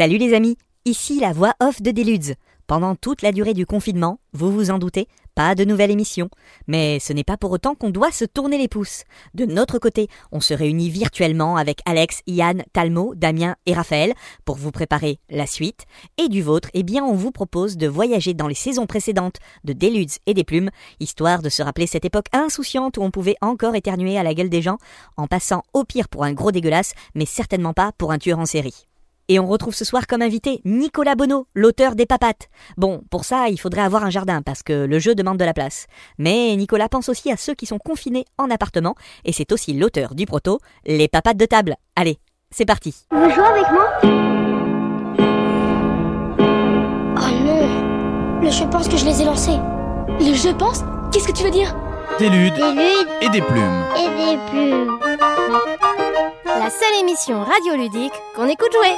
Salut les amis, ici la voix off de Deludes. Pendant toute la durée du confinement, vous vous en doutez, pas de nouvelle émission. Mais ce n'est pas pour autant qu'on doit se tourner les pouces. De notre côté, on se réunit virtuellement avec Alex, Yann, Talmo, Damien et Raphaël pour vous préparer la suite. Et du vôtre, eh bien, on vous propose de voyager dans les saisons précédentes de Deludes et des Plumes, histoire de se rappeler cette époque insouciante où on pouvait encore éternuer à la gueule des gens, en passant au pire pour un gros dégueulasse, mais certainement pas pour un tueur en série. Et on retrouve ce soir comme invité Nicolas Bonneau, l'auteur des Papates. Bon, pour ça, il faudrait avoir un jardin parce que le jeu demande de la place. Mais Nicolas pense aussi à ceux qui sont confinés en appartement et c'est aussi l'auteur du proto, Les Papates de table. Allez, c'est parti. Vous jouez avec moi? Oh non Le je pense que je les ai lancés. Le je pense? Qu'est-ce que tu veux dire? Des ludes Des ludes et des plumes. et des plumes. La seule émission radioludique qu'on écoute jouer.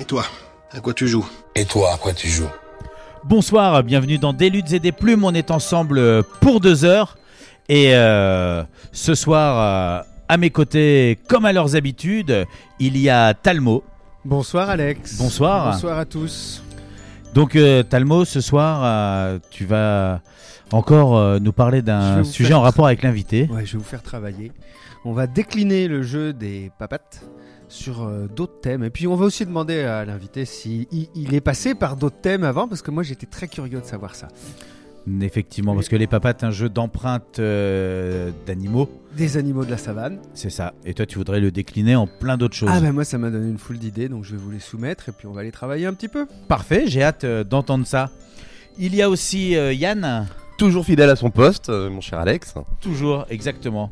Et toi, à quoi tu joues? Et toi, à quoi tu joues? Bonsoir, bienvenue dans Des ludes et des plumes. On est ensemble euh, pour deux heures. Et euh, ce soir, euh, à mes côtés, comme à leurs habitudes, il y a Talmo. Bonsoir Alex. Bonsoir. Bonsoir à tous. Donc euh, Talmo, ce soir, euh, tu vas encore euh, nous parler d'un sujet faire- en rapport avec l'invité. Ouais, je vais vous faire travailler. On va décliner le jeu des papates sur euh, d'autres thèmes. Et puis on va aussi demander à l'invité si il, est passé par d'autres thèmes avant, parce que moi j'étais très curieux de savoir ça. Effectivement, parce que les papates, un jeu d'empreintes euh, d'animaux, Des animaux de la savane. c'est ça. Et toi, tu voudrais le décliner en plein d'autres choses. Ah ben moi ça m'a donné une foule d'idées, donc je vais vous les soumettre et puis on va les travailler un petit peu. Parfait, j'ai hâte euh, d'entendre ça. Il y a aussi euh, Yann. Toujours fidèle à son poste, euh, mon cher Alex. Toujours, exactement.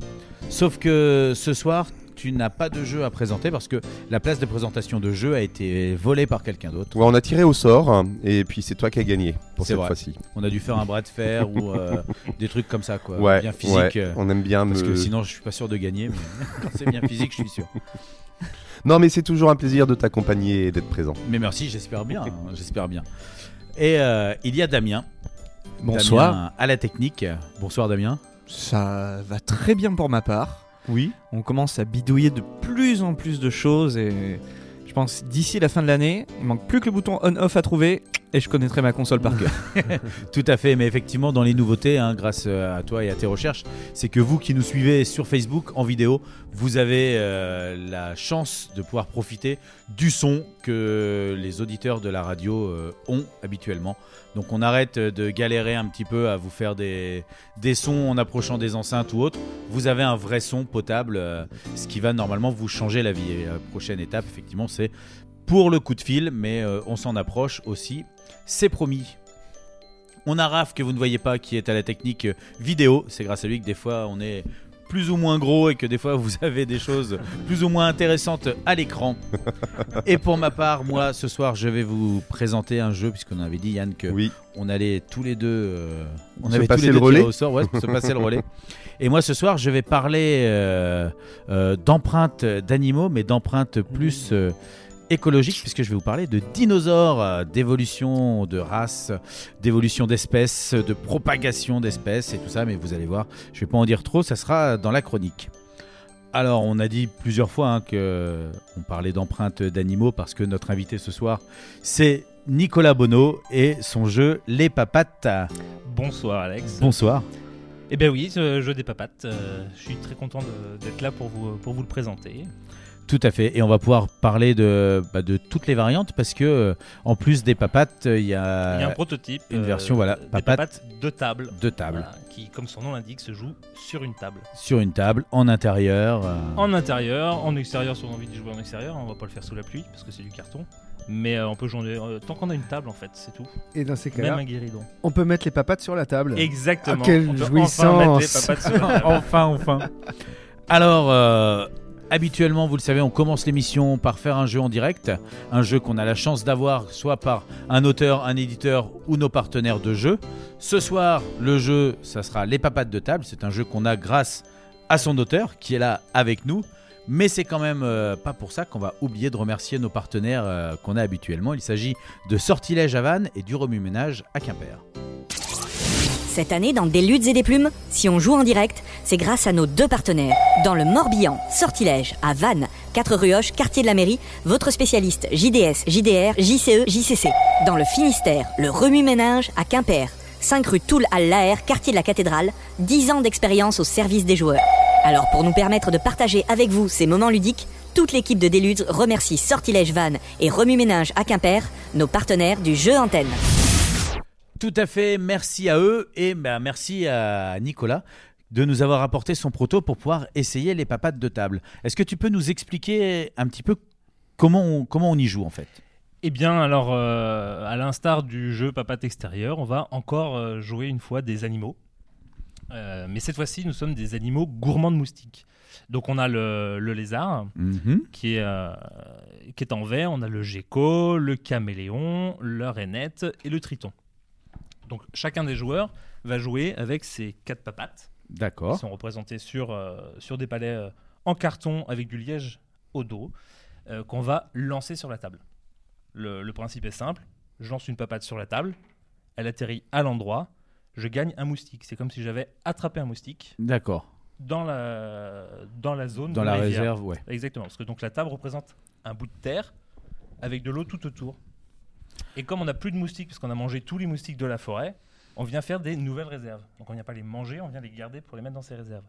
Sauf que ce soir, tu n'as pas de jeu à présenter parce que la place de présentation de jeu a été volée par quelqu'un d'autre. Ouais, on a tiré au sort hein, et puis c'est toi qui as gagné pour cette fois-ci. On a dû faire un bras de fer ou euh, des trucs comme ça, quoi. Ouais, bien physique. ouais, euh, on aime bien Parce me- que sinon, je suis pas sûr de gagner, mais quand c'est bien physique, je suis sûr. Non mais c'est toujours un plaisir de t'accompagner et d'être présent. Mais merci, j'espère bien. hein, j'espère bien. Et euh, il y a Damien. Bonsoir. Damien à la technique. Bonsoir Damien. Ça va très bien pour ma part. Oui. On commence à bidouiller de plus en plus de choses et je pense d'ici la fin de l'année, il manque plus que le bouton on-off à trouver et je connaîtrai ma console par cœur. Tout à fait, mais effectivement, dans les nouveautés, hein, grâce euh, à toi et à tes recherches, c'est que vous qui nous suivez sur Facebook en vidéo, vous avez euh, la chance de pouvoir profiter du son que les auditeurs de la radio euh, ont habituellement. Donc on arrête de galérer un petit peu à vous faire des, des sons en approchant des enceintes ou autres. Vous avez un vrai son potable, euh, ce qui va normalement vous changer la vie. Et la prochaine étape, effectivement, c'est pour le coup de fil, mais on s'en approche aussi. C'est promis. On a Raph que vous ne voyez pas qui est à la technique vidéo. C'est grâce à lui que des fois on est plus ou moins gros et que des fois vous avez des choses plus ou moins intéressantes à l'écran. Et pour ma part, moi ce soir je vais vous présenter un jeu puisqu'on avait dit Yann que Oui, on allait tous les deux, euh, on Se avait tous passer les le deux tiré relais. au sort, ouais, se passer le relais. Et moi ce soir je vais parler euh, euh, d'empreintes d'animaux, mais d'empreintes plus écologiques, puisque je vais vous parler de dinosaures, euh, d'évolution de races, d'évolution d'espèces, de propagation d'espèces et tout ça. Mais vous allez voir, je vais pas en dire trop, ça sera dans la chronique. Alors, on a dit plusieurs fois hein, que on parlait d'empreintes d'animaux parce que notre invité ce soir, c'est Nicolas Bonneau et son jeu Les Papates. Bonsoir Alex. Bonsoir. Eh bien oui, ce jeu des papates, euh, je suis très content d'être là pour vous, pour vous le présenter. Tout à fait. Et on va pouvoir parler de, bah, de toutes les variantes parce que, euh, en plus des papates, il y a, Il y a un prototype, une euh, version, voilà, papate papates de table, de table voilà, qui, comme son nom l'indique, se joue sur une table. sur une table, en intérieur. euh, En intérieur, en extérieur, si on a envie de jouer en extérieur, on va pas le faire sous la pluie parce que c'est du carton. Mais euh, on peut jouer euh, tant qu'on a une table en fait, c'est tout. Et dans ces Même cas-là, un guéridon. on peut mettre les papates sur la table. Exactement. Ah, quelle on peut jouissance. enfin mettre les papates sur la table. enfin, enfin. Alors, euh, habituellement, vous le savez, on commence l'émission par faire un jeu en direct. Un jeu qu'on a la chance d'avoir soit par un auteur, un éditeur ou nos partenaires de jeu. Ce soir, le jeu, ça sera Les Papates de table. C'est un jeu qu'on a grâce à son auteur qui est là avec nous. Mais c'est quand même euh, pas pour ça qu'on va oublier de remercier nos partenaires euh, qu'on a habituellement. Il s'agit de Sortilège à Vannes et du Remue Ménage à Quimper. Cette année, dans Des luttes et des plumes, si on joue en direct, c'est grâce à nos deux partenaires. Dans le Morbihan, Sortilège, à Vannes, 4 rue Hoche, quartier de la mairie, votre spécialiste JDS, JDR, JCE, JCC. Dans le Finistère, le remue-ménage à Quimper. 5 rue Toul à Laer, quartier de la cathédrale, 10 ans d'expérience au service des joueurs. Alors pour nous permettre de partager avec vous ces moments ludiques, toute l'équipe de Deludes remercie Sortilège Van et Remue Ménage à Quimper, nos partenaires du jeu Antenne. Tout à fait, merci à eux et ben, merci à Nicolas de nous avoir apporté son proto pour pouvoir essayer les papates de table. Est-ce que tu peux nous expliquer un petit peu comment on, comment on y joue en fait? Eh bien, alors, euh, à l'instar du jeu Papate extérieur, on va encore euh, jouer une fois des animaux. Euh, mais cette fois-ci, nous sommes des animaux gourmands de moustiques. Donc, on a le, le lézard Mhm. qui est, euh, qui est en vert, on a le gecko, le caméléon, la rainette et le triton. Donc, chacun des joueurs va jouer avec ses quatre papates qui D'accord. sont représentés sur, euh, sur des palets euh, en carton avec du liège au dos euh, qu'on va lancer sur la table. Le, le principe est simple, je lance une papate sur la table, elle atterrit à l'endroit, je gagne un moustique. C'est comme si j'avais attrapé un moustique D'accord. dans la, dans la zone Dans de la rivière. réserve, ouais. Exactement, parce que donc la table représente un bout de terre avec de l'eau tout autour. Et comme on n'a plus de moustiques, parce qu'on a mangé tous les moustiques de la forêt, on vient faire des nouvelles réserves. Donc on vient pas les manger, on vient les garder pour les mettre dans ces réserves.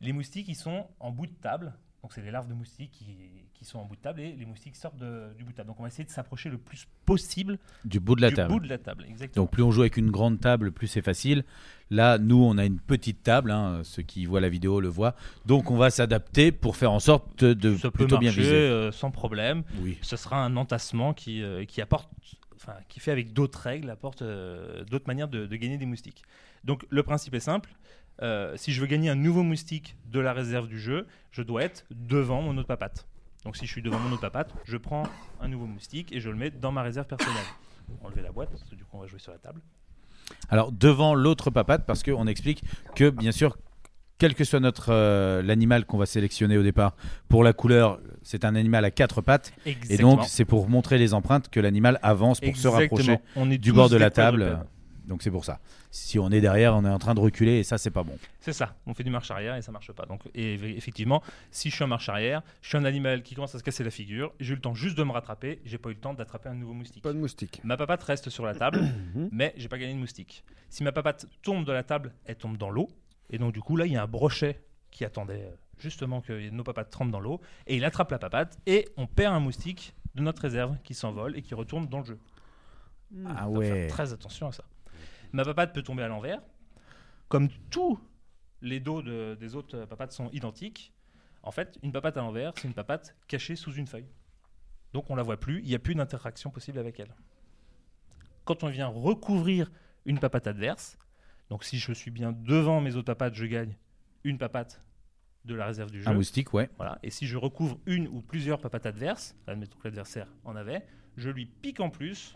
Les moustiques, ils sont en bout de table. Donc c'est les larves de moustiques qui, qui sont en bout de table et les moustiques sortent de- du bout de table. Donc on va essayer de s'approcher le plus possible Du bout de la du table. bout de la table. Exactement. Donc plus on joue avec une grande table, plus c'est facile. Là, nous, on a une petite table. hein, ceux qui voient la vidéo le voient. Donc on va s'adapter pour faire en sorte de Ça peut plutôt bien marcher viser. euh, sans problème. Oui. ce sera un entassement qui, euh, qui apporte, enfin, qui fait avec d'autres règles, apporte euh, d'autres manières de, de gagner des moustiques. Donc le principe est simple. Euh, si je veux gagner un nouveau moustique de la réserve du jeu, je dois être devant mon autre papate. Donc si je suis devant mon autre papate, je prends un nouveau moustique et je le mets dans ma réserve personnelle. Enlever la boîte, parce que du coup on va jouer sur la table. Alors devant l'autre papate, parce qu'on explique que bien sûr, quel que soit notre euh, l'animal qu'on va sélectionner au départ, pour la couleur, c'est un animal à quatre pattes, et Exactement. donc c'est pour montrer les empreintes que l'animal avance pour se rapprocher On est du bord de la table. Donc c'est pour ça. Si on est derrière, on est en train de reculer et ça c'est pas bon. C'est ça, on fait du marche arrière et ça marche pas. Donc, et effectivement, si je suis en marche arrière, je suis un animal qui commence à se casser la figure, j'ai eu le temps juste de me rattraper, j'ai pas eu le temps d'attraper un nouveau moustique. Pas de moustique. Ma papate reste sur la table, mais j'ai pas gagné de moustique. Si ma papate tombe de la table, elle tombe dans l'eau, et donc du coup là il y a un brochet qui attendait euh, justement que nos papates trempent dans l'eau, et il attrape la papate, et on perd un moustique de notre réserve qui s'envole et qui retourne dans le jeu. Ah faut faire ouais. très attention à ça. Ma papate peut tomber à l'envers. Comme tous les dos de- des autres papates sont identiques, en fait, une papate à l'envers, c'est une papate cachée sous une feuille. Donc on la voit plus, il n'y a plus d'interaction possible avec elle. Quand on vient recouvrir une papate adverse, donc si je suis bien devant mes autres papates, je gagne une papate de la réserve du jeu. Un moustique, ouais. Voilà. Et si je recouvre une ou plusieurs papates adverses, admettons que l'adversaire en avait, je lui pique en plus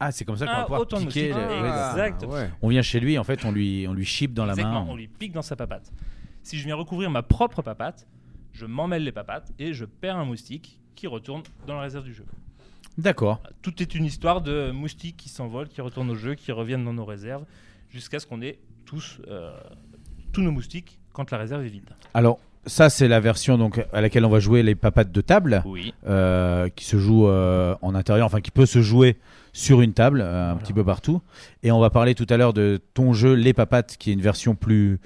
Ah, c'est comme ça qu'on va Ah, pouvoir autant de piquer. moustiques. le- Ah, ouais, d'accord. exact. ouais. On vient chez lui, en fait, on lui, on lui chip dans la Exactement, main. on lui pique dans sa papate. Si je viens recouvrir ma propre papate, je m'emmêle les papates et je perds un moustique qui retourne dans la réserve du jeu. D'accord. Tout est une histoire de moustiques qui s'envolent, qui retournent au jeu, qui reviennent dans nos réserves, jusqu'à ce qu'on ait tous, euh, tous nos moustiques quand la réserve est vide. Alors, ça, c'est la version donc, à laquelle on va jouer les papates de table, Oui. euh, qui se joue euh, en intérieur, enfin qui peut se jouer sur une table, euh, un petit peu partout. Et on va parler tout à l'heure de ton jeu Les Papates, qui est une version plus,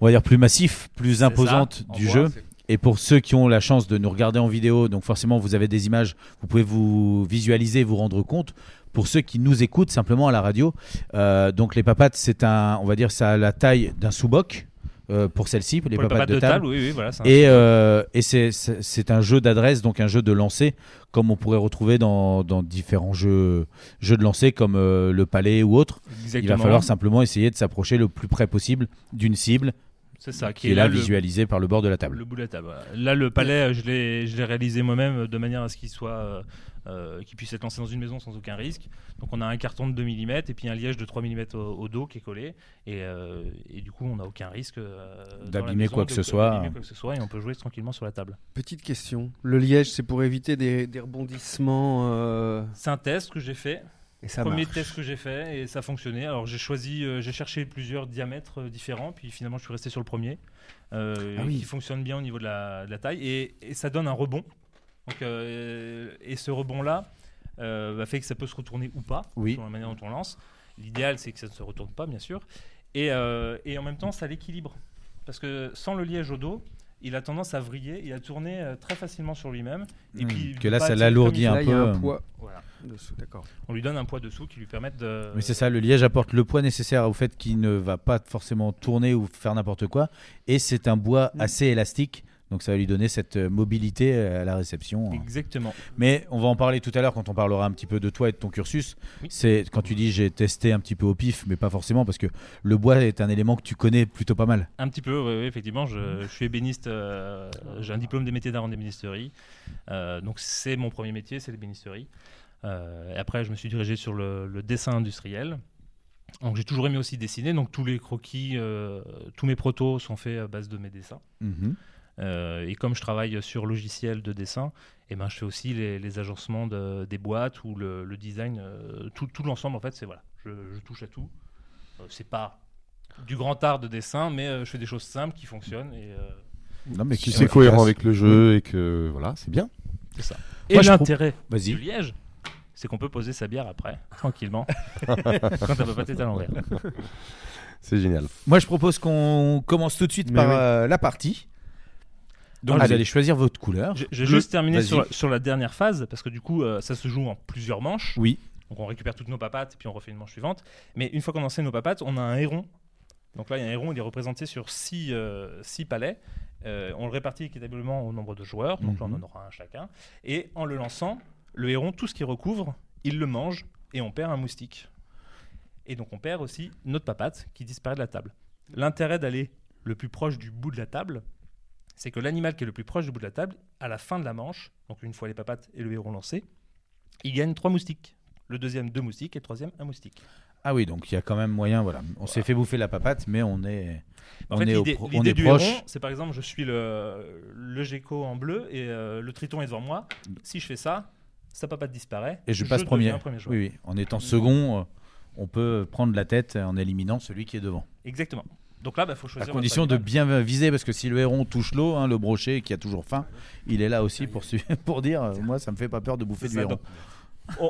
on va dire plus massif, plus imposante du jeu. Et pour ceux qui ont la chance de nous regarder en vidéo, donc forcément vous avez des images, vous pouvez vous visualiser, vous rendre compte. Pour ceux qui nous écoutent simplement à la radio, donc les papates, c'est un, on va dire, ça a la taille d'un sous-boc euh, pour celle-ci, les Pour les papates, de table. oui, oui, voilà. c'est un- Et, euh, et c'est- un jeu d'adresse, donc un jeu de lancer, comme on pourrait retrouver dans, dans différents jeux, jeux de lancer, comme euh, le palais ou autre. Il va falloir simplement essayer de s'approcher le plus près possible d'une cible C'est ça, qui est là le- visualisée par le bord de la table. Le bout de la table. Là, le palais, je l'ai, réalisé moi-même de manière à ce qu'il soit, euh, qu'il puisse être lancé dans une maison sans aucun risque. Donc, on a un carton de 2 mm et puis un liège de 3 mm au, au dos qui est collé. Et, euh, et du coup, on n'a aucun risque euh, D'abîmer quoi que ce soit. d'abîmer quoi que ce soit, et on peut jouer tranquillement sur la table. Petite question. Le liège, c'est pour éviter des, des rebondissements. euh, C'est un test que j'ai fait. Et ça Premier marche. test que j'ai fait et ça fonctionnait. Alors j'ai choisi, euh, j'ai cherché plusieurs diamètres euh, différents, puis finalement je suis resté sur le premier, euh, Ah oui. qui fonctionne bien au niveau de la, de la taille et, et ça donne un rebond. Donc, euh, et ce rebond-là euh, bah, fait que ça peut se retourner ou pas, Oui. selon la manière dont on lance. L'idéal c'est que ça ne se retourne pas, bien sûr. Et, euh, et en même temps, ça l'équilibre. Parce que sans le liège au dos, il a tendance à vriller et à tourner euh, très facilement sur lui-même. Et Oui, puis, que là, pas ça attirer l'alourdit comme un il Là, il y a peu. un poids Voilà. dessous, d'accord. On lui donne un poids dessous qui lui permettent de. Mais c'est ça, le liège apporte le poids nécessaire au fait qu'il ne va pas forcément tourner ou faire n'importe quoi. Et c'est un bois Mm. assez élastique, donc ça va lui donner cette euh, mobilité à la réception. Exactement. Mais on va en parler tout à l'heure quand on parlera un petit peu de toi et de ton cursus. Oui. C'est quand tu dis j'ai testé un petit peu au pif, mais pas forcément parce que le bois est un élément que tu connais plutôt pas mal. Un petit peu, oui, oui, effectivement. Je, je suis ébéniste. euh, j'ai un diplôme des métiers d'art en ébénisterie. Euh, donc, c'est mon premier métier, c'est l'ébénisterie. Euh, et après, je me suis dirigé sur le, le dessin industriel. Donc, j'ai toujours aimé aussi dessiner. Donc, tous les croquis, euh, tous mes protos sont faits à base de mes dessins. Mhm. Euh, et comme je travaille sur logiciel de dessin, eh ben, je fais aussi les, les agencements de- des boîtes ou le, le design. euh, tout tout l'ensemble, en fait, c'est voilà. Je, je touche à tout. Euh, c'est pas du grand art de dessin, mais euh, je fais des choses simples qui fonctionnent. Et, euh, Non, mais qui c'est sont cohérent avec le jeu et que voilà, c'est bien. c'est ça. Et Moi, l'intérêt Vas-y. du liège, c'est qu'on peut poser sa bière après, tranquillement, quand elle va pas être à l'envers. C'est génial. Moi, je propose qu'on commence tout de suite Mais par oui. euh, la partie. Donc, vous allez choisir votre couleur. Je, je vais juste terminer Vas-y. sur, sur la dernière phase, parce que du coup, euh, ça se joue en plusieurs manches. Oui. Donc on récupère toutes nos papates et puis on refait une manche suivante. Mais une fois qu'on a lancé nos papates, on a un héron. Donc là, il y a un héron, il est représenté sur six, euh, six palais. Euh, on le répartit équitablement au nombre de joueurs. Donc là, on Mhm. en aura un chacun. Et en le lançant, le héron, tout ce qu'il recouvre, il le mange et on perd un moustique. Et donc on perd aussi notre papate qui disparaît de la table. L'intérêt d'aller le plus proche du bout de la table, c'est que l'animal qui est le plus proche du bout de la table, à la fin de la manche, donc une fois les papates et le héron lancés, il gagne trois moustiques. Le deuxième, deux moustiques, et le troisième, un moustique. Ah oui, donc il y a quand même moyen. Voilà, on s'est fait bouffer la papate, mais on est, En on fait, est, au pro- on est du proche. c'est par exemple, je suis le, le gecko en bleu et euh, le triton est devant moi. Si je fais ça, sa papate disparaît. Et je passe deviens premier. Oui, oui. En étant second, euh, on peut prendre la tête en éliminant celui qui est devant. Exactement. Donc là, il faut À choisir. condition votre de bien viser, parce que si le héron touche l'eau, hein, le brochet qui a toujours faim, il est là aussi pour, dire euh, Moi, ça me fait pas peur de bouffer du ça, héron. donc,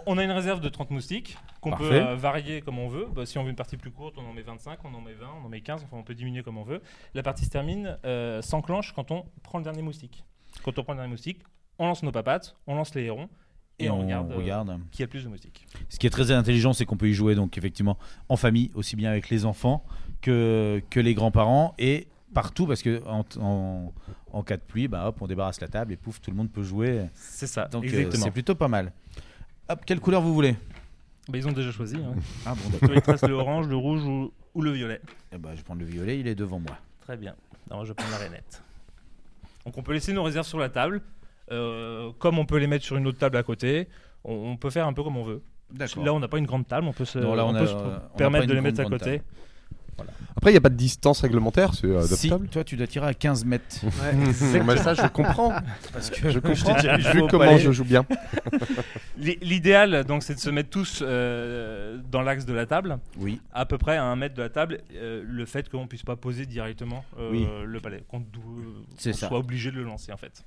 on- a une réserve de 30 moustiques qu'on peut euh, varier comme on veut. Bah, si on veut une partie plus courte, on en met 25, on en met 20, on en met 15, enfin on peut diminuer comme on veut. La partie se termine, euh, s'enclenche quand on prend le dernier moustique. Quand on prend le dernier moustique, on lance nos papates, on lance les hérons et, on, regarde, euh, regarde. qui a le plus de moustiques. Ce qui est très intelligent, c'est qu'on peut y jouer donc effectivement en famille, aussi bien avec les enfants que, que les grands-parents et partout parce que en, en- en cas de pluie, bah, hop, on débarrasse la table et pouf, tout le monde peut jouer. C'est ça, Donc euh, exactement. c'est plutôt pas mal. Hop, quelle couleur vous voulez? Bah, ils ont déjà choisi. hein. Ah bon, d'accord. il te reste le orange, le rouge ou, ou le violet. Eh ben, je vais prendre le violet, il est devant moi. Très bien. Alors, je vais prendre la rainette. Donc, on peut laisser nos réserves sur la table. Euh, comme on peut les mettre sur une autre table à côté, on, on peut faire un peu comme on veut. Là, on n'a pas une grande table, on peut se, Non, là, on on a- peut se on a permettre de les mettre à côté. Après, il n'y a pas de distance réglementaire, c'est euh, Si, adoptable. toi tu dois tirer à 15 mètres. Bon, bah, ça, je comprends. Parce que Je comprends. déjà vu comment palais. je joue bien. L'i- L'idéal, donc, c'est de se mettre tous euh, dans l'axe de la table, Oui, à peu près à un mètre de la table. euh, le fait qu'on puisse pas poser directement euh, Oui. le palais, qu'on ça. soit obligé de le lancer en fait.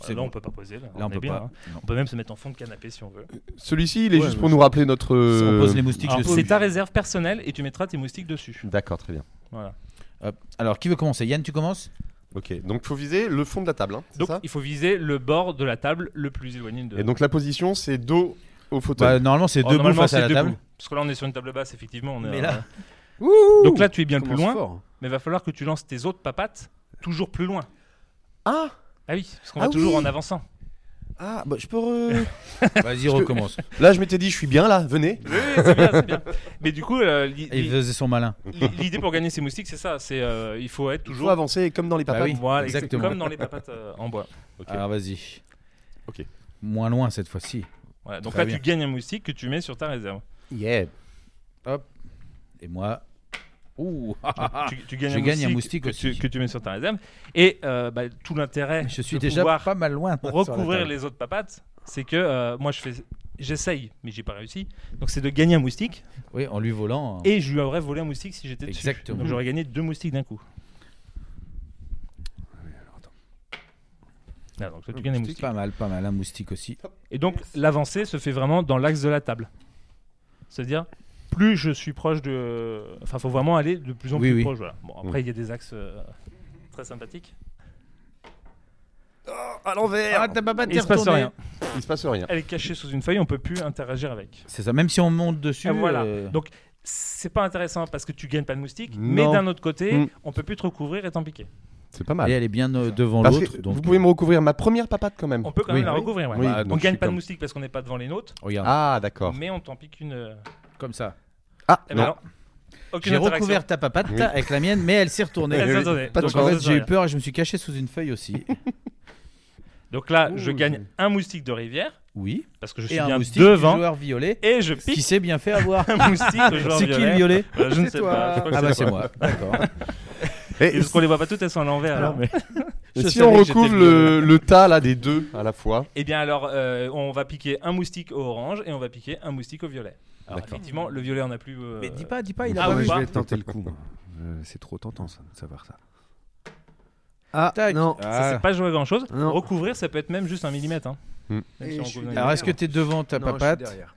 C'est là, bon. on peut pas poser. Là, là on est peut bien, pas. hein. On peut même se mettre en fond de canapé si on veut. Celui-ci, il est Ouais, juste pour nous rappeler notre. On pose les euh, moustiques Alors, dessus. C'est ta réserve personnelle et tu mettras tes moustiques dessus. D'accord, très bien. Voilà. Hop. Alors qui veut commencer? Yann, tu commences? Ok, donc faut viser le fond de la table, hein, Donc ça? il faut viser le bord de la table le plus éloigné de. Et donc la position, c'est dos au Bah, fauteuil. Normalement c'est Oh, debout normalement, face à c'est la debout. table. Parce que là on est sur une table basse, effectivement. On est, Mais là- euh, Donc là tu es bien le plus loin, fort. mais il va falloir que tu lances tes autres papates toujours plus loin. Ah Ah oui, parce qu'on Ah va toujours oui. en avançant. Ah, bah je peux. re- Vas-y, recommence. Là, je m'étais dit, je suis bien là, venez. Oui, oui, c'est bien, c'est bien. Mais du coup, euh, l'i- Et il faisait son malin. l'i- l'idée pour gagner ces moustiques, c'est ça. C'est euh, il faut être Il faut toujours. avancer comme dans les Bah papas. oui. Voilà, exactement. exactement. Comme dans les papates euh, en bois. Ok. Alors vas-y. Ok. Moins loin cette fois-ci. Voilà, donc Très là, bien. tu gagnes un moustique que tu mets sur ta réserve. Yeah. Et moi. Ouh tu, tu gagnes Je un gagne un moustique, que, tu, aussi. que tu mets sur ta réserve. Et euh, bah, tout l'intérêt Je suis de déjà pouvoir pas mal loin. recouvrir les autres papates, c'est que euh, moi je fais j'essaye, mais j'ai pas réussi. Donc c'est de gagner un moustique Oui, en lui volant. hein. et je lui aurais volé un moustique si j'étais dessus. Exactement. Donc j'aurais gagné deux moustiques d'un coup. Ah, donc toi, tu gagnes un moustique. Pas mal, pas mal. Un moustique aussi. Et donc l'avancée se fait vraiment dans l'axe de la table. C'est-à-dire, plus je suis proche de. Enfin, faut vraiment aller de plus en plus oui. proche. Voilà. Bon, après, il y a des axes euh, très sympathiques. À l'envers Ah, Et il se passe rien. Il se passe rien. Elle est cachée sous une feuille, on peut plus interagir avec. C'est ça, même si on monte dessus. Voilà. euh, Donc, c'est pas intéressant parce que tu gagnes pas de moustique, mais d'un autre côté, Mm. on peut plus te recouvrir et t'en piquer. C'est pas Et mal. elle est bien euh, devant l'autre. Vous pouvez me recouvrir ma première papate quand même. On peut quand Oui. même la recouvrir. ouais. Oui, Bah, on gagne pas de moustique parce qu'on n'est pas devant les nôtres, regarde, Ah, d'accord. mais on t'en pique une. Comme ça. Ah, eh ben non. non. Aucune J'ai interaction. recouvert ta papate Oui. avec la mienne, mais elle s'est retournée. Elle s'est retournée. Pas de Donc, en fait, j'ai eu peur et je me suis caché sous une feuille aussi. Donc là, je Ouh. gagne un moustique de rivière Oui. parce que je Et suis un bien moustique devant du joueur violet et je qui pique s'est bien fait avoir. un moustique au joueur C'est qui le violet. violet Je ne C'est sais toi. pas. je crois que Ah bah c'est moi. D'accord. Et parce qu'on les voit pas toutes, elles sont à l'envers. alors, mais- Je si on recouvre le, le tas là des deux à la fois, Eh bien alors, euh, on va piquer un moustique au orange et on va piquer un moustique au violet. Alors D'accord. effectivement, le violet on n'a plus. euh, Mais dis pas, dis pas, il a Ah pas je vais tenter le coup. Euh, c'est trop tentant ça, de savoir ça. Ah Tac. non. Ça Ah. c'est pas jouer à grand chose. Non. Recouvrir, ça peut être même juste un millimètre. Hein. Hmm. Si Alors est-ce que t'es devant ta Non, je suis papate derrière.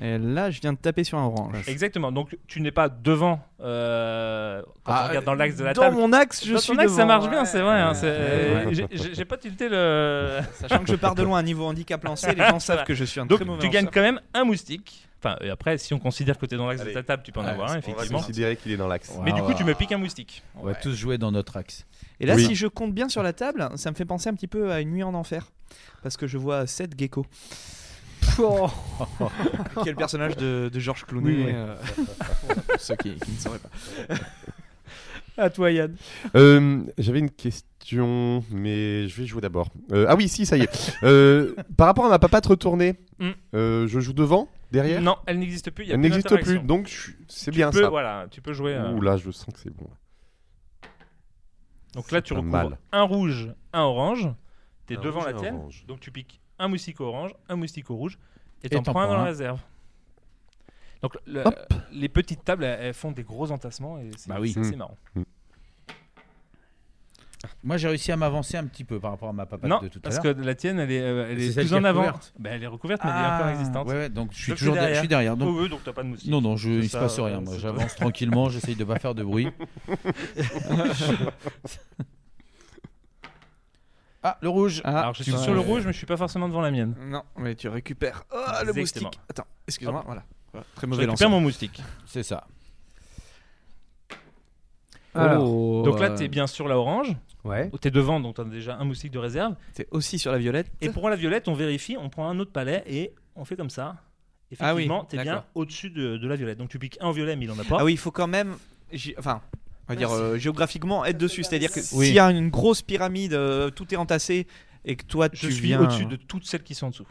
Et là, je viens de taper sur un orange. Exactement. Donc tu n'es pas devant. euh, quand Ah, on regarde dans l'axe de la Dans table. mon axe, je Dans suis ton axe, ça marche bien, c'est vrai. hein, Ouais. c'est- Ouais. j'ai- pas tilté le. Sachant que je pars de loin à niveau handicap lancé, les gens savent que je suis un Donc très mauvais tu gagnes quand même un moustique. Enfin, et après, si on considère que tu es dans l'axe de ta table, tu peux en Ouais, avoir un, on va effectivement. considérer qu'il est dans l'axe. Mais du coup, tu me piques un moustique. On va tous jouer dans notre axe. Et là, Oui. si je compte bien sur la table, ça me fait penser un petit peu à une nuit en enfer. Parce que je vois 7 geckos. Oh. Quel personnage de, de Georges Clooney Oui, oui. euh, Pour ceux qui, qui ne sauraient pas. À toi Yann. Euh, J'avais une question, mais je vais jouer d'abord. Euh, ah oui, si, ça y est. Euh, par rapport à ma papate retournée, euh, je joue devant, derrière Non, elle n'existe plus. il y a Elle n'existe plus, donc je c'est bien peux, ça. Voilà, tu peux jouer. euh, Ouh là, je sens que c'est bon. Donc là, tu recouvres mal. un rouge, un orange. T'es devant rouge la tienne. orange. Donc tu piques un moustique orange, un moustique au rouge. Et t'en prends un dans la réserve. Donc le- Hop. les petites tables, elles, elles font des gros entassements et c'est Bah oui. c'est Mm. marrant. Moi j'ai réussi à m'avancer un petit peu par rapport à ma papate non, de tout à parce l'heure. que la tienne, elle est, euh, elle C'est est celle plus qui est en avant. recouverte. Bah, elle est recouverte, mais elle est encore existante. Ouais, ouais, donc je suis toujours derrière. Je suis derrière. Donc, Oh, oui, donc t'as pas de moustique. non, non, je, il se Ça, passe euh, rien. Moi, c'est j'avance tranquillement, j'essaye de pas faire de bruit. ah, le rouge. Ah, Alors je suis sur le rouge, mais je suis pas forcément devant la mienne. Non, mais tu récupères. Oh, le Exactement. moustique. Attends, excuse-moi. Voilà. Voilà, Très Je mauvais récupère lanceur. mon moustique. C'est ça. Alors, Oh, Donc là, euh, t'es bien sur la orange. ouais. T'es devant, donc t'as déjà un moustique de réserve. t'es aussi sur la violette. Et pour la violette, on vérifie, on prend un autre palais et on fait comme ça. Ah oui, Effectivement, t'es bien au-dessus de, de la violette. Donc tu piques un violet, mais il en a pas. Ah oui, il faut quand même. j'ai- Enfin. On va dire euh, géographiquement être dessus, c'est-à-dire que Oui. s'il y a une grosse pyramide, euh, tout est entassé et que toi Je tu suis viens au-dessus de toutes celles qui sont en dessous.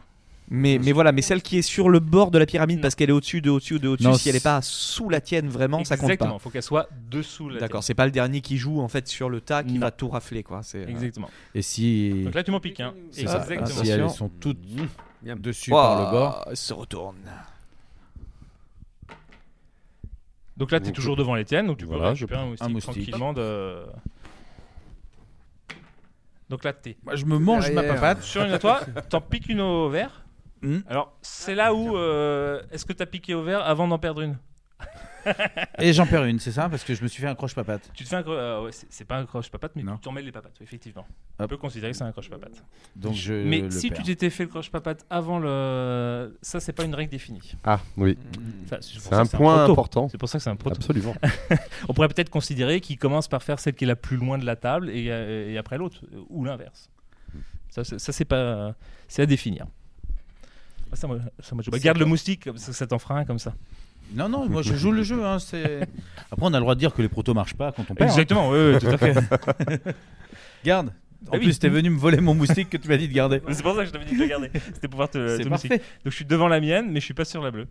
Mais, mais voilà, mais celle qui est sur le bord de la pyramide Non. parce qu'elle est au-dessus de au-dessus de au-dessus, Non, si elle n'est c'est- pas sous la tienne vraiment, ça compte Exactement, pas. faut qu'elle soit dessous la D'accord, c'est pas le dernier qui joue en fait sur le tas qui Non. va tout rafler quoi. C'est euh, Exactement. Et si. Donc là, tu m'en piques un. c'est ça. Exactement. Si elles sont toutes dessus par le bord. se retourne. Donc là, tu es toujours devant les tiennes, donc tu peux voilà, récupérer je un moustique, un moustique. tranquillement de... Donc là, t'es Moi, je me mange ma papate. sur une à toi, t'en piques une au vert. Hmm. Alors, c'est là où... euh, Est-ce que t'as piqué au vert avant d'en perdre une? Et j'en perds une, c'est ça Parce que je me suis fait un croche-papate. Tu te fais un... cro- euh, ouais, c'est pas un croche-papate, mais Non. tu t'en mêles les papates, oui, effectivement. On peut considérer que c'est un croche-papate. Donc je. Mais le si perds. tu t'étais fait le croche-papate avant le... Ça, c'est pas une règle définie. Ah oui, Enfin, c'est un point important. C'est pour ça que c'est un proto. Absolument. On pourrait peut-être considérer qu'il commence par faire celle qui est la plus loin de la table et, euh, et après l'autre, euh, ou l'inverse. Ça, c'est- ça, c'est pas, c'est à définir. Ah, Ça, moi, ça, moi, je- garde le moustique, comme ça, ça t'en fera un comme ça. Non, non, moi je joue le jeu. Hein, c'est... Après, on a le droit de dire que les protos marchent pas quand on perd. hein. Exactement, oui, oui, tout à fait. Garde. En Ah oui. plus, t'es venu me voler mon moustique que tu m'as dit de garder. c'est pour ça que je t'avais dit de le garder. C'était pour voir te, te moustique. Donc je suis devant la mienne, mais je suis pas sur la bleue.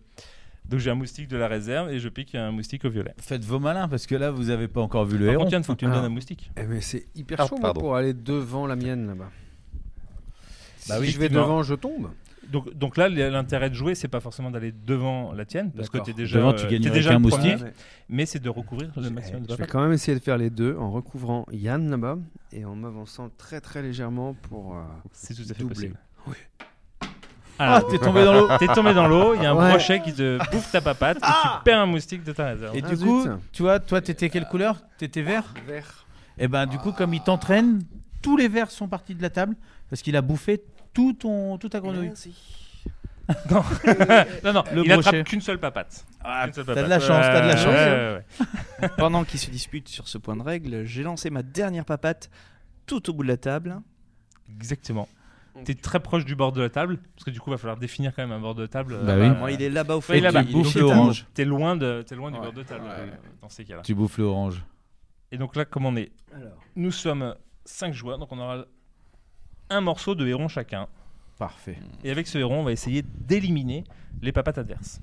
Donc j'ai un moustique de la réserve et je pique un moustique au violet. Faites vos malins parce que là, vous avez pas encore vu le Par héron. contre, Yann, faut que tu me Ah. donnes un moustique. Eh, mais c'est hyper Ah, chaud moi, pour aller devant la mienne là-bas. Bah si oui, je vais devant, je tombe. Donc, donc là, l'intérêt de jouer, c'est pas forcément d'aller devant la tienne, parce que D'accord. t'es déjà, Devant, tu gagnes déjà un premier, moustique. mais c'est de recouvrir le maximum de Je vais quand même essayer de faire les deux en recouvrant Yann là-bas et en m'avançant très très légèrement pour. euh, C'est tout à fait doubler. possible. Ah, Alors, t'es tombé dans l'eau. T'es tombé dans l'eau, il y a un Ouais. brochet qui te bouffe ta papate et tu perds un moustique de ta réserve. Et Ah, du zut. coup, tu vois, toi, t'étais quelle couleur? T'étais vert? Vert. Et ben, du coup, comme il t'entraîne, tous les verts sont partis de la table parce qu'il a bouffé tout ton, toute ta grenouille. Non, non, Le il attrape brochet. qu'une seule papate. Ah, t'as de la chance, t'as de la chance. ouais, ouais. Pendant qu'ils se disputent sur ce point de règle, j'ai lancé ma dernière papate tout au bout de la table. Exactement. T'es très proche du bord de la table, parce que du coup, il va falloir définir quand même un bord de table. Bah euh, oui. Moi, il est là-bas au fait. il est là-bas. orange. T'es loin, de, t'es loin du bord de table Ouais. euh, dans ces cas-là. Tu bouffes le orange. Et donc là, comme on est, nous sommes 5 joueurs, donc on aura un morceau de héron chacun. Parfait. Et avec ce héron, on va essayer d'éliminer les papates adverses.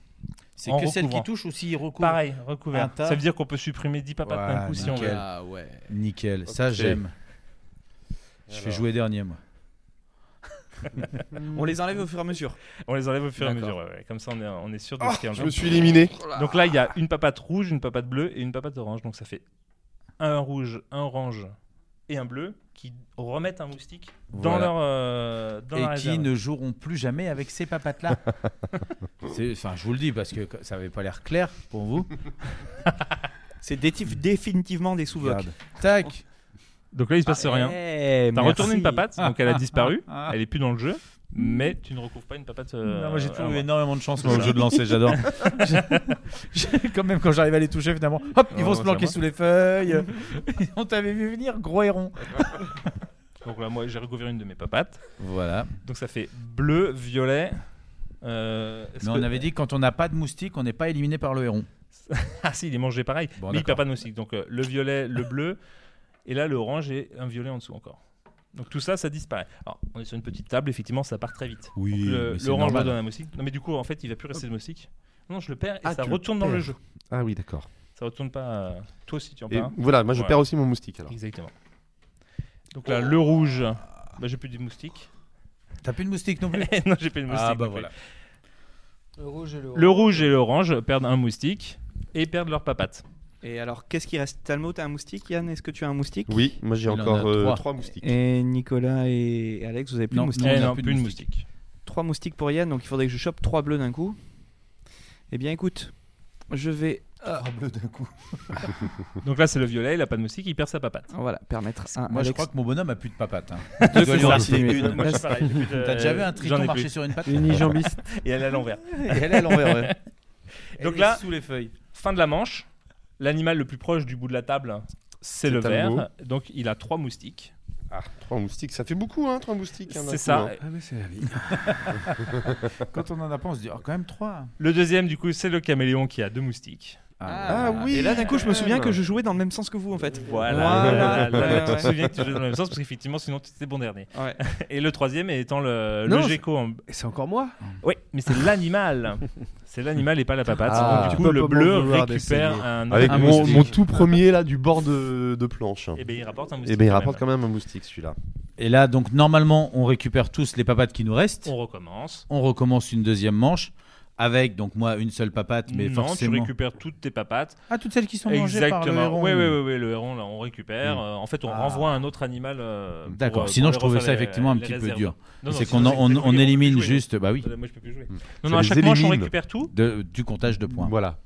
C'est que celle qui touche ou s'il recouvre Pareil, recouvert. Ça veut dire qu'on peut supprimer 10 papates d'un coup si on veut. Ah ouais. Nickel. Ça, j'aime. Je fais Alors. jouer dernier, moi. On les enlève au fur et à mesure. On les enlève au fur et à mesure. ouais, ouais. Comme ça, on est, on est sûr de Ah, ce qu'il y a en je me suis éliminé. Donc là, il y a une papate rouge, une papate bleue et une papate orange. Donc ça fait un rouge, un orange et un bleu qui remettent un moustique dans Voilà. leur euh, dans la Et qui réserve. ne joueront plus jamais avec ces papates-là. C'est- Enfin, je vous le dis parce que ça avait pas l'air clair pour vous. C'est définitivement des. Regarde. Tac. Donc là, il se passe rien. Eh, T'as retourné une papate, donc elle a disparu. Ah. Elle est plus dans le jeu, mais tu ne recouvres pas une papate. euh, Non, moi j'ai toujours eu énormément de chance moi, au jeu de lancer, j'adore. Quand même quand j'arrive à les toucher finalement, hop, ils Oh, vont se planquer sous les feuilles. On t'avait vu venir, gros héron. Donc là, moi, j'ai recouvert une de mes papates. Voilà. Donc ça fait bleu, violet. euh, Mais que- on avait dit que quand on n'a pas de moustique, on n'est pas éliminé par le héron. Ah si, il est mangé pareil. Bon, mais il perd pas de moustique. Donc euh, le violet, le bleu, et là le orange et un violet en dessous encore. Donc tout ça, ça disparaît. Alors on est sur une petite table, effectivement, ça part très vite. Oui, Donc, le- mais L'orange me normal. donne un moustique. Non mais du coup, en fait, il va plus rester de moustique. Non, je le perds et Ah, ça tu le retourne dans le perds. jeu. Ah oui, d'accord. Ça retourne pas. euh, Toi aussi, tu en Et perds un. voilà, moi je Ouais. perds aussi mon moustique alors. Exactement. Donc là, le rouge, bah, j'ai plus de moustique. T'as plus de moustique non plus non, j'ai plus de moustique. Ah bah non plus. voilà. Le rouge et le Le rouge et l'orange perdent un moustique et perdent leur papate. Et alors, qu'est-ce qui reste? Talmo, t'as un moustique Yann, est-ce que tu as un moustique? Oui, moi j'ai Il en encore a euh, trois. trois moustiques. Et Nicolas et Alex, vous avez plus Non, de moustique Eh non, plus de moustique. Trois moustiques pour Yann, donc il faudrait que je chope trois bleus d'un coup. Eh bien, écoute, je vais Ah, bleu d'un coup. Donc là, c'est le violet, il a pas de moustique, il perd sa papate. voilà permettre à Moi je Alex crois que mon bonhomme a plus de papates. Hein. Tu dois lui en continuer. une. Moi, pareil. j'ai plus de- T'as déjà vu un j'en triton ai marcher plus. sur une patte unijambiste. Et elle est à l'envers. Et elle est à l'envers, ouais. Donc Elle est là- sous les feuilles. Fin de la manche. L'animal le plus proche du bout de la table, c'est le Talbot. ver. Donc il a trois moustiques. Ah, trois moustiques, ça fait beaucoup hein, trois moustiques. hein, C'est coup, ça. hein. Ah, mais c'est la vie. Quand on en a pas, on se dit, oh, quand même trois. Le deuxième, du coup, c'est le caméléon qui a deux moustiques. Ah oui. Et là, d'un coup, je me souviens que je jouais dans le même sens que vous, en fait. Voilà. Voilà. Là, te ouais. souviens que tu jouais dans le même sens parce qu'effectivement, sinon tu étais bon dernier. Ouais. Et le troisième étant le, Non, le c'est- gecko. En... C'est encore moi Oui, mais c'est l'animal. C'est l'animal et pas la papate. Ah. Donc, du coup, le bleu récupère un, Avec un mon, mon tout premier là du bord de, de planche. Et ben il rapporte un moustique. Et ben il quand rapporte même. quand même un moustique celui-là. Et là, donc normalement, on récupère tous les papates qui nous restent. On recommence. On recommence une deuxième manche avec donc moi une seule papate, mais non, forcément. tu récupères toutes tes papates. Ah, toutes celles qui sont mangées par le Exactement. héron. Oui, oui, oui, oui, le héron, là, on récupère. Mm. Euh, en fait, on Ah. renvoie un autre animal. euh, D'accord. euh, Sinon, pour je trouvais ça les- effectivement un petit peu dur. C'est qu'on on, on élimine jouer. juste, bah oui, Moi, je peux plus jouer. Mm. Non, non, à chaque manche, on récupère tout. de- du comptage de points. Voilà.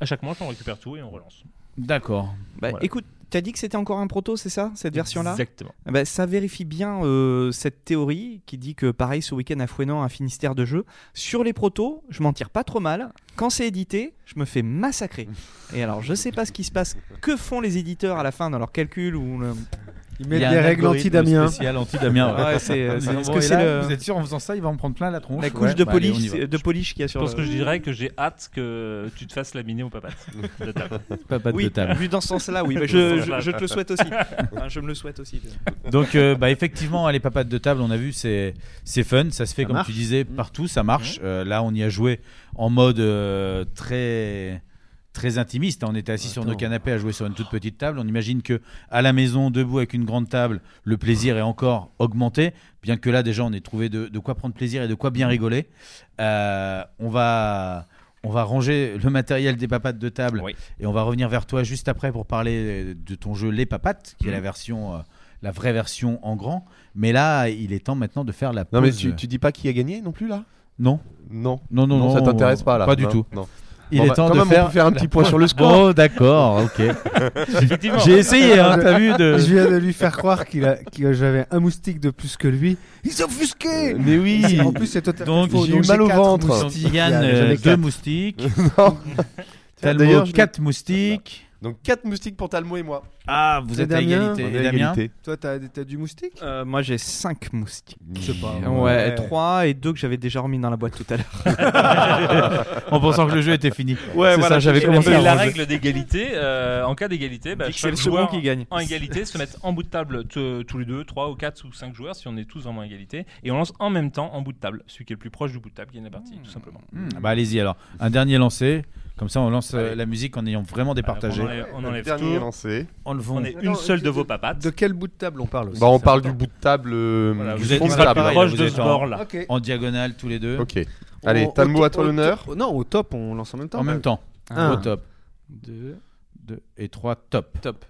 À chaque manche, on récupère tout et on relance. D'accord. Bah, Voilà. Écoute, t'as dit que c'était encore un proto, c'est ça, cette version-là? Exactement. Ah bah, ça vérifie bien euh, cette théorie qui dit que pareil ce week-end à Fouenan un Finistère de jeu. Sur les protos, je m'en tire pas trop mal. Quand c'est édité, je me fais massacrer. Et alors je sais pas ce qui se passe, que font les éditeurs à la fin dans leurs calculs ou le- Ils Il mettent des règles anti-Damien. spécial anti-Damien. ouais. Ouais, c'est, c'est- Bon, est-ce et que c'est là, le- Vous êtes sûr en faisant ça, il va en prendre plein la tronche la couche Ouais, de bah, allez, polish, va. de polish qu'il y a Je sur pense le- que je dirais que j'ai hâte que tu te fasses laminer aux papates de table. Papates Oui, de table. vu dans ce sens-là, oui. Bah, je, je- je te le souhaite aussi. Enfin, je me le souhaite aussi. Donc, euh, bah, effectivement, les papates de table, on a vu, c'est c'est fun. Ça se fait, Ça comme marche. tu disais, partout, ça marche. Euh, là, on y a joué en mode euh, très très intimiste. On était assis sur nos canapés à jouer sur une toute petite table. On imagine que à la maison, debout avec une grande table, le plaisir est encore augmenté. Bien que là, déjà, on ait trouvé de, de quoi prendre plaisir et de quoi bien rigoler. Euh, on va. On va ranger le matériel des papates de table Oui. et on va revenir vers toi juste après pour parler de ton jeu Les Papates, qui est la version, euh, la vraie version en grand. Mais là, il est temps maintenant de faire la pause. Non, mais tu, tu dis pas qui a gagné non plus là? Non, Non. non, non, Non, non, ça t'intéresse pas là Pas du Non, tout. Non. Il Bon, est bah, temps quand de faire un petit point sur le score. Bon, d'accord, ok. J'ai essayé, hein, t'as vu de. Je viens de lui faire croire qu'il a, que j'avais un moustique de plus que lui. Il s'est offusqué Mais oui. En plus, c'est totalement Donc, faux. j'ai eu mal au ventre. moustiques. Yann, euh, deux moustiques. Non. D'ailleurs, quatre moustiques. Donc 4 moustiques pour Talmo et moi. Ah, vous Et êtes à Damien égalité. On est Et à Damien égalité. Toi, t'as t'as du moustique? Euh, moi j'ai 5 moustiques. C'est pas Ouais, vrai. 3 et 2 que j'avais déjà remis dans la boîte tout à l'heure. En pensant que le jeu était fini. Ouais, C'est voilà, ça, j'avais Et commencé la à ranger. règle d'égalité, euh, en cas d'égalité, bah, que c'est chaque le second joueur qui gagne. en égalité se mettent en bout de table tous les deux, 3 ou 4 ou 5 joueurs si on est tous en égalité. Et on lance en même temps en bout de table. Celui qui est le plus proche du bout de table gagne la partie, tout simplement. Hmm, bah allez-y alors. Un dernier lancé. Comme ça, on lance euh, Allez. la musique en ayant vraiment départagé. On enlève, on enlève tout. lancé. On le est une seule de vos papates. De quel bout de table on parle aussi, Bah, on parle du bout de table. euh, Voilà, du vous êtes proche vous de êtes ce en- bord-là. Ok. En diagonale tous les deux. Ok. Allez, Au- Talmo au- à toi l'honneur. Non, au top, on lance en même temps. En même temps. Un. Au top. 2. 2 et 3 top. Top.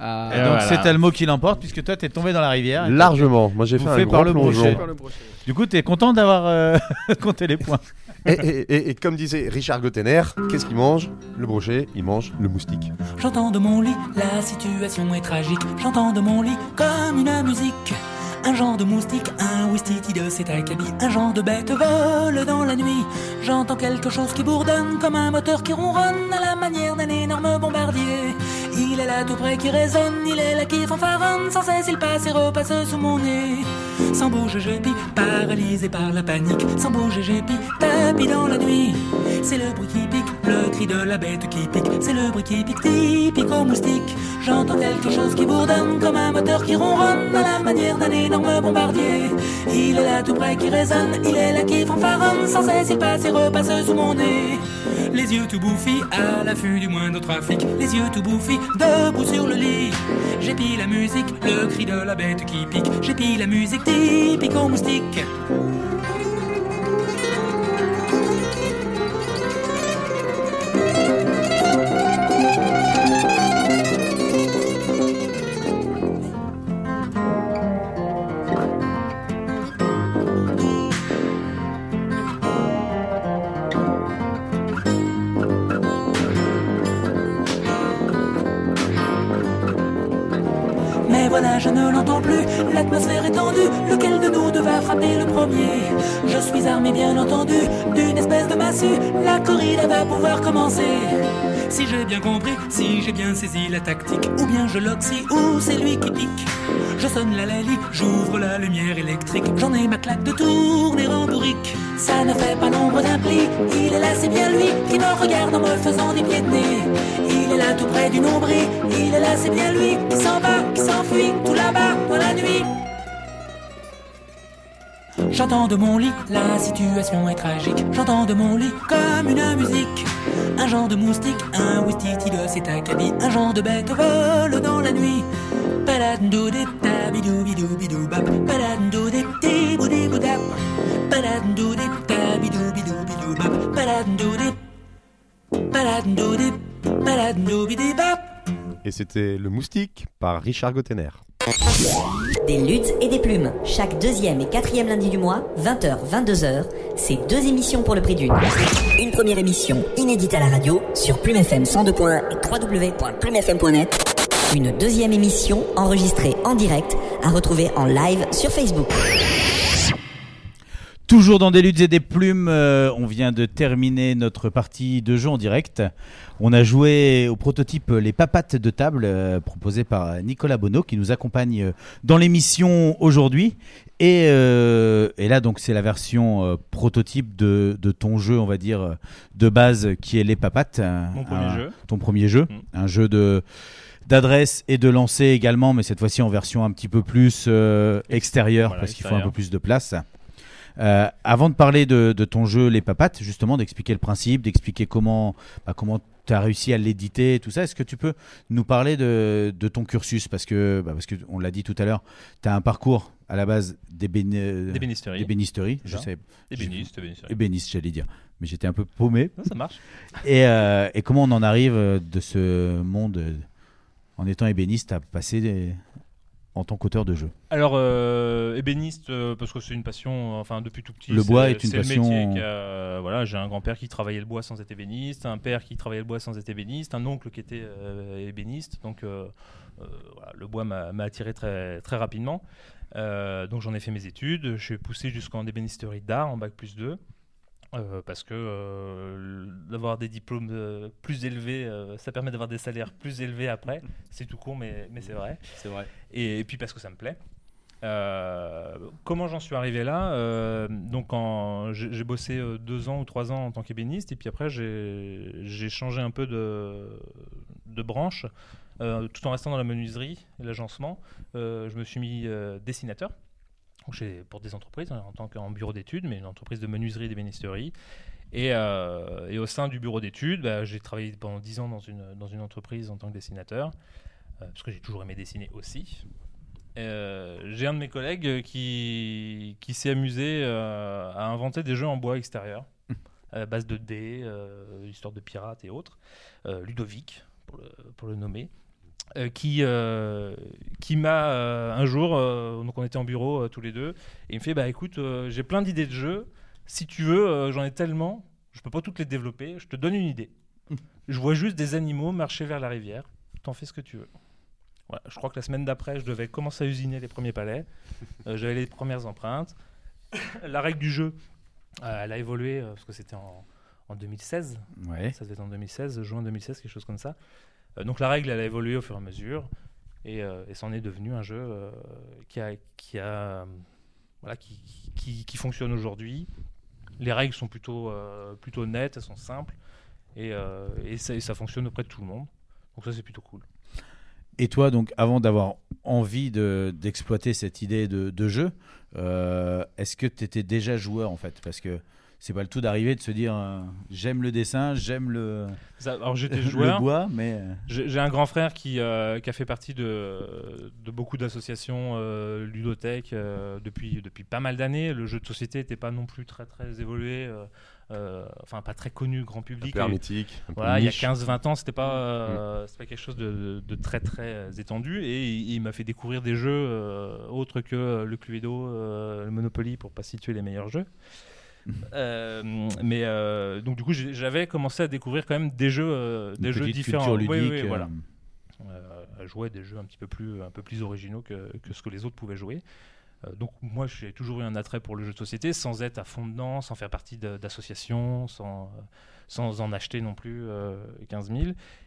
Et Et donc voilà. c'est Talmo qui l'emporte puisque toi t'es tombé dans la rivière. Largement. Moi j'ai fait un par grand le plongeon. brochet. Du coup t'es content d'avoir euh, compté les points. Et, comme disait Richard Gottener, qu'est-ce qu'il mange? Le brochet, il mange le moustique. J'entends de mon lit, la situation est tragique. J'entends de mon lit comme une musique. Un genre de moustique, un wistiti de cet acabit. Un genre de bête vole dans la nuit. J'entends quelque chose qui bourdonne comme un moteur qui ronronne à la manière d'un énorme bombardier. Il est là tout près qui résonne, il est là qui fanfaronne. Sans cesse il passe et repasse sous mon nez. Sans bouger, je pis, paralysé par la panique. Sans bouger, j'ai pis, tapis dans la nuit. C'est le bruit qui pique, le cri de la bête qui pique. C'est le bruit qui pique, typique au moustique. J'entends quelque chose qui bourdonne comme un moteur qui ronronne à la manière d'un énorme Il est là tout près qui résonne, il est là qui fanfaronne. Sans cesse il passe et repasse sous mon nez. Les yeux tout bouffis, à l'affût du moindre trafic. Les yeux tout bouffis, debout sur le lit. J'épie la musique, le cri de la bête qui pique. J'épie la musique typique au moustique. Voilà, je ne l'entends plus, l'atmosphère est tendue, lequel de nous deux va frapper le premier? Je suis armé bien entendu d'une espèce de massue, la corrida va pouvoir commencer. Si j'ai bien compris, si j'ai bien saisi la tactique, ou bien je l'oxy, ou c'est lui qui pique. Je sonne la lalie, j'ouvre la lumière électrique, j'en ai ma claque de tourner en bourrique. Ça ne fait pas l'ombre d'un pli, il est là, c'est bien lui qui me regarde en me faisant des pieds de nez. Il est là tout près du nombril, il est là, c'est bien lui qui s'en va, qui s'enfuit tout là-bas dans la nuit. J'entends de mon lit, la situation est tragique. J'entends de mon lit comme une musique. Un genre de moustique, un wistiti de cet acabit. Un genre de bête vole dans la nuit. Paladou-dip, tabidou-bidou-bidou-bap. Paladou-dip, dibou-dibou-dap. Paladou-dip, tabidou-bidou-bidou-bap. Paladou-dip, paladou-dip, paladou-bidou-bap. Et c'était Le Moustique par Richard Gottener. Des luttes et des plumes. Chaque deuxième et quatrième lundi du mois, 20h, 22h, c'est deux émissions pour le prix d'une. Une première émission inédite à la radio sur Plume FM 102.1 et www.plumefm.net. Une deuxième émission enregistrée en direct à retrouver en live sur Facebook. Toujours dans des luttes et des plumes, euh, on vient de terminer notre partie de jeu en direct. On a joué au prototype Les Papates de table, euh, proposé par Nicolas Bonneau, qui nous accompagne euh, dans l'émission aujourd'hui. Et, euh, et là, donc, c'est la version prototype de, de ton jeu, on va dire, de base, qui est Les Papates. Mon premier un- jeu. Ton premier jeu. Mm. Un jeu de d'adresse et de lancer également, mais cette fois-ci en version un petit peu plus extérieure, Voilà, parce qu'il faut un peu plus de place. Euh, avant de parler de, de ton jeu Les Papates, justement, d'expliquer le principe, d'expliquer comment, bah, comment tu as réussi à l'éditer tout ça, est-ce que tu peux nous parler de, de ton cursus? Parce que, bah, parce que on l'a dit tout à l'heure, tu as un parcours à la base d'ébéni- D'ébénisterie. je sais. Ébéniste, j'allais dire. Mais j'étais un peu paumé. Non, ça marche. Et, euh, et comment on en arrive euh, de ce monde, en étant ébéniste, à passer des- en tant qu'auteur de jeu Alors, euh, ébéniste, euh, parce que c'est une passion, euh, enfin depuis tout petit. Le bois est une le passion- métier qui a- voilà, j'ai un grand-père qui travaillait le bois sans être ébéniste, un père qui travaillait le bois sans être ébéniste, un oncle qui était euh, ébéniste. Donc, voilà, le bois m'a attiré très, très rapidement. Donc, j'en ai fait mes études. Je suis poussé jusqu'en ébénisterie d'art, en bac plus 2. Euh, parce que euh, d'avoir des diplômes euh, plus élevés, ça permet d'avoir des salaires plus élevés après. C'est tout con, mais, mais c'est vrai. C'est vrai. Et, et puis parce que ça me plaît. Comment j'en suis arrivé là Donc, j'ai bossé deux ans ou trois ans en tant qu'ébéniste, et puis après, j'ai changé un peu de, de branche, tout en restant dans la menuiserie et l'agencement. Je me suis mis dessinateur. Chez- pour des entreprises, hein, en tant qu'en bureau d'études, mais une entreprise de menuiserie et d'ébénisterie. Et, euh, et au sein du bureau d'études, bah, j'ai travaillé pendant 10 ans dans une, dans une entreprise en tant que dessinateur, euh, parce que j'ai toujours aimé dessiner aussi. Euh, j'ai un de mes collègues qui, qui s'est amusé à inventer des jeux en bois extérieur, à base de dés, histoire de pirates et autres. Ludovic, pour le nommer. Euh, qui, euh, qui m'a euh, un jour, donc on était en bureau tous les deux, et il me fait Bah écoute, j'ai plein d'idées de jeux, si tu veux, j'en ai tellement, je peux pas toutes les développer, je te donne une idée. Je vois juste des animaux marcher vers la rivière, t'en fais ce que tu veux. Voilà, je crois que la semaine d'après, je devais commencer à usiner les premiers palais. J'avais les premières empreintes. la règle du jeu, elle a évolué parce que c'était en, en 2016. Ouais. Ça devait être en 2016, juin 2016, quelque chose comme ça. Euh, donc la règle, elle a évolué au fur et à mesure. Et, euh, et c'en est devenu un jeu euh, qui, a, qui, fonctionne aujourd'hui. Les règles sont plutôt, nettes, elles sont simples. Et, ça, fonctionne auprès de tout le monde. Donc ça, c'est plutôt cool. Et toi, donc, avant d'avoir envie de- d'exploiter cette idée de, jeu, est-ce que tu étais déjà joueur en fait? Parce que c'est pas le tout d'arriver et de se dire euh, j'aime le dessin, j'aime le, alors j'étais le joueur. bois, mais. euh, J'ai j'ai un grand frère qui, euh, qui a fait partie de, de beaucoup d'associations euh, ludothèques euh, depuis, depuis pas mal d'années. Le jeu de société n'était pas non plus très très évolué, euh, euh, enfin pas très connu grand Un public. peu Et- hermétique, un peu voilà, il y a niche. 15-20 ans, c'était pas, euh, c'était pas quelque chose de, de très très étendu. Et il, il m'a fait découvrir des jeux euh, autres que le Cluedo, euh, le Monopoly, pour pas situer les meilleurs jeux. Euh, mais euh, donc du coup j'avais commencé à découvrir quand même des jeux euh, des jeux différents culture Oui, oui, ludique, voilà à jouer à des jeux un petit peu plus, un peu plus originaux que, que ce que les autres pouvaient jouer. Donc moi j'ai toujours eu un attrait pour le jeu de société sans être à fond dedans, sans faire partie d'associations, sans, sans en acheter non plus euh, 15 000.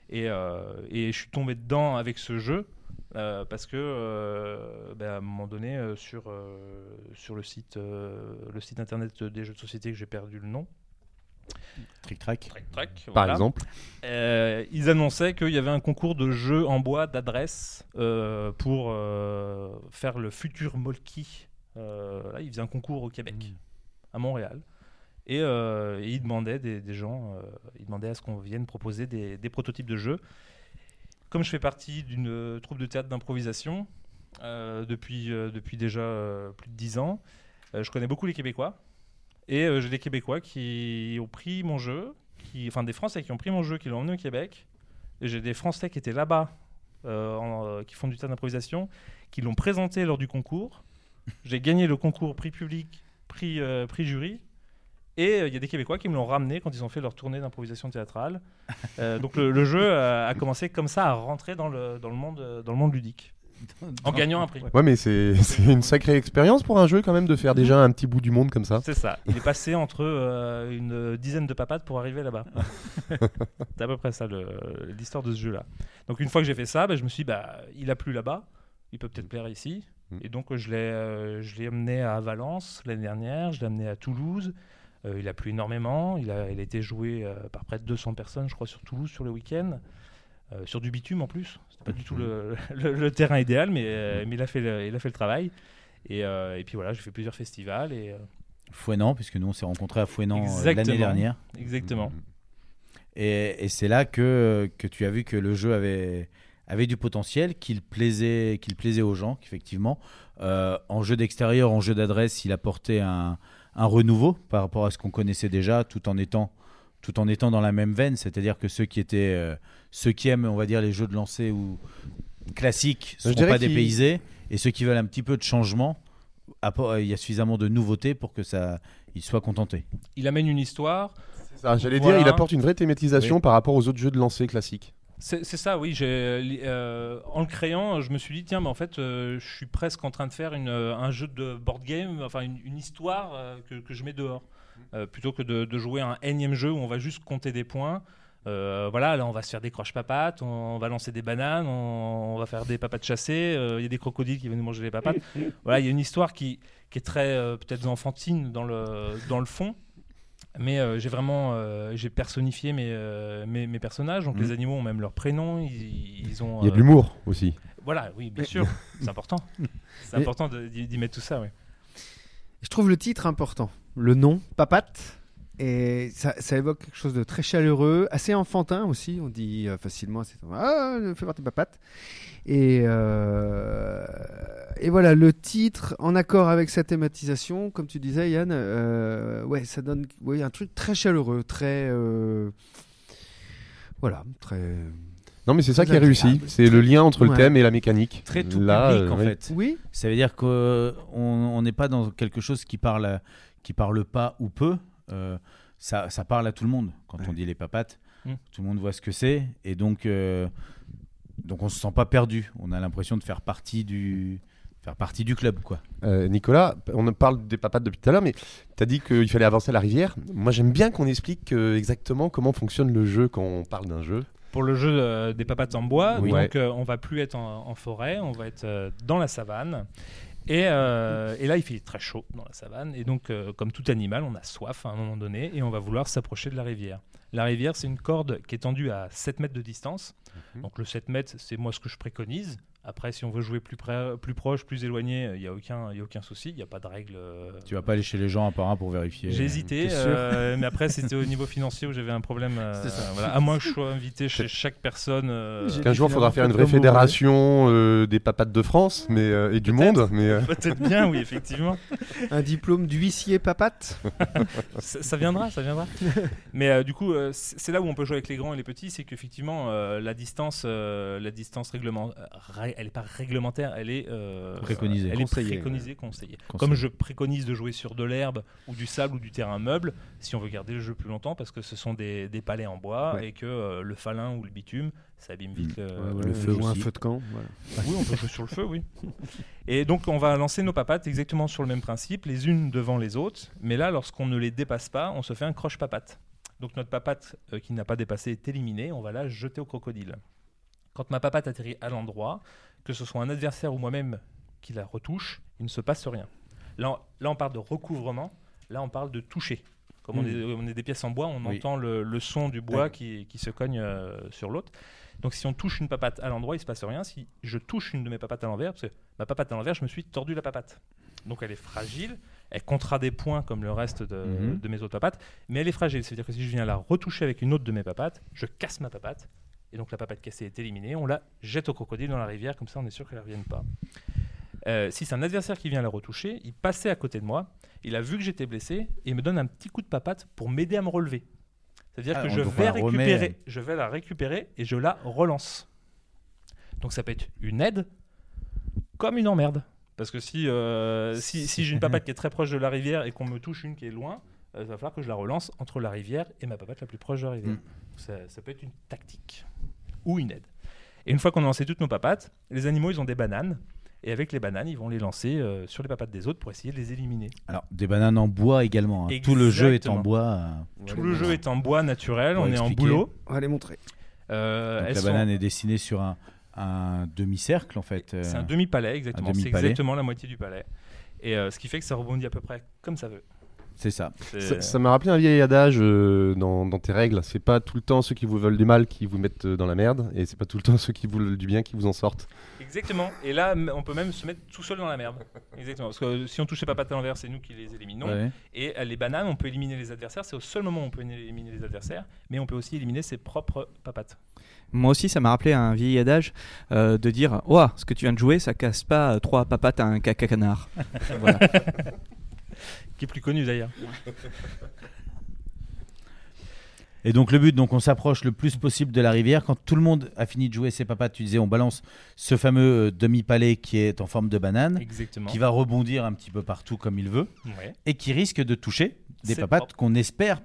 Et, euh, et je suis tombé dedans avec ce jeu. Euh, parce que euh, ben, à un moment donné euh, sur, euh, sur le, site, euh, le site internet des jeux de société que j'ai perdu le nom Trick Track. Trick Track, Par exemple. Euh, ils annonçaient qu'il y avait un concours de jeux en bois d'adresse euh, pour euh, faire le futur Molki. Euh, là, ils faisaient un concours au Québec, à Montréal. Et, euh, et ils demandaient des, des gens, euh, ils demandaient à ce qu'on vienne proposer des, des prototypes de jeux. Comme je fais partie d'une euh, troupe de théâtre d'improvisation euh, depuis, euh, depuis déjà plus de 10 ans, je connais beaucoup les Québécois. Et j'ai des Québécois qui ont pris mon jeu, qui, enfin des Français qui ont pris mon jeu, qui l'ont emmené au Québec. Et j'ai des Français qui étaient là-bas, qui font du théâtre d'improvisation, qui l'ont présenté lors du concours. J'ai gagné le concours prix public, prix, prix jury. Et euh, il y a des Québécois qui me l'ont ramené quand ils ont fait leur tournée d'improvisation théâtrale. Euh, donc le, le jeu euh, a commencé comme ça à rentrer dans le, dans le, monde, dans le monde ludique. En gagnant un prix. Ouais, mais c'est c'est une sacrée expérience pour un jeu quand même de faire déjà un petit bout du monde comme ça. C'est ça. Il est passé entre euh, une dizaine de papates pour arriver là-bas. C'est à peu près ça l'histoire de ce jeu-là. Donc une fois que j'ai fait ça, bah, je me suis dit, bah, il a plu là-bas, il peut peut-être plaire ici. Mm. Et donc je l'ai euh, je l'ai amené à Valence l'année dernière, je l'ai amené à Toulouse. Euh, il a plu énormément. Il a, il a été joué euh, par près de 200 personnes, je crois, sur Toulouse sur le week-end. Euh, sur du bitume en plus. C'était pas du tout le, le- le terrain idéal, mais, mais il, a fait le, il a fait le travail. Et, et puis voilà, j'ai fait plusieurs festivals et, Fouenant, puisque nous on s'est rencontrés à Fouenant Exactement. l'année dernière. Exactement. Et, et c'est là que, que tu as vu que le jeu avait, avait du potentiel, qu'il plaisait, qu'il plaisait aux gens, qu'effectivement, en jeu d'extérieur, en jeu d'adresse, il apportait un, un renouveau par rapport à ce qu'on connaissait déjà, tout en étant, tout en étant dans la même veine. C'est-à-dire que ceux qui étaient, euh, ceux qui aiment, on va dire, les jeux de lancer ou classiques, seront pas dépaysés, et ceux qui veulent un petit peu de changement, appo- il y a suffisamment de nouveautés pour que ça, ils soient contentés. Il amène une histoire. Ça, J'allais Voilà. dire, il apporte une vraie thématisation Oui. par rapport aux autres jeux de lancer classiques. C'est ça, oui. euh, en le créant, je me suis dit, tiens, mais en fait, euh, je suis presque en train de faire une, euh, un jeu de board game, enfin une, une histoire euh, que, que je mets dehors. Plutôt que de, de jouer un énième jeu où on va juste compter des points. Voilà, là, on va se faire des croches-papates, on, on va lancer des bananes, on, on va faire des papates chassées, il y a des crocodiles qui viennent nous manger les papates. voilà, il y a une histoire qui, qui est très, peut-être enfantine dans le, dans le fond. Mais euh, j'ai vraiment euh, j'ai personnifié mes, euh, mes, mes personnages. Donc Mhm. les animaux ont même leur prénom. Ils, ils ont. Il y a de l'humour aussi. Voilà, oui, bien sûr. C'est important. C'est important d'y mettre tout ça, oui. Je trouve le titre important. Le nom, Papate. Et ça, ça évoque quelque chose de très chaleureux, assez enfantin aussi. On dit euh, facilement, c'est ah, fais voir tes papates. Et, euh, et voilà, le titre, en accord avec sa thématisation, comme tu disais, Yann, euh, ouais, ça donne ouais, un truc très chaleureux, très. euh, voilà, très. Non, mais c'est ça qui est réussi. C'est le lien entre le thème et la mécanique. Très tout Là, public euh, en ouais. fait. Oui, Ça veut dire qu'on on n'est pas dans quelque chose qui parle, qui parle pas ou peu. Euh, ça, ça parle à tout le monde. Quand on dit les papates, Mm. tout le monde voit ce que c'est. Et donc, euh, donc on se sent pas perdu. On a l'impression de faire partie du, faire partie du club. quoi. Euh, Nicolas, on parle des papates depuis tout à l'heure, mais tu as dit qu'il fallait avancer à la rivière. Moi, j'aime bien qu'on explique euh, exactement comment fonctionne le jeu quand on parle d'un jeu. Pour le jeu euh, des papates en bois, Oui. donc Ouais. euh, on va plus être en, en forêt, on va être euh, dans la savane. Et, euh, et là, il fait très chaud dans la savane. Et donc, euh, comme tout animal, on a soif à un moment donné et on va vouloir s'approcher de la rivière. La rivière, c'est une corde qui est tendue à 7 mètres de distance. Mhm. Donc, le 7 mètres, c'est moi ce que je préconise. Après, si on veut jouer plus, près, plus proche, plus éloigné, il n'y a, aucun- il y a aucun souci. Il n'y a pas de règle. euh, Tu vas pas aller chez les gens un par un pour vérifier. j'ai hésité, euh, mais après c'était au niveau financier où j'avais un problème. euh, voilà. À moins que je sois invité chez chaque personne. euh, Qu'un jour, il faudra faire une vraie fédération euh, des papates de France mais, euh, et du monde. Mais, euh, Peut-être bien, oui, effectivement. un diplôme d'huissier papate. ça, ça viendra, ça viendra. Mais euh, du coup, euh, c'est là où on peut jouer avec les grands et les petits, c'est qu'effectivement, euh, la distance, euh, la distance réglement, euh, ré- elle n'est pas réglementaire, elle est euh, Préconisée. Elle Conseillée. est préconisée, conseillée. Conseillée. Comme je préconise de jouer sur de l'herbe ou du sable ou du terrain meuble, si on veut garder le jeu plus longtemps, parce que ce sont des, des palets en bois Ouais. et que euh, le falin ou le bitume, ça abîme vite le, Ouais, le feu ou un feu de camp. Voilà. Oui, on peut jouer sur le feu, oui. Et donc, on va lancer nos papates exactement sur le même principe, les unes devant les autres. Mais là, lorsqu'on ne les dépasse pas, on se fait un croche-papate. Donc, notre papate euh, qui n'a pas dépassé est éliminée, on va la jeter au crocodile. Quand ma papate atterrit à l'endroit, que ce soit un adversaire ou moi-même qui la retouche, il ne se passe rien. Là, on, là, on parle de recouvrement, là, on parle de toucher. Comme on, Hmm. est, on est des pièces en bois, on Oui. entend le, le son du bois qui, qui se cogne euh, sur l'autre. Donc si on touche une papate à l'endroit, il se passe rien. Si je touche une de mes papates à l'envers, parce que ma papate à l'envers, je me suis tordu la papate. Donc elle est fragile, elle comptera des points comme le reste de, Mhm. de mes autres papates, mais elle est fragile. C'est-à-dire que si je viens la retoucher avec une autre de mes papates, je casse ma papate, et donc la papate cassée est éliminée. On la jette au crocodile dans la rivière, comme ça on est sûr qu'elle ne revienne pas. Euh, si c'est un adversaire qui vient la retoucher, il passait à côté de moi, il a vu que j'étais blessé, et il me donne un petit coup de papate pour m'aider à me relever. C'est-à-dire Ah, que je vais, la récupérer, je vais la récupérer et je la relance. Donc ça peut être une aide comme une emmerde. Parce que si, euh, si, si j'ai une papate qui est très proche de la rivière et qu'on me touche une qui est loin, euh, il va falloir que je la relance entre la rivière et ma papate la plus proche de la rivière. Mm. Ça, ça peut être une tactique ou une aide. Et une fois qu'on a lancé toutes nos papates, les animaux, ils ont des bananes. Et avec les bananes, ils vont les lancer euh, sur les papates des autres pour essayer de les éliminer. Alors, des bananes en bois également. hein. Tout le jeu est en bois. euh, Tout le jeu est en bois naturel, on est en boulot. On va les montrer. Euh, donc la sont- banane est dessinée sur un, un demi-cercle en fait. C'est un demi-palais, exactement. C'est exactement la moitié du palais. Et euh, ce qui fait que ça rebondit à peu près comme ça veut. C'est ça. Ça m'a rappelé un vieil adage euh, dans, dans tes règles. C'est pas tout le temps ceux qui vous veulent du mal qui vous mettent euh, dans la merde, et c'est pas tout le temps ceux qui vous veulent du bien qui vous en sortent. Exactement. Et là, on peut même se mettre tout seul dans la merde. Exactement. Parce que euh, si on touche les papates à l'envers, c'est nous qui les éliminons. Ouais. Et les bananes, on peut éliminer les adversaires. C'est au seul moment où on peut éliminer les adversaires. Mais on peut aussi éliminer ses propres papates. Moi aussi, ça m'a rappelé un vieil adage euh, de dire Ouah, ce que tu viens de jouer, ça casse pas trois papates à un caca canard. voilà. Qui est plus connu d'ailleurs. Et donc le but, donc on s'approche le plus possible de la rivière. Quand tout le monde a fini de jouer ses papates, tu disais, on balance ce fameux euh, demi-palais qui est en forme de banane, Exactement. qui va rebondir un petit peu partout comme il veut, Ouais. et qui risque de toucher des papates qu'on espère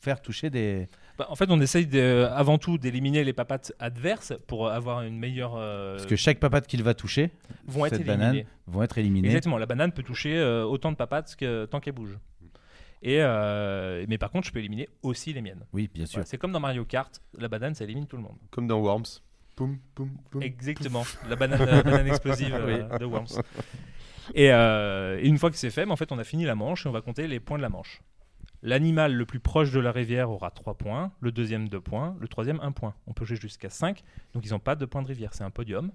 faire toucher des. Bah, en fait, on essaye de- avant tout d'éliminer les papates adverses pour avoir une meilleure. euh, Parce que chaque papate qu'il va toucher, vont être cette éliminés. banane, vont être éliminées. Exactement, la banane peut toucher euh, autant de papates que, tant qu'elle bouge. Et euh, mais par contre, je peux éliminer aussi les miennes. Oui, bien sûr. Voilà, c'est comme dans Mario Kart, la banane, ça élimine tout le monde. Comme dans Worms. Poum, poum, poum. Exactement, la banane, la banane explosive euh, de Worms. Et, euh, et une fois que c'est fait, mais en fait, on a fini la manche et on va compter les points de la manche. L'animal le plus proche de la rivière aura 3 points, le deuxième 2 points, le troisième 1 point. On peut jouer jusqu'à 5, donc ils n'ont pas de points de rivière, c'est un podium.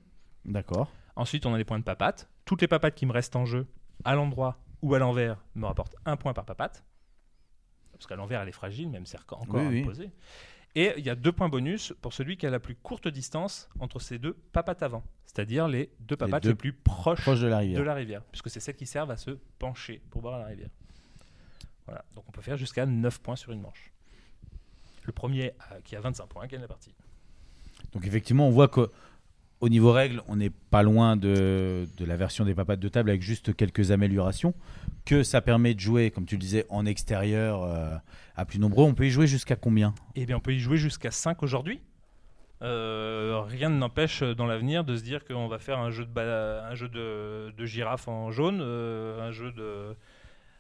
D'accord. Ensuite, on a les points de papates. Toutes les papates qui me restent en jeu, à l'endroit ou à l'envers, me rapportent un point par papate. Parce qu'à l'envers, elle est fragile, même sert encore Oui, à oui. me poser. Et il y a deux points bonus pour celui qui a la plus courte distance entre ces deux papates avant. C'est-à-dire les deux papates les, deux plus proches, Proche de la rivière. de la rivière. Puisque c'est celles qui servent à se pencher pour boire à la rivière. Voilà. Donc on peut faire jusqu'à 9 points sur une manche. Le premier euh, qui a 25 points gagne la partie. Donc effectivement, on voit qu'au au niveau règles, on n'est pas loin de, de la version des papates de table avec juste quelques améliorations. Que ça permet de jouer, comme tu le disais, en extérieur euh, à plus nombreux. On peut y jouer jusqu'à combien? Eh bien, on peut y jouer jusqu'à 5 aujourd'hui. Euh, rien ne n'empêche dans l'avenir de se dire qu'on va faire un jeu de, un jeu de, de girafe en jaune, euh, un jeu de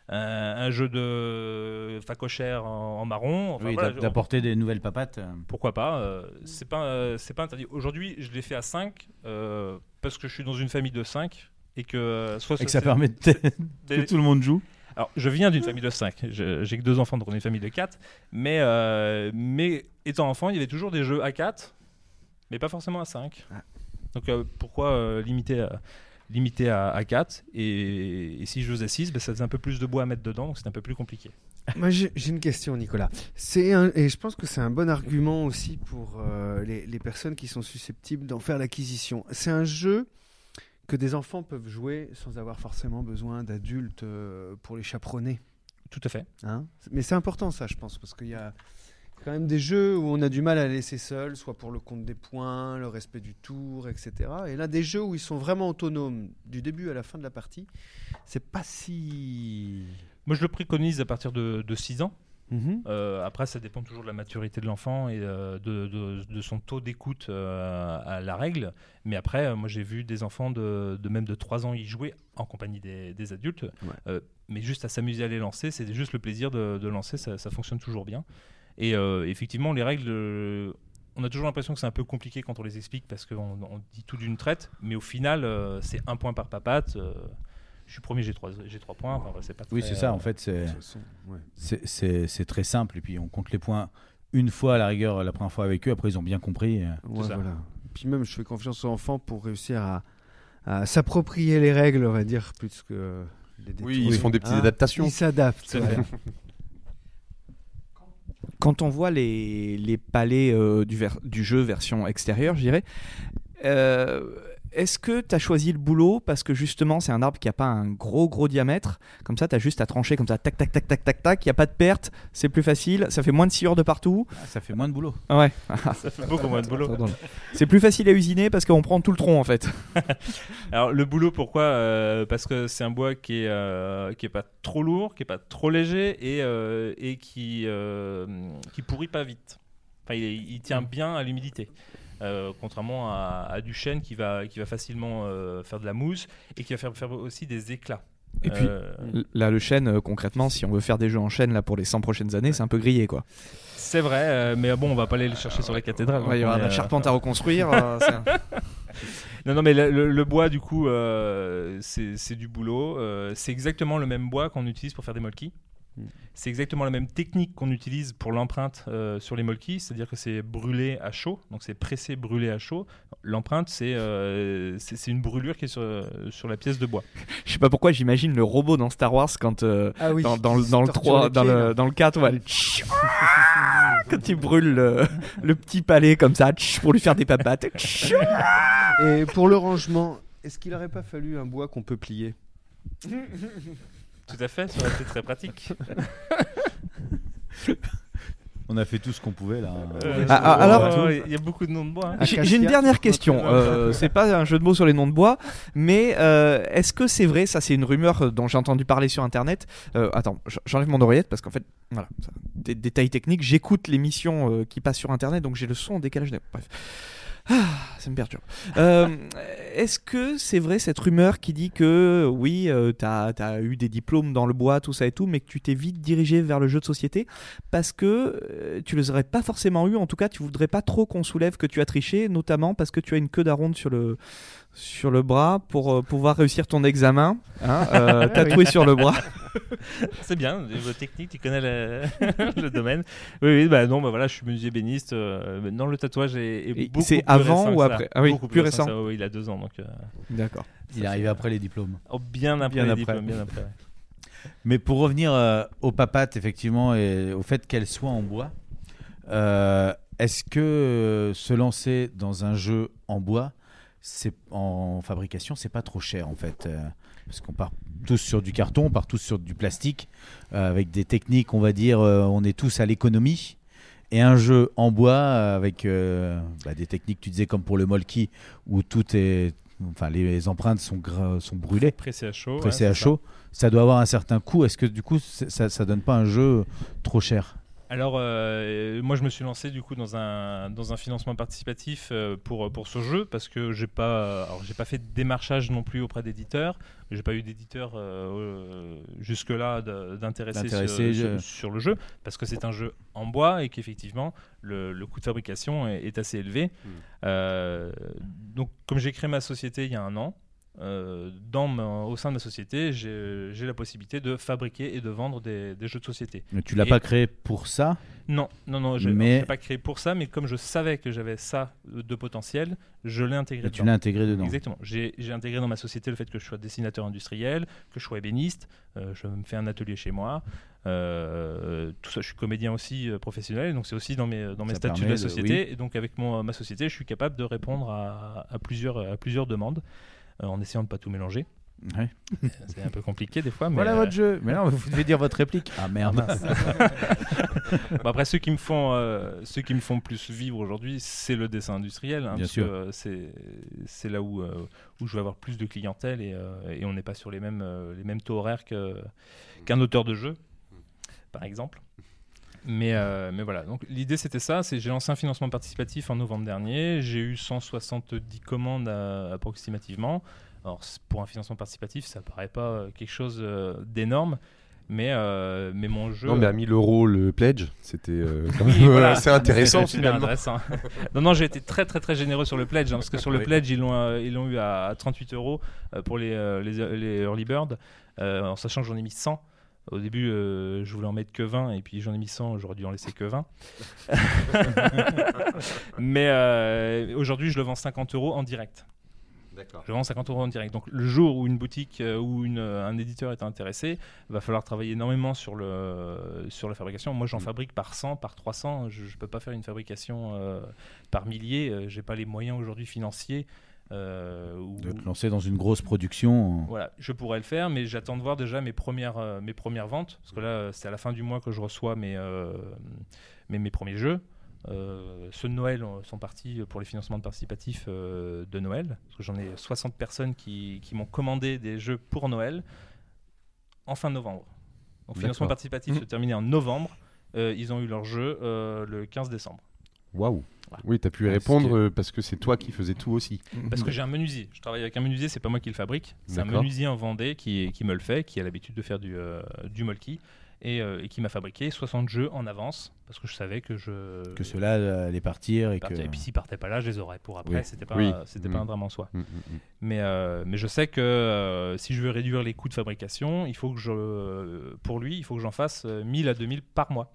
un, jeu de facochère en, en marron. Enfin, Oui, voilà, d'a- d'apporter des nouvelles papates. euh. pourquoi pas euh, C'est pas euh, c'est pas interdit. Aujourd'hui, je l'ai fait à 5 euh, parce que je suis dans une famille de 5 et que soit Et que ça permet de- que tout le monde joue. alors, je viens d'une famille de 5. J'ai que deux enfants, donc on est une famille de 4. Mais, euh, mais étant enfant, il y avait toujours des jeux à 4, mais pas forcément à 5. Donc euh, pourquoi euh, limiter, à, limiter à, à 4 et, et si je faisais 6, ben, ça faisait un peu plus de bois à mettre dedans, donc c'est un peu plus compliqué. Moi, j'ai une question, Nicolas. C'est un- et je pense que c'est un bon argument aussi pour euh, les, les personnes qui sont susceptibles d'en faire l'acquisition. C'est un jeu que des enfants peuvent jouer sans avoir forcément besoin d'adultes euh, pour les chaperonner. Tout à fait. Hein? Mais c'est important ça, je pense, parce qu'il y a quand même des jeux où on a du mal à les laisser seuls, soit pour le compte des points, le respect du tour, etc. Et là, des jeux où ils sont vraiment autonomes du début à la fin de la partie, c'est pas si. Moi, je le préconise à partir de, de 6 ans. Mhm. Euh, après, ça dépend toujours de la maturité de l'enfant et euh, de, de- de son taux d'écoute euh, à la règle. Mais après, moi, j'ai vu des enfants de, de même de 3 ans y jouer en compagnie des, des adultes. Mais juste à s'amuser à les lancer, c'est juste le plaisir de, de lancer, ça, ça fonctionne toujours bien. Et euh, effectivement, les règles, euh, on a toujours l'impression que c'est un peu compliqué quand on les explique parce qu'on on dit tout d'une traite. Mais au final, euh, c'est un point par papate. euh, je suis premier, j'ai 3 j'ai trois points. Enfin, c'est pas Oui, c'est ça. euh, En fait, c'est c'est- c'est c'est très simple. Et puis on compte les points une fois à la rigueur, la première fois avec eux. Après, ils ont bien compris. Ouais, voilà. Puis même, je fais confiance aux enfants pour réussir à, à s'approprier les règles, on va dire, plus que les Oui, ils font des petites Hein adaptations. Ils s'adaptent. Quand on voit les, les palais euh, du, du jeu version extérieure, je dirais, euh, est-ce que tu as choisi le boulot parce que justement c'est un arbre qui a pas un gros gros diamètre? Comme ça, tu as juste à trancher comme ça, tac tac tac tac tac tac, il n'y a pas de perte, c'est plus facile, ça fait moins de sciures de partout. Ah, ça fait moins de boulot. Ouais. Ça fait beaucoup moins de boulot. c'est plus facile à usiner parce qu'on prend tout le tronc en fait. Alors le boulot, pourquoi? Euh, Parce que c'est un bois qui est euh, qui est pas trop lourd, qui est pas trop léger et euh, et qui euh, qui pourrit pas vite. Enfin, il, il tient bien à l'humidité. Euh, contrairement à, à du chêne qui va qui va facilement euh, faire de la mousse et qui va faire, faire aussi des éclats. Et puis, Euh, Là, le chêne, concrètement, si on veut faire des jeux en chêne là, pour les 100 prochaines années, c'est un peu grillé quoi. c'est vrai, mais bon, on va pas aller le chercher sur la cathédrale. Ouais, il y donc aura de la charpente à reconstruire. Non, non, mais le, le- le bois, du coup, euh, c'est c'est du boulot. Euh, c'est exactement le même bois qu'on utilise pour faire des molki. C'est exactement la même technique qu'on utilise pour l'empreinte euh, sur les molkis, c'est-à-dire que c'est brûlé à chaud, donc c'est pressé, brûlé à chaud. L'empreinte, c'est euh, une brûlure qui est sur, euh, sur la pièce de bois. Je sais pas pourquoi j'imagine le robot dans Star Wars quand euh, Ah oui, dans, dans, le- qui dans le se torture 3 les dans pieds, le dans le 4 ouais, quand il brûle le, le petit palais comme ça pour lui faire des papates. Et pour le rangement, est-ce qu'il aurait pas fallu un bois qu'on peut plier? Tout à fait, ça aurait été très pratique. On a fait tout ce qu'on pouvait là. Euh, Ah, ah, alors- euh, il y a beaucoup de noms de bois. hein. J'ai une dernière question. Euh, c'est pas un jeu de mots sur les noms de bois, mais euh, est-ce que c'est vrai Ça, c'est une rumeur euh, dont j'ai entendu parler sur Internet. Euh, attends, j'enlève mon oreillette parce qu'en fait, voilà, ça- des détails techniques. J'écoute l'émission euh, qui passe sur Internet, donc j'ai le son en décalage. Bref. Ah, ça me perturbe. Euh, Est-ce que c'est vrai cette rumeur qui dit que oui, euh, t'as as eu des diplômes dans le bois, tout ça et tout, mais que tu t'es vite dirigé vers le jeu de société parce que euh, tu les aurais pas forcément eu. En tout cas, tu voudrais pas trop qu'on soulève que tu as triché, notamment parce que tu as une queue d'aronde sur le sur le bras pour euh, pouvoir réussir ton examen, hein, euh, tatoué sur le bras. C'est bien, niveau technique, tu connais le, le domaine. Oui, oui, bah non, bah voilà, je suis menuisier béniste. euh, maintenant, le tatouage est, est beaucoup c'est avant ou après? Ah oui, Beaucoup plus récent. récent. que ça, oui, il a deux ans, donc. euh, D'accord. Il est arrivé après les diplômes. oh, bien après Bien les après. diplômes, bien après. Mais pour revenir euh, aux papates, effectivement, et au fait qu'elles soient en bois, euh, est-ce que euh, se lancer dans un jeu en bois, c'est en fabrication, c'est pas trop cher en fait euh, Parce qu'on part tous sur du carton, on part tous sur du plastique, euh, avec des techniques, on va dire, euh, on est tous à l'économie. Et un jeu en bois avec bah, des techniques, tu disais comme pour le Molki, où tout est, enfin les empreintes sont, sont brûlées Pressé à chaud. pressé ouais, à ça. chaud, ça. doit avoir un certain coût. Est-ce que du coup, ça, ça donne pas un jeu trop cher? Alors, euh, moi, je me suis lancé du coup dans un, dans un financement participatif euh, pour, pour ce jeu parce que j'ai pas, alors, j'ai pas fait de démarchage non plus auprès d'éditeurs. J'ai pas eu d'éditeur euh, euh, jusque-là d'intéressé sur, le jeu parce que c'est un jeu en bois et qu'effectivement le, le coût de fabrication est, est assez élevé. Euh, donc, comme j'ai créé ma société il y a un an. Euh, dans ma- au sein de ma société, j'ai la possibilité de fabriquer et de vendre des, des jeux de société. Mais Tu l'as pas créé pour ça? Non, non, non, je Mais- ne l'ai pas créé pour ça, mais comme je savais que j'avais ça de potentiel, je l'ai intégré et tu l'as intégré dedans. Exactement. J'ai intégré dans ma société le fait que je sois dessinateur industriel, que je sois ébéniste, euh, je me fais un atelier chez moi. euh, tout ça, je suis comédien aussi professionnel, donc c'est aussi dans mes, dans mes Ça statuts de la de- société. Et donc avec mon, ma société, je suis capable de répondre à, à plusieurs, à plusieurs demandes en essayant de pas tout mélanger. Ouais. C'est un peu compliqué des fois, mais Voilà euh, votre jeu. Mais non, vous devez dire votre réplique. Ah merde. Bon, après, ceux qui me font, euh, ceux qui me font plus vivre aujourd'hui, c'est le dessin industriel. hein, Bien parce sûr. euh, c'est, là où, euh, où je vais avoir plus de clientèle et, euh, et on n'est pas sur les mêmes, euh, les mêmes taux horaires qu'un auteur de jeu, par exemple. Mais, euh, mais voilà, donc l'idée c'était ça, c'est j'ai lancé un financement participatif en novembre dernier, j'ai eu 170 commandes euh, approximativement. Alors pour un financement participatif, ça paraît pas euh, quelque chose d'énorme, mais, euh, mais mon jeu... Non, mais à 1000 euros le pledge, c'était euh, quand Oui, même voilà. assez intéressant finalement. intéressant. non, non, j'ai été très très très généreux sur le pledge hein, parce que sur le pledge ils l'ont euh, ils l'ont eu à 38 euros pour les, les, les early bird, euh, en sachant que j'en ai mis 100. Au début, euh, je voulais en mettre que 20 et puis j'en ai mis 100. J'aurais dû en laisser que 20. Mais euh, aujourd'hui, je le vends 50 euros en direct. Je vends 50 euros en direct. Donc le jour où une boutique euh, ou une, euh, un éditeur est intéressé, il va falloir travailler énormément sur, le, sur la fabrication. Moi, j'en fabrique par 100, par 300. Je ne peux pas faire une fabrication par milliers. J'ai pas les moyens aujourd'hui financiers. Euh, De te lancer dans une grosse production. voilà, je pourrais le faire, mais j'attends de voir déjà mes premières, euh, mes premières ventes. Parce que là, euh, c'est à la fin du mois que je reçois mes, euh, mes, mes premiers jeux. Ceux de Noël sont partis pour les financements participatifs de Noël. Parce que j'en ai 60 personnes qui, qui m'ont commandé des jeux pour Noël en fin novembre. Donc, financement participatif se terminait en novembre. Ils ont eu leur jeu le 15 décembre. Waouh. Oui, tu as pu répondre euh, parce que c'est toi qui faisais tout aussi. Parce que j'ai un menuisier. Je travaille avec un menuisier, c'est pas moi qui le fabrique. C'est un menuisier en Vendée qui, qui me le fait, qui a l'habitude de faire du, euh, du molki. et, euh, et qui m'a fabriqué 60 jeux en avance parce que je savais que je Que cela allait partir et que. partais. Et puis s'ils partaient pas là, je les aurais pour après. Oui. C'était pas, Oui. c'était pas un drame en soi. Mm, mm, mm. Mais, euh, mais je sais que euh, si je veux réduire les coûts de fabrication, il faut que je, pour lui, il faut que j'en fasse euh, 1000 à 2000 par mois.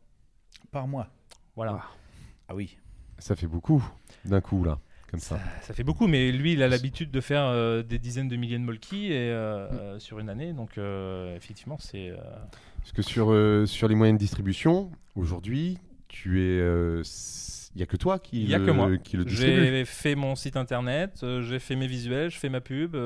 Par mois. Voilà. Ah oui. Ça fait beaucoup d'un coup là, comme ça. Ça, ça fait beaucoup, mais lui, il a l'habitude de faire euh, des dizaines de milliers de molki et, euh, euh, sur une année. Donc, effectivement, c'est. Parce que sur, sur les moyens de distribution, aujourd'hui, tu es. Il n'y a que toi qui, Il n'y a le, que moi. qui le distribue. J'ai fait mon site internet, j'ai fait mes visuels, je fais ma pub.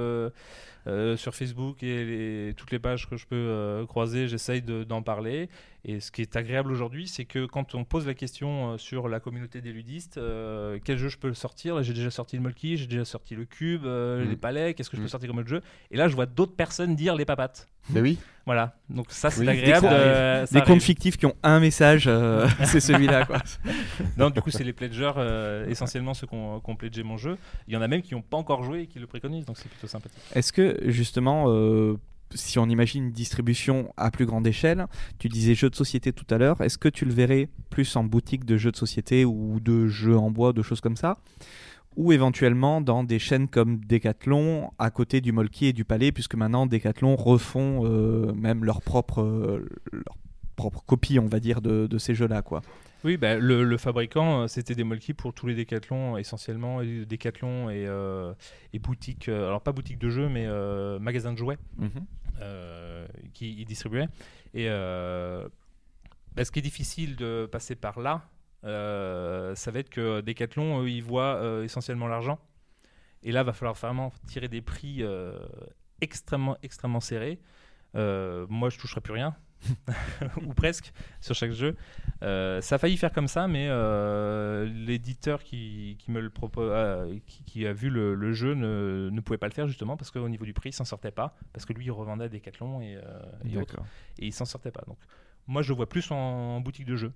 sur Facebook et les- toutes les pages que je peux croiser, j'essaye de- d'en parler. Et ce qui est agréable aujourd'hui, c'est que quand on pose la question euh, sur la communauté des ludistes, euh, quel jeu je peux sortir? Là, J'ai déjà sorti le Molki, j'ai déjà sorti le Cube, euh, Mm. les palais, qu'est-ce que je peux Mm. sortir comme autre jeu? Et là, je vois d'autres personnes dire les papates. Mais oui, Voilà, donc ça c'est Oui, agréable. des euh, ça Des arrive. comptes fictifs qui ont un message, euh, c'est celui-là quoi. Non, du coup, c'est les pledgers, euh, essentiellement ceux qui ont, ont pledgé mon jeu. Il y en a même qui n'ont pas encore joué et qui le préconisent, donc c'est plutôt sympathique. Est-ce que justement, euh, si on imagine une distribution à plus grande échelle, tu disais jeux de société tout à l'heure, est-ce que tu le verrais plus en boutique de jeux de société ou de jeux en bois, de choses comme ça? Ou éventuellement dans des chaînes comme Decathlon à côté du Molki et du Palais, puisque maintenant Decathlon refont euh, même leur propre, euh, leur propre copie, on va dire, de, de ces jeux-là. quoi? Oui, bah, le, le fabricant, euh, c'était des Molki pour tous les décathlons, essentiellement, et Decathlon et, euh, et boutiques, euh, alors pas boutique de jeux, mais euh, magasins de jouets euh, qui y distribuaient. Et bah, ce qui est difficile de passer par là, ça va être que Decathlon, eux, ils voient essentiellement l'argent. Et là, va falloir vraiment tirer des prix extrêmement, extrêmement serrés. Moi, je toucherai plus rien, ou presque, sur chaque jeu. Euh, ça a failli faire comme ça, mais euh, l'éditeur qui, qui me le propose, euh, qui, qui a vu le, le jeu ne, ne pouvait pas le faire justement parce qu'au niveau du prix, il s'en sortait pas, parce que lui, il revendait à Decathlon et, et autres, et il s'en sortait pas. Donc, moi, je le vois plus en, en boutique de jeu.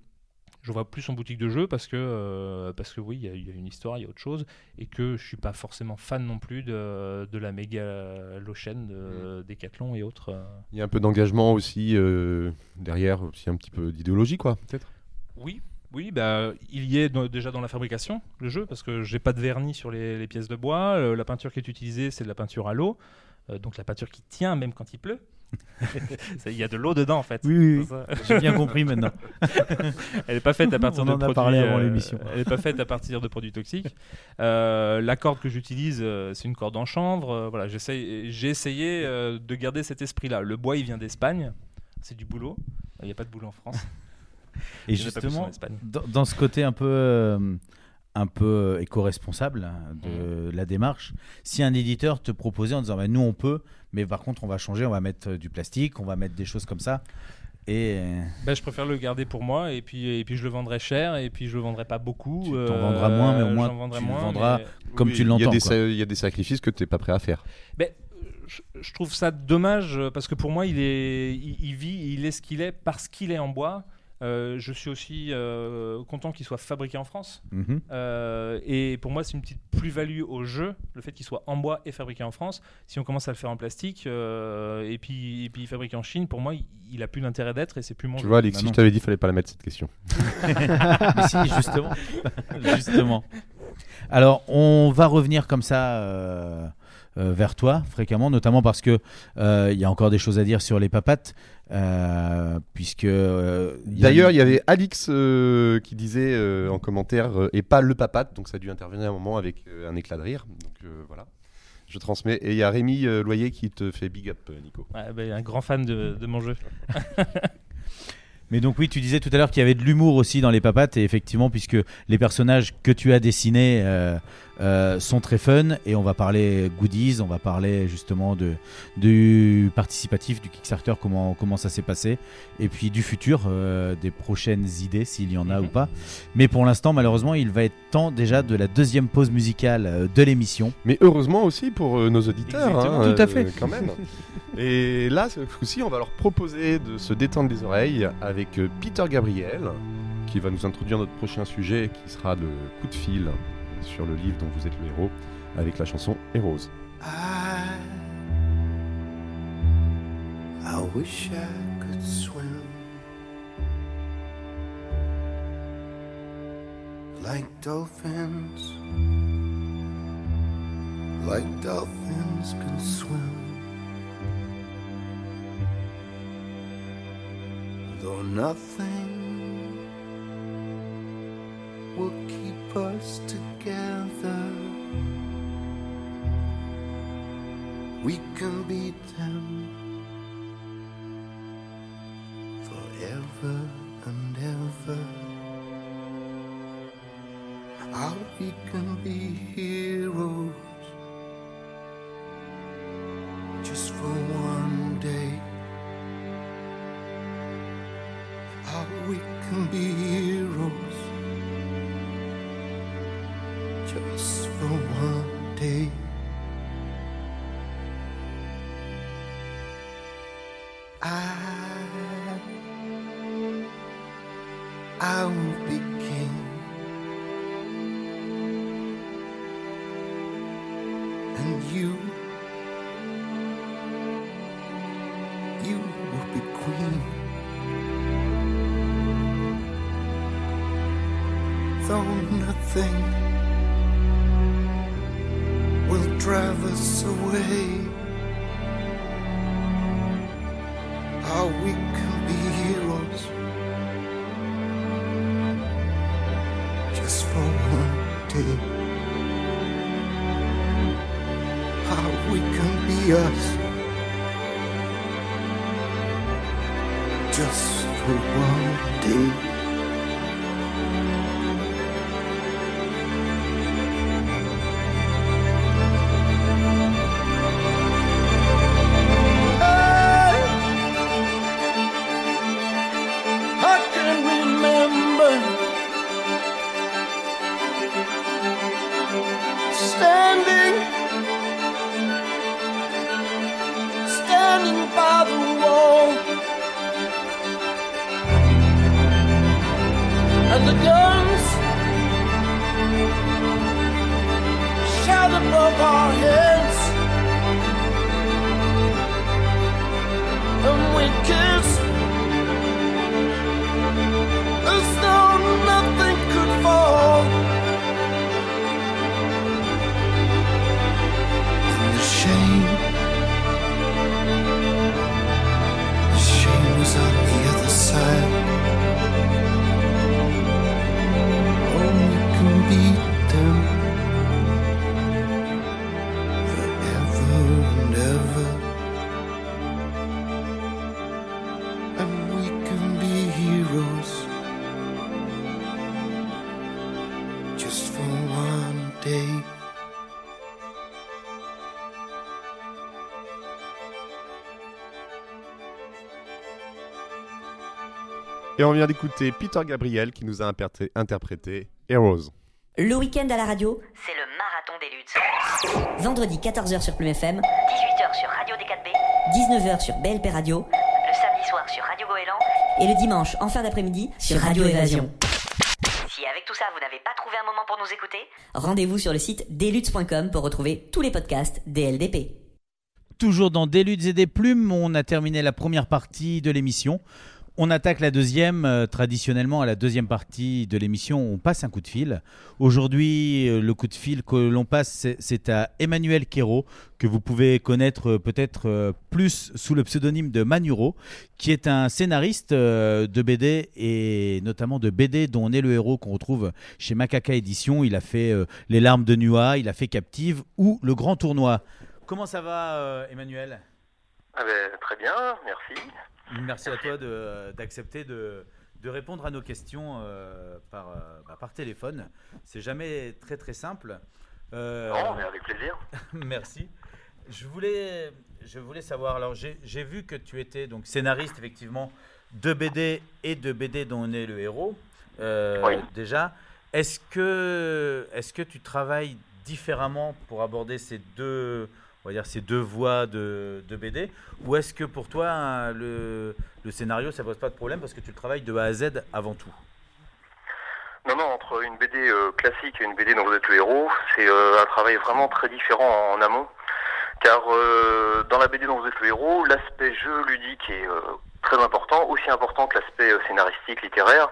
Je vois plus en boutique de jeu parce que, euh, parce que oui, il y, a- il y a une histoire, il y a autre chose, et que je suis pas forcément fan non plus de, de la méga low-chain de Decathlon et autres. euh. il y a un peu d'engagement aussi euh, derrière, aussi un petit peu d'idéologie, quoi, peut-être. Oui, oui, bah, il y est dans- déjà dans la fabrication, le jeu, parce que j'ai pas de vernis sur les, les pièces de bois. la peinture qui est utilisée, c'est de la peinture à l'eau. euh, donc la peinture qui tient même quand il pleut. Il y a de l'eau dedans en fait. Oui, oui. J'ai bien compris maintenant. Elle n'est pas faite à partir On de en a produits. parlé avant euh, l'émission. Elle n'est pas faite à partir de produits toxiques. Euh, la corde que j'utilise, euh, c'est une corde en chanvre. voilà, j'ai essayé de garder cet esprit-là. Le bois, il vient d'Espagne. C'est du boulot. Il n'y a pas de boulot en France. Et justement, dans, dans ce côté un peu, euh, un peu éco-responsable hein, de la démarche, si un éditeur te proposait en disant bah, nous on peut, mais par contre on va changer, on va mettre euh, du plastique, on va mettre des choses comme ça, et euh, Ben, je préfère le garder pour moi et puis, et puis je le vendrai cher et puis je le vendrai pas beaucoup. Tu t'en euh, vendras moins, mais au moins tu le vendras mais- comme Oui, tu l'entends. il y a des sacrifices que tu n'es pas prêt à faire. Ben, je, je trouve ça dommage euh, parce que pour moi, il, est, il, il vit, il est ce qu'il est parce qu'il est en bois. Euh, je suis aussi euh, content qu'il soit fabriqué en France. Mhm. Euh, et pour moi, c'est une petite plus-value au jeu, le fait qu'il soit en bois et fabriqué en France. Si on commence à le faire en plastique euh, et, puis, et puis fabriqué en Chine, pour moi, il, il a plus d'intérêt d'être et c'est plus mon Tu jeu. vois, Alexis, Bah je t'avais dit qu'il fallait pas la mettre cette question. Mais si, justement. justement. Alors, on va revenir comme ça vers toi fréquemment, notamment parce que euh, il y a encore des choses à dire sur les papates, euh, puisque. euh, D'ailleurs, il y avait Alix euh, qui disait euh, en commentaire euh, et pas le papate, donc ça a dû intervenir un moment avec euh, un éclat de rire. Donc euh, voilà, je transmets. Et il y a Rémi euh, Loyer qui te fait big up, euh, Nico. Ouais, ben, un grand fan de, de mon jeu. Mais donc oui, tu disais tout à l'heure qu'il y avait de l'humour aussi dans les papates, et effectivement, puisque les personnages que tu as dessinés euh, euh, sont très fun, et on va parler goodies, on va parler justement de, du participatif, du Kickstarter, comment, comment ça s'est passé, et puis du futur, euh, des prochaines idées, s'il y en a Mhm. ou pas. Mais pour l'instant, malheureusement, il va être temps déjà de la deuxième pause musicale euh, de l'émission. Mais heureusement aussi pour euh, nos auditeurs. Hein, tout à fait. quand même. Et là, ce coup-ci, on va leur proposer de se détendre les oreilles avec Peter Gabriel, qui va nous introduire notre prochain sujet, qui sera le coup de fil sur le livre dont vous êtes le héros avec la chanson Heroes. I, I wish I could swim like dolphins, like dolphins can swim. Though nothing will keep us together, we can beat them forever and ever. How we can be heroes just for one day. How we can be the world. Et on vient d'écouter Peter Gabriel qui nous a interprété, Heroes. Le week-end à la radio, c'est le marathon des luttes. Vendredi 14h sur Plume FM, 18h sur Radio D4B, 19h sur BLP Radio, le samedi soir sur Radio Goéland et le dimanche en fin d'après-midi sur Radio Évasion. Si avec tout ça vous n'avez pas trouvé un moment pour nous écouter, rendez-vous sur le site deluttes.com pour retrouver tous les podcasts DLDP. Toujours dans Des luttes et des plumes, on a terminé la première partie de l'émission. On attaque la deuxième. Euh, traditionnellement, à la deuxième partie de l'émission, on passe un coup de fil. Aujourd'hui, euh, le coup de fil que l'on passe, c'est- à Emmanuel Quérault, que vous pouvez connaître euh, peut-être plus sous le pseudonyme de Manuro, qui est un scénariste de BD et notamment de BD dont on est le héros qu'on retrouve chez Macaca Édition. Il a fait Les larmes de Nua, il a fait Captive ou Le Grand Tournoi. Comment ça va, Emmanuel? Ah ben, très bien, merci. Merci à toi d'accepter de, de répondre à nos questions euh, par, euh, bah, par téléphone. C'est jamais très très simple. Euh, Non, mais avec plaisir. Merci. Je voulais, je voulais savoir, alors j'ai vu que tu étais donc scénariste effectivement de BD et de BD dont on est le héros. Oui. Déjà, est-ce que, est que tu travailles différemment pour aborder ces deux, on va dire ces deux voies de, BD Ou est-ce que pour toi hein, le, scénario ça pose pas de problème parce que tu le travailles de A à Z avant tout? Non, non, entre une BD euh, classique et une BD dont vous êtes le héros, c'est euh, un travail vraiment très différent en amont. Car euh, dans la BD dont vous êtes le héros, l'aspect jeu ludique est très important, aussi important que l'aspect euh, scénaristique, littéraire.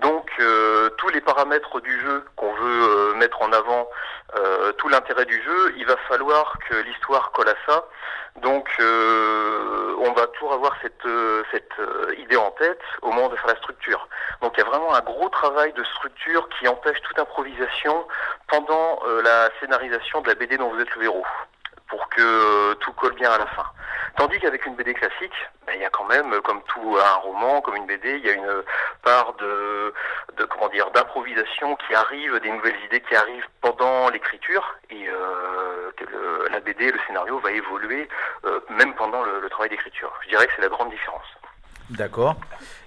Donc euh, tous les paramètres du jeu qu'on veut euh, mettre en avant, euh, tout l'intérêt du jeu, il va falloir que l'histoire colle à ça. Donc euh, on va toujours avoir cette, euh, cette idée en tête au moment de faire la structure. Donc il y a vraiment un gros travail de structure qui empêche toute improvisation pendant euh, la scénarisation de la BD dont vous êtes le héros pour que euh, tout colle bien à la fin. Tandis qu'avec une BD classique, ben, il y a quand même, euh, comme tout un roman, comme une BD, il y a une part de, de d'improvisation qui arrive, des nouvelles idées qui arrivent pendant l'écriture, et euh, la BD, le scénario va évoluer même pendant le, travail d'écriture. Je dirais que c'est la grande différence. D'accord.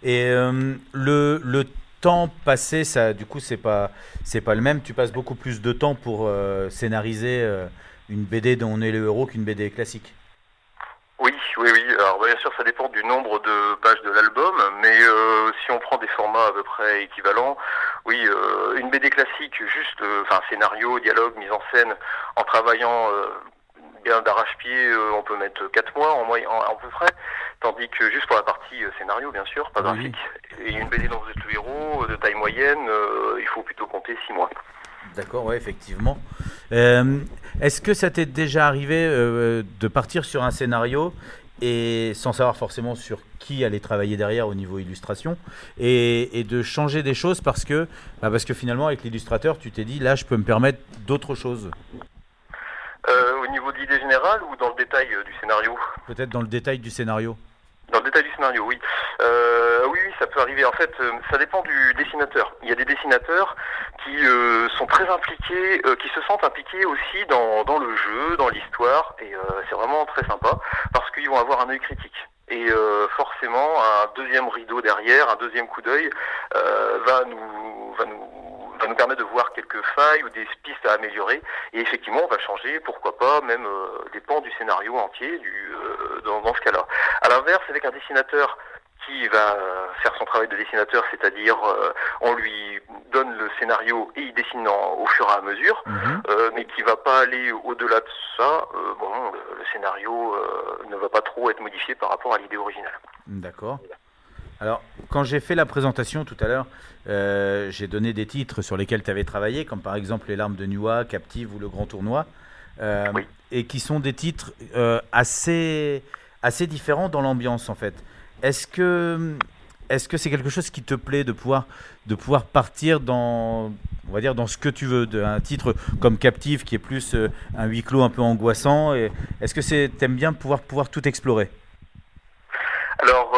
Et le, le temps passé, ça, du coup, c'est pas, c'est pas le même. Tu passes beaucoup plus de temps pour scénariser une BD dont on est le héros qu'une BD classique. Oui, oui, oui. Alors bien sûr, ça dépend du nombre de pages de l'album, mais euh, si on prend des formats à peu près équivalents, oui, euh, une BD classique, juste, euh, enfin scénario, dialogue, mise en scène, en travaillant bien d'arrache-pied, on peut mettre 4 mois en moyenne, en, à peu près, tandis que juste pour la partie scénario, bien sûr, pas graphique, et une BD dont vous êtes le héros, de taille moyenne, il faut plutôt compter 6 mois. D'accord, ouais, effectivement. Euh, Est-ce que ça t'est déjà arrivé euh, de partir sur un scénario et sans savoir forcément sur qui allait travailler derrière au niveau illustration et, et de changer des choses parce que, bah, parce que finalement avec l'illustrateur tu t'es dit là je peux me permettre d'autres choses? Euh, au niveau de l'idée générale ou dans le détail euh, du scénario? Peut-être dans le détail du scénario Dans le détail du scénario, oui. Euh, oui, ça peut arriver. En fait, euh, ça dépend du dessinateur. Il y a des dessinateurs qui euh, sont très impliqués, euh, qui se sentent impliqués aussi dans, dans le jeu, dans l'histoire, et euh, c'est vraiment très sympa parce qu'ils vont avoir un œil critique. Et euh, forcément, un deuxième rideau derrière, un deuxième coup d'œil, va nous va nous va nous permettre de voir quelques failles ou des pistes à améliorer. Et effectivement, on va changer, pourquoi pas, même euh, des pans du scénario entier du, euh, dans, dans ce cas-là. À l'inverse, avec un dessinateur qui va faire son travail de dessinateur, c'est-à-dire euh, on lui donne le scénario et il dessine en- au fur et à mesure, euh, mais qui va pas aller au-delà de ça. euh, bon, le, le scénario ne va pas trop être modifié par rapport à l'idée originale. D'accord. Alors, quand j'ai fait la présentation tout à l'heure, euh, j'ai donné des titres sur lesquels tu avais travaillé, comme par exemple Les larmes de Nua, Captive ou Le Grand Tournoi, euh, et qui sont des titres euh, assez, assez différents dans l'ambiance en fait. Est-ce que est-ce que c'est quelque chose qui te plaît de pouvoir de pouvoir partir dans on va dire dans ce que tu veux, de- un titre comme Captive qui est plus un huis clos un peu angoissant. Est-ce que c'est t'aimes bien pouvoir pouvoir tout explorer? Alors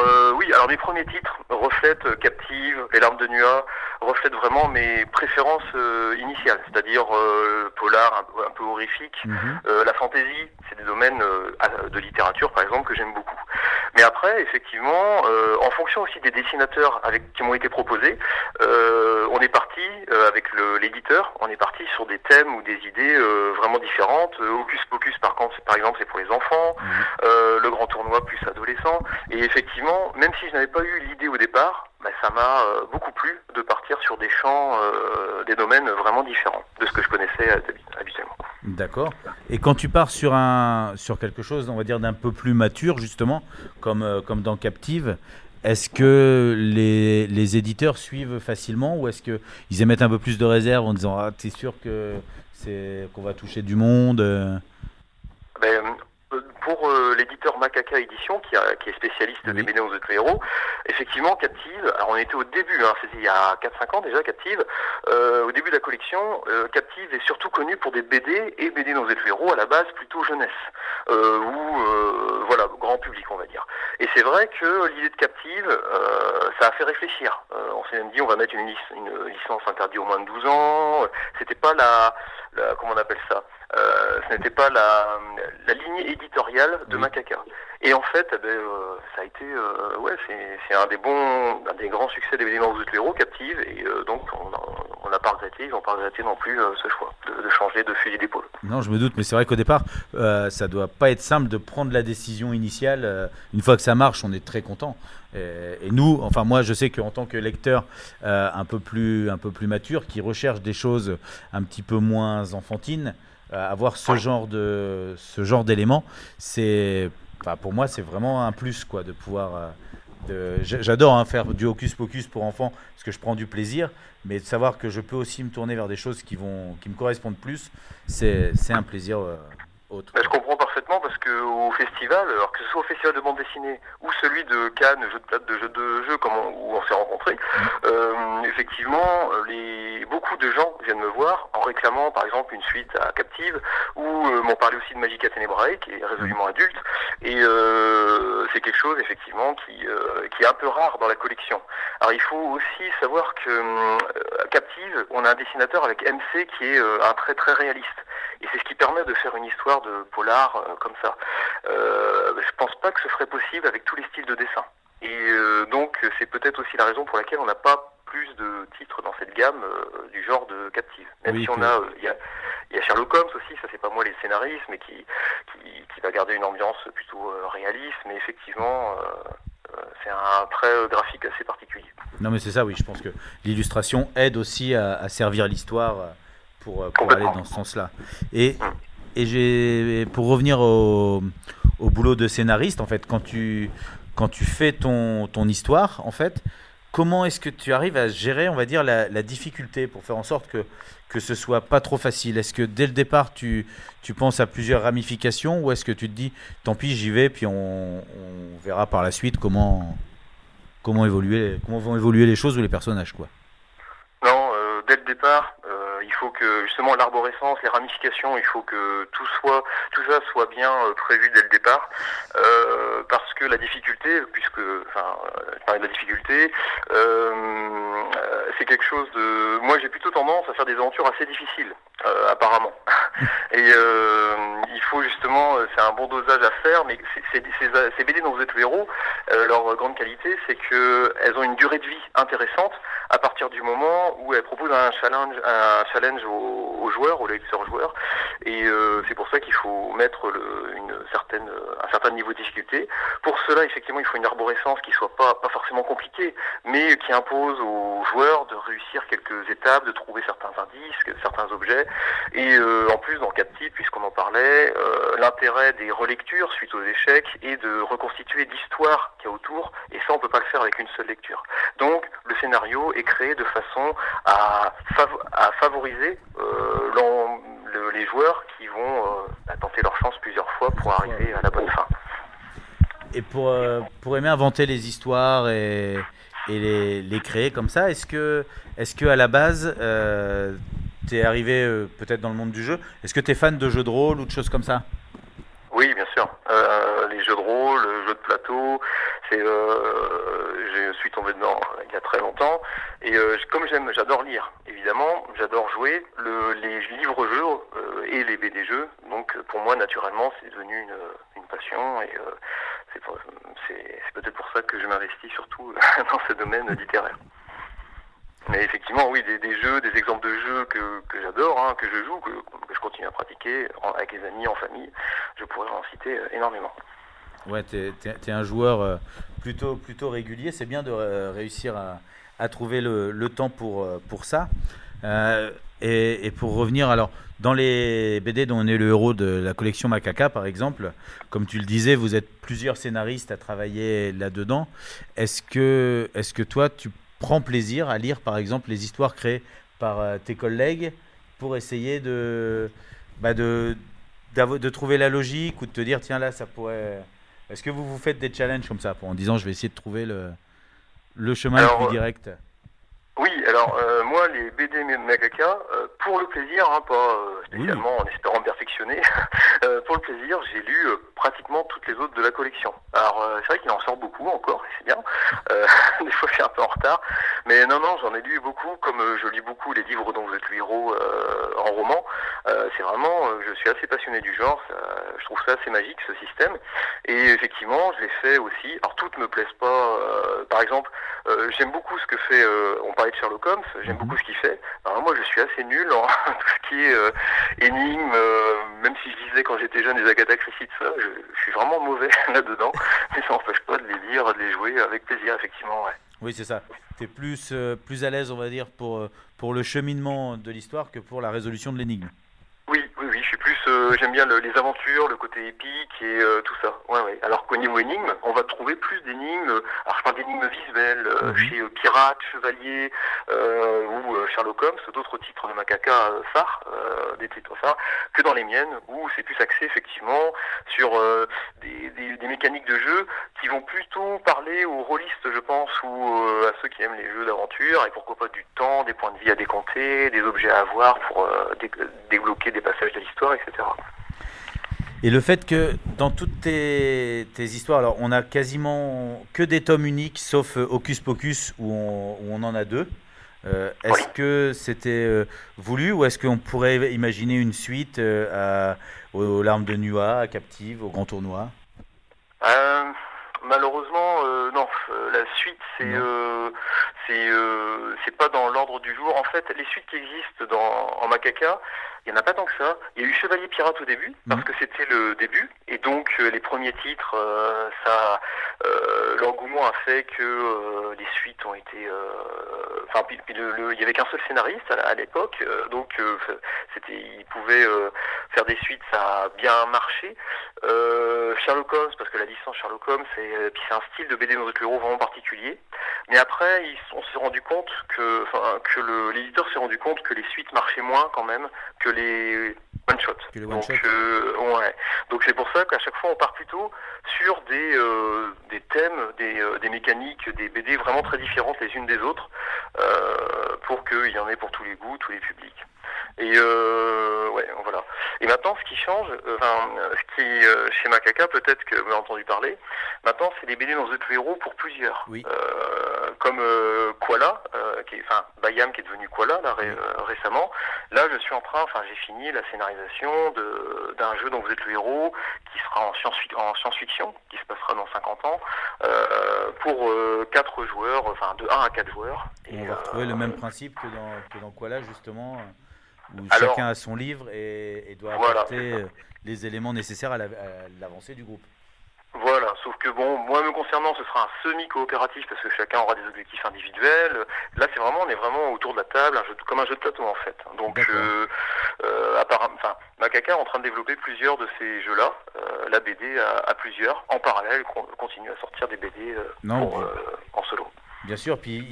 alors mes premiers titres reflètent euh, Captive, Les larmes de Nua, reflètent vraiment mes préférences euh, initiales, c'est-à-dire euh, polar, un, un peu horrifique, euh, la fantaisie, c'est des domaines euh, de littérature par exemple que j'aime beaucoup. Mais après, effectivement, euh, en fonction aussi des dessinateurs avec qui m'ont été proposés, euh, on est parti euh, avec l'éditeur, on est parti sur des thèmes ou des idées euh, vraiment différentes. Hocus Pocus, par contre, par exemple, c'est pour les enfants. Euh, le grand tournoi plus adolescent. Et effectivement, même si je n'avais pas eu l'idée au départ, bah, ça m'a euh, beaucoup plu de partir sur des champs, euh, des domaines vraiment différents de ce que je connaissais euh, habi- habituellement. D'accord. Et quand tu pars sur un sur quelque chose, on va dire d'un peu plus mature justement, comme comme dans Captive, est-ce que les, les éditeurs suivent facilement ou est-ce que ils émettent un peu plus de réserve en disant ah t'es sûr que c'est qu'on va toucher du monde Ben, pour euh, l'éditeur Macaca Édition, qui, a- qui est spécialiste des BD aux autres héros, effectivement, Captive, alors on était au début, hein, c'était il y a 4-5 ans déjà, Captive, euh, au début de la collection, euh, Captive est surtout connu pour des BD et BD dans les héros, à la base plutôt jeunesse, ou voilà, grand public on va dire. Et c'est vrai que l'idée de Captive, ça a fait réfléchir. On s'est même dit on va mettre une, lic- une licence interdite au moins de 12 ans, c'était pas la, la- comment on appelle ça? Ce n'était pas la, la lignée éditoriale de Macaca. Et en fait, eh ben, euh, ça a été, euh, ouais, c'est un des bons, un des grands succès des le héros, Captive, et euh, donc on n'a pas regretté, ils n'ont pas regretté non plus ce choix de, de changer de fusil d'épaule. Non, je me doute, mais c'est vrai qu'au départ, euh, ça doit pas être simple de prendre la décision initiale. une fois que ça marche, on est très content. Et, et nous, enfin moi, je sais qu'en tant que lecteur un peu plus un peu plus mature, qui recherche des choses un petit peu moins enfantines, avoir ce genre de ce genre d'éléments, c'est, enfin, pour moi, c'est vraiment un plus quoi, de pouvoir euh, de- J'adore hein, faire du hocus pocus pour enfants parce que je prends du plaisir, mais de savoir que je peux aussi me tourner vers des choses qui, vont, qui me correspondent plus, c'est c'est un plaisir euh, autre. Bah, je comprends parfaitement parce que au festival, alors que ce soit au festival de bande dessinée ou celui de Cannes, jeu de plate de jeu de jeu comme on, où on s'est rencontrés, euh, effectivement, les, beaucoup de gens viennent me voir en réclamant par exemple une suite à Captive ou euh, m'ont parlé aussi de Magica Tenebrae qui est résolument adulte et euh, c'est quelque chose effectivement qui, euh, qui est un peu rare dans la collection. Alors il faut aussi savoir que hum, euh, à Captive, on a un dessinateur avec MC qui est euh, un trait très réaliste. Et c'est ce qui permet de faire une histoire de polar euh, comme ça. Euh, je pense pas que ce serait possible avec tous les styles de dessin. Et euh, donc c'est peut-être aussi la raison pour laquelle on n'a pas plus de titres dans cette gamme euh, du genre de captive. Même Oui, si on a, euh, il y a, il y a Sherlock Holmes aussi, ça c'est pas moi les scénaristes, mais qui, qui, qui va garder une ambiance plutôt euh, réaliste, mais effectivement c'est un trait graphique assez particulier. Non, mais c'est ça, oui. Je pense que l'illustration aide aussi à, à servir l'histoire pour, pour aller dans ce sens-là. Et, et j'ai, pour revenir au, au boulot de scénariste, en fait, quand tu, quand tu fais ton, ton histoire, en fait, comment est-ce que tu arrives à gérer, on va dire, la, difficulté pour faire en sorte que, que ce soit pas trop facile? Est-ce que dès le départ, tu, tu penses à plusieurs ramifications ou est-ce que tu te dis, tant pis, j'y vais, puis on, on verra par la suite comment, comment, évoluer, comment vont évoluer les choses ou les personnages, quoi? Non, euh, dès le départ, euh, il faut que justement l'arborescence, les ramifications, il faut que tout soit, tout ça soit bien euh, prévu dès le départ, euh, parce que la difficulté, puisque, enfin, euh, je de la difficulté, euh, c'est quelque chose de. Moi, j'ai plutôt tendance à faire des aventures assez difficiles, euh, apparemment. Et il faut justement, c'est un bon dosage à faire, mais ces, ces BD dont vous êtes le héros, leur grande qualité, c'est que elles ont une durée de vie intéressante à partir du moment où elles proposent un challenge, un challenge aux, aux joueurs, aux lecteurs joueurs. Et euh, c'est pour ça qu'il faut mettre le, une certaine, un certain niveau de difficulté. Pour cela, effectivement, il faut une arborescence qui soit pas, pas forcément compliquée, mais qui impose aux joueurs de réussir quelques étapes, de trouver certains indices, certains objets. Et euh, en plus, dans Captive, puisqu'on en parlait, euh, l'intérêt des relectures suite aux échecs est de reconstituer l'histoire qu'il y a autour, et ça, on peut pas le faire avec une seule lecture. Donc, le scénario est créé de façon à, fav- à favoriser euh, le- les joueurs qui vont euh, bah, tenter leur chance plusieurs fois pour arriver à la bonne fin. Et pour, euh, pour aimer inventer les histoires et, et les, les créer comme ça, est-ce que, est que à la base, euh, tu es arrivé euh, peut-être dans le monde du jeu Est-ce que tu es fan de jeux de rôle ou de choses comme ça? Euh, les jeux de rôle, les jeux de plateau, c'est, euh, je suis tombé dedans euh, il y a très longtemps. Et euh, comme j'aime, j'adore lire, évidemment, j'adore jouer le, les livres-jeux et les BD-jeux. Donc pour moi, naturellement, c'est devenu une, une passion et c'est peut-être pour ça que je m'investis surtout dans ce domaine littéraire. Mais effectivement, oui, des, jeux, des exemples de jeux que, que j'adore, hein, que je joue, que, je continue à pratiquer avec les amis, en famille, je pourrais en citer euh, énormément. Ouais, tu es, un joueur euh, plutôt, plutôt régulier. C'est bien de euh, réussir à, à trouver le, le temps pour, pour ça. Et, et pour revenir, alors, dans les BD dont on est le héros de la collection Macaca, par exemple, comme tu le disais, vous êtes plusieurs scénaristes à travailler là-dedans. Est-ce que, est que toi, tu prends plaisir à lire, par exemple, les histoires créées par euh, tes collègues pour essayer de, bah, de, trouver la logique ou de te dire, tiens, là, ça pourrait. Est-ce que vous vous faites des challenges comme ça pour- en disant, je vais essayer de trouver le, le chemin Alors, le plus direct? Oui, alors euh, moi, les BD Macaca, euh, pour le plaisir, hein, pas euh, spécialement en espérant me perfectionner, euh, pour le plaisir, j'ai lu euh, pratiquement toutes les autres de la collection. Alors euh, c'est vrai qu'il en sort beaucoup encore, et c'est bien. Euh, des fois, je suis un peu en retard, mais non, non, j'en ai lu beaucoup, comme je lis beaucoup les livres dont vous êtes le héros euh, en roman. Euh, c'est vraiment, euh, je suis assez passionné du genre, ça- je trouve ça assez magique ce système. Et effectivement, je l'ai fait aussi. Alors toutes me plaisent pas. euh, par exemple, euh, j'aime beaucoup ce que fait. euh, on de Sherlock Holmes. J'aime beaucoup ce qu'il fait. Alors moi, je suis assez nul en tout ce qui est euh, énigme. euh, même si je lisais quand j'étais jeune des Agatha Christie, tout ça, je, je suis vraiment mauvais là-dedans. Mais ça n'empêche pas de les lire, de les jouer avec plaisir, effectivement. Ouais. Oui, c'est ça. Tu es plus, euh, plus à l'aise, on va dire, pour, pour le cheminement de l'histoire que pour la résolution de l'énigme. Je suis plus euh, j'aime bien le- les aventures, le côté épique et euh, tout ça. Ouais, ouais. Alors qu'au niveau énigme, on va trouver plus d'énigmes. Alors je parle d'énigmes visuelles euh, Mhm. chez euh, Pirates, Chevalier euh, ou euh, Sherlock Holmes, d'autres titres de Macaca euh, phares, euh, des titres phares, que dans les miennes où c'est plus axé effectivement sur euh, des, des- des mécaniques de jeu qui vont plutôt parler aux rôlistes, je pense, ou euh, à ceux qui aiment les jeux d'aventure et pourquoi pas du temps, des points de vie à décompter, des objets à avoir pour euh, dé- débloquer des passages de l'histoire, etc. Et le fait que dans toutes tes, tes histoires, alors on a quasiment que des tomes uniques, sauf euh, Hocus Pocus où on, où on en a deux. Euh, est-ce que c'était euh, voulu ou est-ce qu'on pourrait imaginer une suite à- aux larmes de Nua, à Captive, au Grand Tournoi? Euh, malheureusement, euh, non. La suite, c'est c'est c'est pas dans l'ordre du jour. En fait, les suites qui existent dans en Macaca, il y en a pas tant que ça. Il y a eu Chevalier Pirate au début parce que c'était le début et donc euh, les premiers titres, euh, ça, euh, l'engouement a fait que euh, les suites ont été. Enfin, le- le- il y avait qu'un seul scénariste à, à l'époque, donc c'était, il pouvait faire des suites, ça a bien marché. Sherlock Holmes, parce que la licence Sherlock Holmes, c'est, puis c'est un style de BD dans bureau vraiment particulier. Mais après, ils, on s'est rendu compte que, que le, l'éditeur s'est rendu compte que les suites marchaient moins quand même que les one shot. Que les Donc, one-shots. euh, ouais. Donc c'est pour ça qu'à chaque fois on part plutôt sur des euh, des thèmes, des, euh, des mécaniques, des BD vraiment très différentes les unes des autres, pour qu'il y en ait pour tous les goûts, tous les publics. Et euh, ouais, voilà. Et maintenant, ce qui change, euh, enfin, ce qui euh, chez Macaca, peut-être que vous avez entendu parler, maintenant c'est des BD dans The Héros pour plusieurs. Euh, comme euh, Koala, euh, qui est, enfin Bayam qui est devenu Koala là ré- récemment. Là, je suis en train, enfin j'ai fini la scénarisation de d'un jeu dont vous êtes le héros, qui sera en science en science-fiction, qui se passera dans 50 ans, euh, pour quatre joueurs, enfin de 1 à 4 joueurs. On va retrouver le même principe que dans, que dans Koala, justement, où Alors- chacun a son livre et, et doit apporter euh, les éléments nécessaires à la- à l'avancée du groupe. Voilà, sauf que bon, moi me concernant, ce sera un semi-coopératif parce que chacun aura des objectifs individuels. Là, c'est vraiment, on est vraiment autour de la table, un jeu comme un jeu de plateau en fait. Donc, euh, euh, apparemment, enfin, Macaca est en train de développer plusieurs de ces jeux-là, euh, la BD à, plusieurs, en parallèle, con- continue à sortir des BD Non, pour, mais- en solo. Bien sûr, puis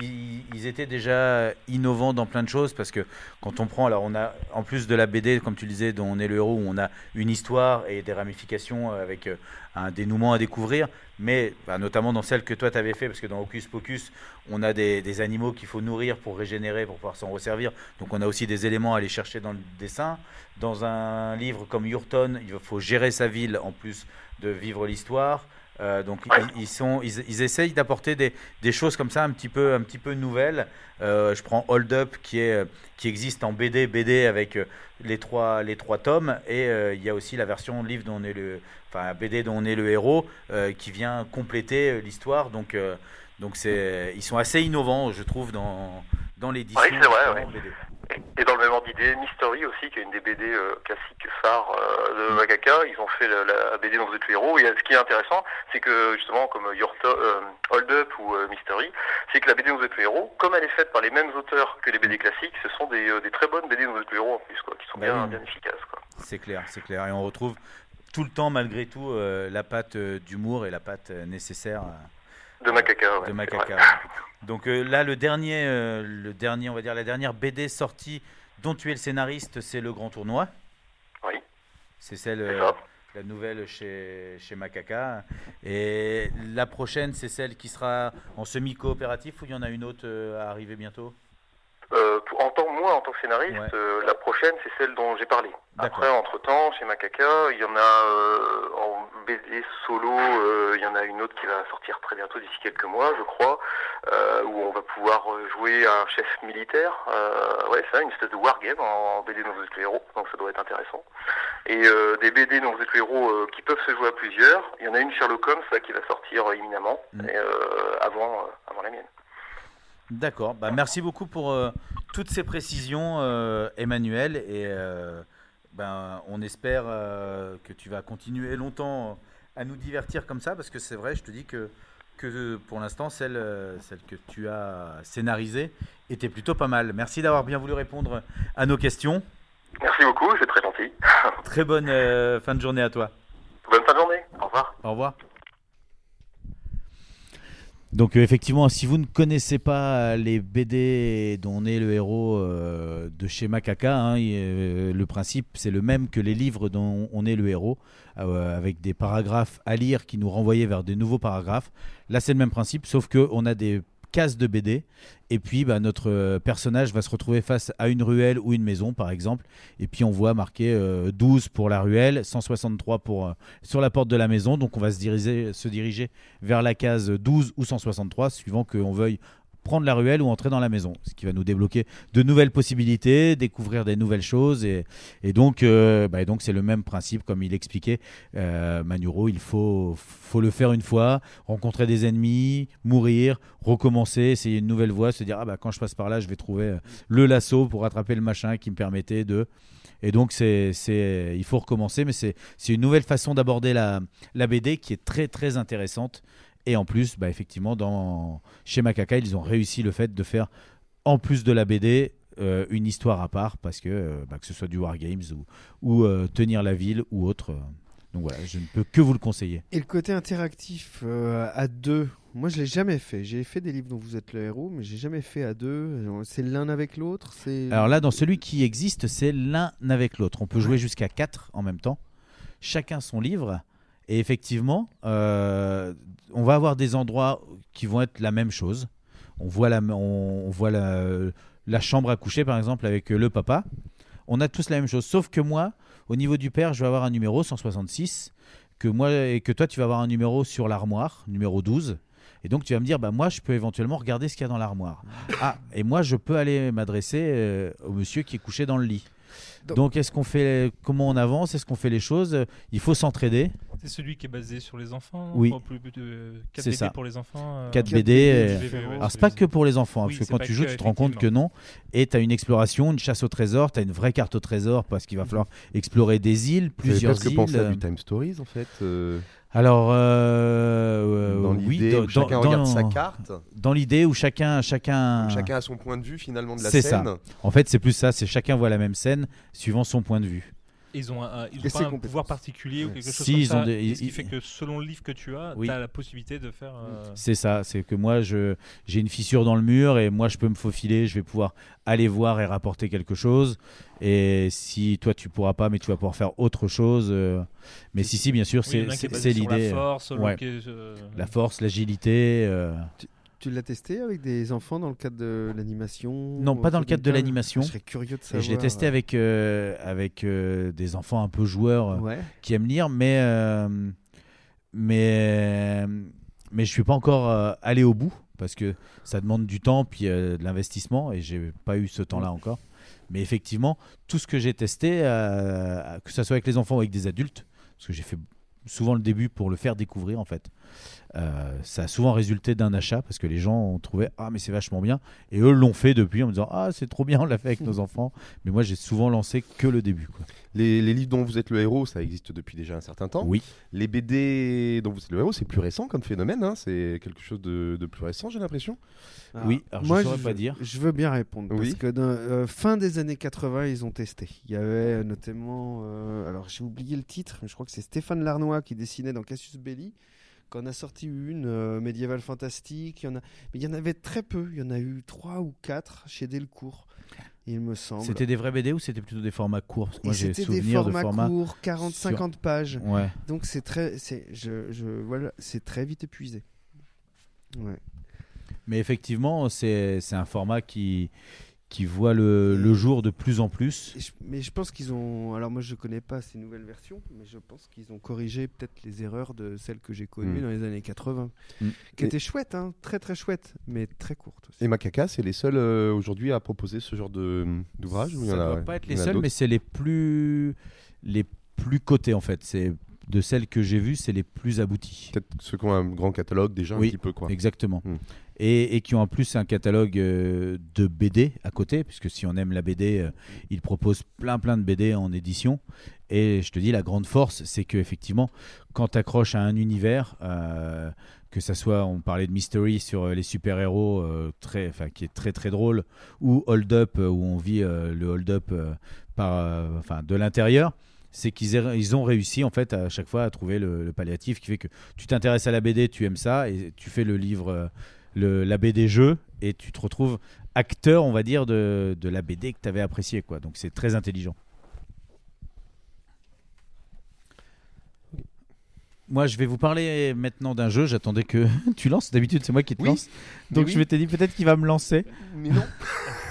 ils, étaient déjà innovants dans plein de choses parce que quand on prend, alors on a en plus de la BD, comme tu disais, dont on est le héros, on a une histoire et des ramifications avec euh, un dénouement à découvrir, mais bah, notamment dans celle que toi tu avais fait, parce que dans Hocus Pocus, on a des, des animaux qu'il faut nourrir pour régénérer, pour pouvoir s'en resservir, donc on a aussi des éléments à aller chercher dans le dessin. Dans un livre comme Yurton, il faut gérer sa ville en plus de vivre l'histoire. Euh, donc ils, ils sont, ils, ils essayent d'apporter des, des choses comme ça un petit peu, un petit peu nouvelles. Euh, je prends Hold Up qui est, euh, qui existe en BD, BD avec les trois, les trois tomes, et euh, il y a aussi la version livre dont on est le, enfin BD dont on est le héros, qui vient compléter l'histoire. Donc, donc c'est, ils sont assez innovants, je trouve, dans, dans l'édition. Oui, c'est vrai, justement, ouais. BD. Et dans le même ordre d'idée, Mystery aussi, qui est une des BD euh, classiques phares euh, de Macaca, ils ont fait la, la BD dans The Two Héros. Et euh, ce qui est intéressant, c'est que justement, comme Yorto, euh, Hold Up ou Mystery, c'est que la BD dans The Two Héros, comme elle est faite par les mêmes auteurs que les BD classiques, ce sont des, des très bonnes BD dans The Two Héros en plus, quoi, qui sont Bah bien, oui. bien efficaces. Quoi. C'est clair, c'est clair. Et on retrouve tout le temps, malgré tout, la patte d'humour et la patte nécessaire De Macaca, ouais, de c'est Macaca. vrai. Donc euh, là, le dernier, euh, le dernier, on va dire la dernière BD sortie dont tu es le scénariste, c'est le Grand Tournoi. Oui. C'est celle, euh, la nouvelle chez, chez Macaca. Et la prochaine, c'est celle qui sera en semi-coopératif ou il y en a une autre à arriver bientôt? En tant, moi, en tant que scénariste, la prochaine, c'est celle dont j'ai parlé. Après, entre-temps, chez Macaca, il y en a euh, en BD solo, euh, il y en a une autre qui va sortir très bientôt, d'ici quelques mois, je crois, euh, où on va pouvoir jouer un chef militaire. Ouais, ça, une espèce de wargame en, en BD dans The Héros, donc ça doit être intéressant. Et des BD dans The Héros euh, qui peuvent se jouer à plusieurs. Il y en a une Sherlock Holmes, là, qui va sortir imminemment, et, euh, avant, avant la mienne. D'accord. Bah, merci beaucoup pour toutes ces précisions, Emmanuel. Et ben, on espère euh, que tu vas continuer longtemps à nous divertir comme ça, parce que c'est vrai, je te dis que, que pour l'instant, celle, euh, celle que tu as scénarisée était plutôt pas mal. Merci d'avoir bien voulu répondre à nos questions. Merci beaucoup, c'est très gentil. gentil. Très bonne euh, fin de journée à toi. Bonne fin de journée. Au revoir. Au revoir. Donc euh, effectivement, si vous ne connaissez pas les BD dont on est le héros euh, de chez Macaca, hein, euh, le principe c'est le même que les livres dont on est le héros, euh, avec des paragraphes à lire qui nous renvoyaient vers des nouveaux paragraphes. Là c'est le même principe, sauf que on a des cases de BD, et puis bah, notre euh, personnage va se retrouver face à une ruelle ou une maison par exemple, et puis on voit marqué euh, 12 pour la ruelle, 163 pour, euh, sur la porte de la maison, donc on va se diriger, se diriger vers la case 12 ou 163, suivant qu'on veuille prendre la ruelle ou entrer dans la maison, ce qui va nous débloquer de nouvelles possibilités, découvrir des nouvelles choses, et, euh, bah, donc c'est le même principe comme il expliquait euh, Manuro, il faut, le faire une fois, rencontrer des ennemis, mourir, recommencer, essayer une nouvelle voie, se dire ah bah quand je passe par là je vais trouver euh, le lasso pour attraper le machin qui me permettait de et donc, il faut recommencer, mais c'est, c'est une nouvelle façon d'aborder la, la BD qui est très, très intéressante. Et en plus, bah, effectivement, dans, chez Macaca, ils ont réussi le fait de faire, en plus de la BD, euh, une histoire à part, parce que, euh, bah, que ce soit du Wargames ou, ou euh, Tenir la ville ou autre. donc voilà, je ne peux que vous le conseiller. Et le côté interactif euh, à deux, moi je l'ai jamais fait. J'ai fait des livres dont vous êtes le héros, mais j'ai jamais fait à deux. C'est l'un avec l'autre. C'est Alors là, dans celui qui existe, c'est l'un avec l'autre. On peut jouer jusqu'à 4 en même temps, chacun son livre. Et effectivement, euh, on va avoir des endroits qui vont être la même chose. On voit la, on, voit la, chambre à coucher, par exemple, avec le papa. On a tous la même chose. Sauf que moi, au niveau du père, je vais avoir un numéro 166. Que moi, et que toi, tu vas avoir un numéro sur l'armoire, numéro 12. Et donc, tu vas me dire, bah, moi, je peux éventuellement regarder ce qu'il y a dans l'armoire. Ah, et moi, je peux aller m'adresser euh, au monsieur qui est couché dans le lit. Donc, est-ce qu'on fait, comment on avance? Est-ce qu'on fait les choses? Il faut s'entraider. C'est celui qui est basé sur les enfants Oui. Enfin, plus- plus de- 4 C'est BD ça. pour les enfants euh, 4 BD. euh, JVV, ouais, alors, c'est pas que pour les enfants, hein, Oui, parce que quand tu joues, que, tu te rends compte que non. Et tu as une exploration, une chasse au trésor, tu as une vraie carte au trésor, parce qu'il va falloir explorer des îles, plusieurs îles. pensé à du Time Stories en fait. euh, Alors, euh, Dans oui, l'idée où chacun regarde sa carte. Dans l'idée où chacun, chacun, Chacun a son point de vue finalement de la c'est scène. ça. En fait, c'est plus ça. C'est chacun voit la même scène suivant son point de vue. Ils ont, un, ils ont pas pouvoir particulier ou quelque chose Si, comme ils ça. ont des- ce qui ils- fait que selon le livre que tu as, Oui. tu as la possibilité de faire. euh, C'est ça. C'est que moi, je j'ai une fissure dans le mur et moi, je peux me faufiler. Je vais pouvoir aller voir et rapporter quelque chose. Et si toi, tu pourras pas, mais tu vas pouvoir faire autre chose. euh, Mais si, si, bien sûr, Oui, c'est la l'idée. force, Ouais. est, euh, La force, l'agilité. euh, Tu l'as testé avec des enfants dans le cadre de l'animation Non, pas dans le cadre de l'animation. Je serais curieux de Et savoir. je l'ai testé avec, euh, avec euh, des enfants un peu joueurs euh, Ouais. qui aiment lire, mais, euh, mais, mais je suis pas encore euh, allé au bout parce que ça demande du temps puis euh, de l'investissement et j'ai pas eu ce temps-là encore. Mais effectivement, tout ce que j'ai testé, euh, que ce soit avec les enfants ou avec des adultes, parce que j'ai fait souvent le début pour le faire découvrir en fait. Euh, ça a souvent résulté d'un achat parce que les gens ont trouvé ah mais c'est vachement bien et eux l'ont fait depuis en me disant ah c'est trop bien on l'a fait avec nos enfants mais moi j'ai souvent lancé que le début quoi. Les, les livres dont vous êtes le héros, ça existe depuis déjà un certain temps. Oui. Les BD dont vous êtes le héros, c'est plus récent comme phénomène. hein. C'est quelque chose de, de plus récent, j'ai l'impression. Ah, Oui, alors je moi, saurais je, pas dire. Je veux bien répondre. Oui. Parce que dans, euh, fin des années 80, ils ont testé. Il y avait euh, notamment. euh, alors, j'ai oublié le titre, mais je crois que c'est Stéphane Larnois qui dessinait dans Cassius Belli. Qu'on a sorti une euh, médiévale fantastique. Il y en a... Mais il y en avait très peu. Il y en a eu trois ou quatre chez Delcourt, il me semble. C'était des vrais BD ou c'était plutôt des formats courts? Parce que Et moi j'ai c'était des de formats formats courts, 40-50 sur- pages. Ouais. Donc c'est très, c'est, je, je, voilà, c'est très vite épuisé. Ouais. Mais effectivement, c'est c'est un format qui, qui voit le, le jour de plus en plus. Je- mais je pense qu'ils ont. Alors moi je connais pas ces nouvelles versions, mais je pense qu'ils ont corrigé peut-être les erreurs de celles que j'ai connues Mm. dans les années 80, Mm. qui étaient chouettes, hein, très très chouettes, mais très courtes aussi. Et Macaca, c'est les seuls euh, aujourd'hui à proposer ce genre de d'ouvrage Ça a- doit pas être les seuls, mais c'est les plus, les plus cotés en fait. C'est de celles que j'ai vues, c'est les plus aboutis. Peut-être ceux qui ont un grand catalogue déjà Oui, un petit peu quoi. Exactement. Mm. Et, et qui ont en plus un catalogue euh, de BD à côté, puisque si on aime la BD, euh, ils proposent plein plein de BD en édition. Et je te dis, la grande force, c'est que effectivement, quand tu accroches à un univers, euh, que ça soit, on parlait de Mystery sur les super-héros, très, enfin, qui est très très drôle, ou Hold Up, où on vit le Hold Up par, enfin, de l'intérieur, c'est qu'ils ils ont réussi en fait à chaque fois à trouver le, le palliatif qui fait que tu t'intéresses à la BD, tu aimes ça, et tu fais le livre, euh, le, la BD jeu, et tu te retrouves acteur, on va dire, de, de la BD que tu avais apprécié. Quoi. Donc c'est très intelligent. Moi, je vais vous parler maintenant d'un jeu. J'attendais que tu lances. D'habitude, c'est moi qui te Oui, lance. Donc oui. je m'étais dit peut-être qu'il va me lancer. Mais non.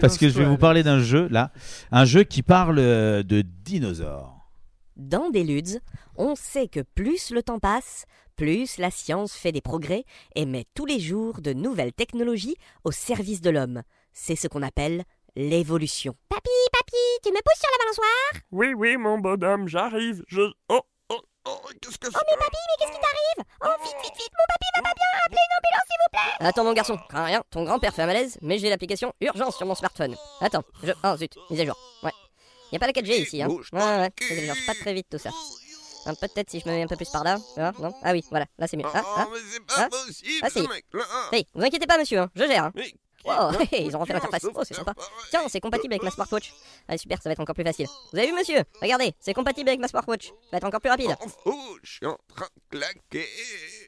Parce que je vais vous parler d'un jeu, là. Un jeu qui parle euh, de dinosaures. Dans Deludes, on sait que plus le temps passe, plus la science fait des progrès et met tous les jours de nouvelles technologies au service de l'homme. C'est ce qu'on appelle l'évolution. Papy, papy, tu me pousses sur la balançoire? Oui, oui, mon bonhomme, j'arrive. Je. Oh, oh, oh, qu'est-ce que c'est Oh, mais papy, mais qu'est-ce qui t'arrive? Oh, vite, vite, vite, mon papy va pas bien Appelez une ambulance, s'il vous plaît Attends mon garçon, crains rien, ton grand-père fait un malaise, mais j'ai l'application Urgence sur mon smartphone. Attends, je... Oh zut, mise à jour. Ouais. Y a pas la 4G ici, hein. Ouais, ouais, ça pas très vite tout ça. Hein, Peut-être si je me mets un peu plus par là, tu vois, non? Ah oui, voilà, là c'est mieux. Ah, ah, mais c'est ah, pas possible, ah, si. mec-là. Hey, vous inquiétez pas monsieur, hein, je gère. Hein. Mais Oh, qui hey, ils ont refait l'interface. Oh, c'est sympa. Tiens, c'est compatible avec ma smartwatch. Allez, super, ça va être encore plus facile. Vous avez vu, monsieur? Regardez, c'est compatible avec ma smartwatch. Ça va être encore plus rapide. Oh, je suis en train de claquer.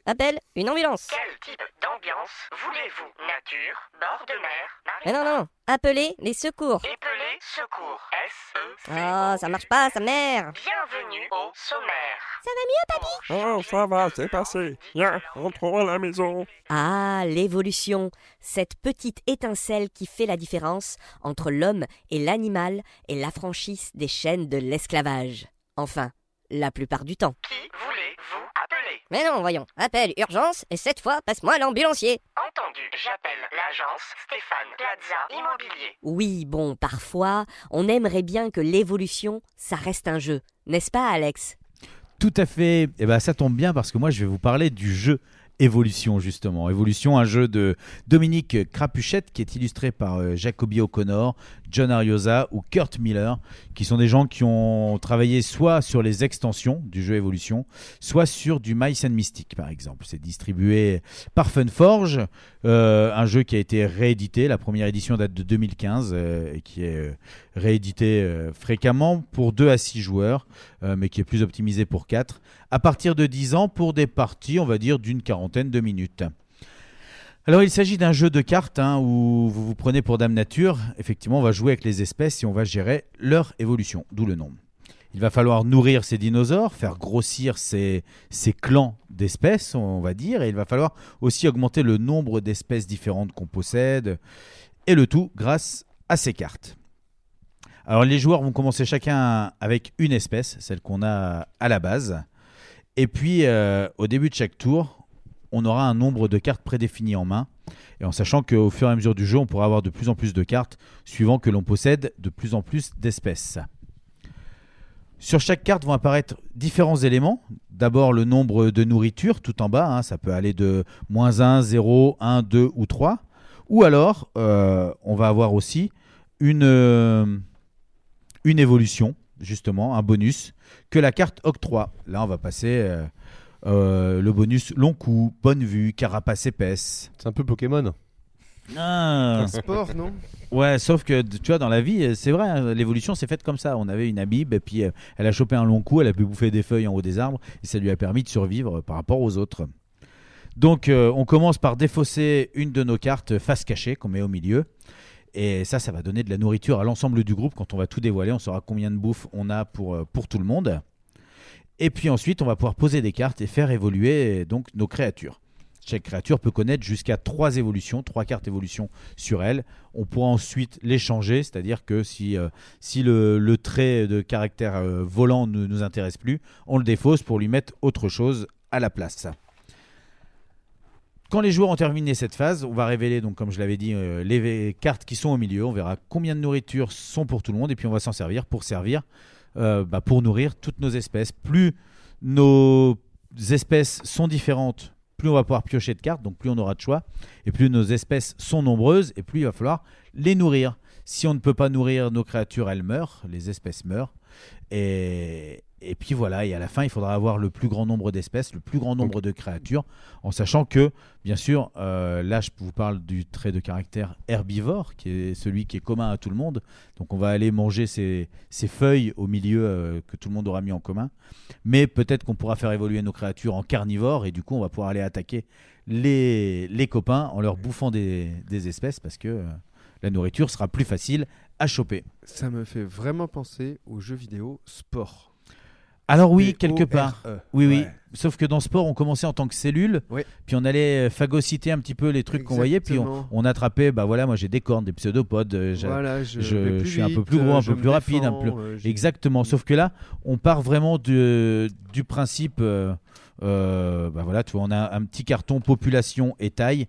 Appelle une ambulance. Quel type d'ambiance voulez-vous? Nature, bord de mer, Mais non, non, non. Appelez les secours. Épelé, secours, S-E. Oh, ça marche pas, sa mère. Bienvenue au sommaire. Ça va mieux, papy? Oh, ça va, c'est passé. Viens, rentrons à la maison. Ah, l'évolution, cette petite étincelle qui fait la différence entre l'homme et l'animal et l'affranchisse des chaînes de l'esclavage. Enfin, la plupart du temps. Qui voulez-vous Mais non, voyons, appelle urgence et cette fois, passe-moi l'ambulancier. Entendu, j'appelle l'agence Stéphane Plaza Immobilier. Oui, bon, parfois, on aimerait bien que l'évolution, ça reste un jeu. N'est-ce pas, Alex? Tout à fait. Et ben ça tombe bien parce que moi je vais vous parler du jeu Évolution justement. Évolution, un jeu de Dominique Crapuchette qui est illustré par euh, Jacoby O'Connor, John Ariosa ou Kurt Miller, qui sont des gens qui ont travaillé soit sur les extensions du jeu Évolution, soit sur du Mice Mystic par exemple. C'est distribué par Funforge, euh, un jeu qui a été réédité. La première édition date de 2015 euh, et qui est euh, réédité fréquemment pour 2 à 6 joueurs, mais qui est plus optimisé pour 4, à partir de 10 ans pour des parties, on va dire, d'une quarantaine de minutes. Alors il s'agit d'un jeu de cartes hein, où vous vous prenez pour Dame Nature. Effectivement, on va jouer avec les espèces et on va gérer leur évolution, d'où le nom. Il va falloir nourrir ces dinosaures, faire grossir ces, clans d'espèces, on va dire, et il va falloir aussi augmenter le nombre d'espèces différentes qu'on possède, et le tout grâce à ces cartes. Alors les joueurs vont commencer chacun avec une espèce, celle qu'on a à la base, et puis euh, au début de chaque tour, on aura un nombre de cartes prédéfinies en main, et en sachant qu'au fur et à mesure du jeu, on pourra avoir de plus en plus de cartes, suivant que l'on possède de plus en plus d'espèces. Sur chaque carte vont apparaître différents éléments. D'abord le nombre de nourriture tout en bas, hein, ça peut aller de moins 1, 0, 1, 2 ou 3. Ou alors euh, on va avoir aussi une, euh, une évolution, justement, un bonus, que la carte octroie. Là on va passer euh, euh, le bonus long coup, bonne vue, carapace épaisse. C'est un peu Pokémon. Ah. Un sport, non? Ouais, sauf que tu vois, dans la vie, euh, c'est vrai, hein, l'évolution s'est faite comme ça. On avait une amibe, et puis euh, elle a chopé un long coup, elle a pu bouffer des feuilles en haut des arbres, et ça lui a permis de survivre par rapport aux autres. Donc, euh, on commence par défausser une de nos cartes face cachée qu'on met au milieu. Et ça, ça va donner de la nourriture à l'ensemble du groupe. Quand on va tout dévoiler, on saura combien de bouffe on a pour, pour tout le monde. Et puis ensuite, on va pouvoir poser des cartes et faire évoluer donc nos créatures. Chaque créature peut connaître jusqu'à trois évolutions, trois cartes évolution sur elle. On pourra ensuite les changer, c'est-à-dire que si, euh, si le, le trait de caractère euh, volant ne nous intéresse plus, on le défausse pour lui mettre autre chose à la place. Quand les joueurs ont terminé cette phase, on va révéler, donc, comme je l'avais dit, euh, les cartes qui sont au milieu. On verra combien de nourriture sont pour tout le monde et puis on va s'en servir pour servir, euh, bah, pour nourrir toutes nos espèces. Plus nos espèces sont différentes, plus on va pouvoir piocher de cartes, donc plus on aura de choix. Et plus nos espèces sont nombreuses et plus il va falloir les nourrir. Si on ne peut pas nourrir nos créatures, elles meurent, les espèces meurent. Et, Et puis voilà, et à la fin, il faudra avoir le plus grand nombre d'espèces, le plus grand nombre de créatures, en sachant que, bien sûr, euh, là, je vous parle du trait de caractère herbivore, qui est celui qui est commun à tout le monde. Donc, on va aller manger ces, ces feuilles au milieu euh, que tout le monde aura mis en commun. Mais peut-être qu'on pourra faire évoluer nos créatures en carnivores, et du coup, on va pouvoir aller attaquer les, les copains en leur bouffant des, des espèces, parce que euh, la nourriture sera plus facile à choper. Ça me fait vraiment penser aux jeux vidéo sport. Alors oui, P-O-R-E. quelque part. Oui, oui. Sauf que dans sport, on commençait en tant que cellule, puis on allait euh, phagocyter un petit peu les trucs qu'on voyait, puis on, attrapait, bah voilà, moi j'ai des cornes, des pseudopodes, euh, Voilà, je suis un peu plus gros, un peu plus rapide, un peu. euh, Exactement. Sauf que là, on part vraiment du, du principe, euh, euh, bah voilà, tu vois, on a un petit carton population et taille,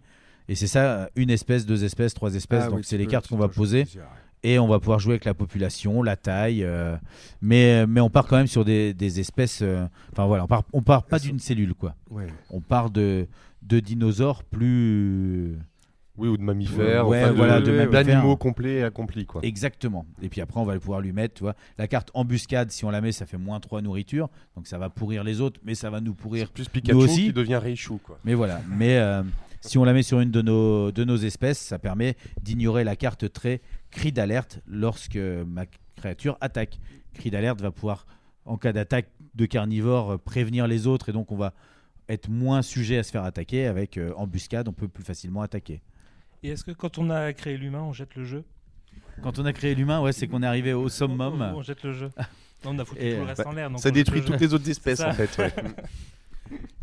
et c'est ça, une espèce, deux espèces, trois espèces. Ah donc oui, c'est les cartes qu'on va poser. ouais. Et on va pouvoir jouer avec la population, la taille, euh, mais, mais on part quand même sur des, des espèces. euh, Enfin voilà, on part, on part pas d'une cellule quoi. Ouais. On part de, de dinosaures plus. Oui, ou de mammifères, Ouais, enfin, voilà, de de- mammifères. d'animaux complets et accomplis, quoi. Exactement. Et puis après, on va pouvoir lui mettre, tu vois, la carte embuscade. Si on la met, ça fait moins 3 nourriture, donc ça va pourrir les autres, mais ça va nous pourrir C'est plus nous Pikachu aussi. qui devient Raichu, quoi. Mais voilà. Mais euh, si on la met sur une de nos, de nos espèces, ça permet d'ignorer la carte trait cri d'alerte lorsque ma créature attaque. Cri d'alerte va pouvoir, en cas d'attaque de carnivore, euh, prévenir les autres et donc on va être moins sujet à se faire attaquer. Avec euh, embuscade, on peut plus facilement attaquer. Et est-ce que quand on a créé l'humain, on jette le jeu? Quand on a créé l'humain, ouais, c'est qu'on est arrivé au summum. On, on jette le jeu. Non, on a foutu Et, tout le euh, reste bah, en l'air. ça détruit le toutes les autres espèces, en fait, ouais.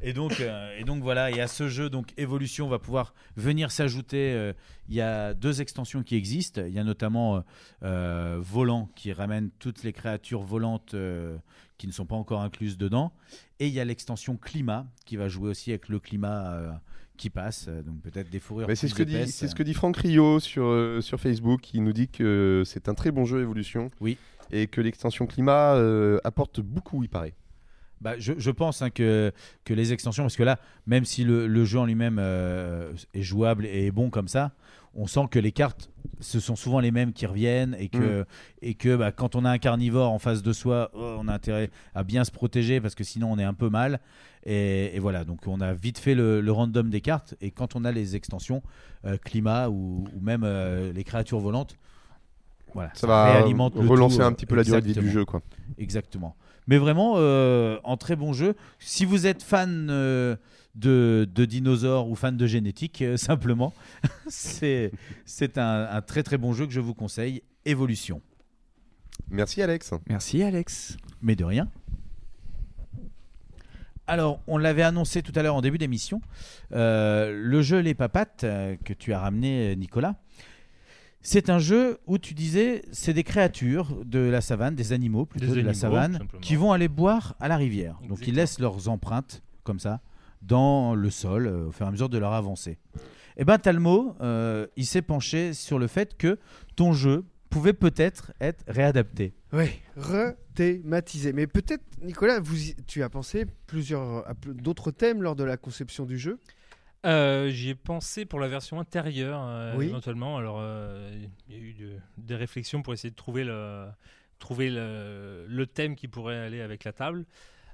Et donc, euh, et donc voilà, et à ce jeu, donc évolution va pouvoir venir s'ajouter. euh, Il y a deux extensions qui existent. Il y a notamment euh, volant qui ramène toutes les créatures volantes qui ne sont pas encore incluses dedans. Et il y a l'extension climat qui va jouer aussi avec le climat qui passe. Donc peut-être des fourrures c'est ce que dit, c'est ce que dit Franck Rio sur sur Facebook. Il nous dit que c'est un très bon jeu évolution. Oui. Et que l'extension climat apporte beaucoup, il paraît. Bah, je, je pense hein, que, que les extensions, parce que là, même si le, le jeu en lui-même euh, est jouable et est bon comme ça, on sent que les cartes, ce sont souvent les mêmes qui reviennent et que, et que bah, quand on a un carnivore en face de soi, oh, on a intérêt à bien se protéger parce que sinon on est un peu mal. Et, et voilà, donc on a vite fait le, le random des cartes et quand on a les extensions euh, climat ou, ou même euh, les créatures volantes, voilà, Ça va relancer tout, un petit peu la durée de vie du jeu, quoi. Exactement. Mais vraiment, euh, en très bon jeu. Si vous êtes fan euh, de, de dinosaures ou fan de génétique, euh, simplement, c'est c'est un, un très très bon jeu que je vous conseille. Évolution. Merci Alex. Merci Alex. Mais de rien. Alors, on l'avait annoncé tout à l'heure en début d'émission, euh, le jeu Les Papates euh, que tu as ramené, Nicolas. C'est un jeu où tu disais, c'est des créatures de la savane, des animaux plutôt Des de la savane, qui vont aller boire à la rivière. Donc ils laissent leurs empreintes comme ça dans le sol euh, au fur et à mesure de leur avancée. Et ben Talmo, euh, il s'est penché sur le fait que ton jeu pouvait peut-être être réadapté. Oui, rethématisé. Mais peut-être, Nicolas, vous y- tu as pensé plusieurs, à d'autres thèmes lors de la conception du jeu? Euh, J'y ai pensé pour la version intérieure, euh, Oui. éventuellement. Alors, euh, il y a eu de- des réflexions pour essayer de trouver le, trouver le, le thème qui pourrait aller avec la table.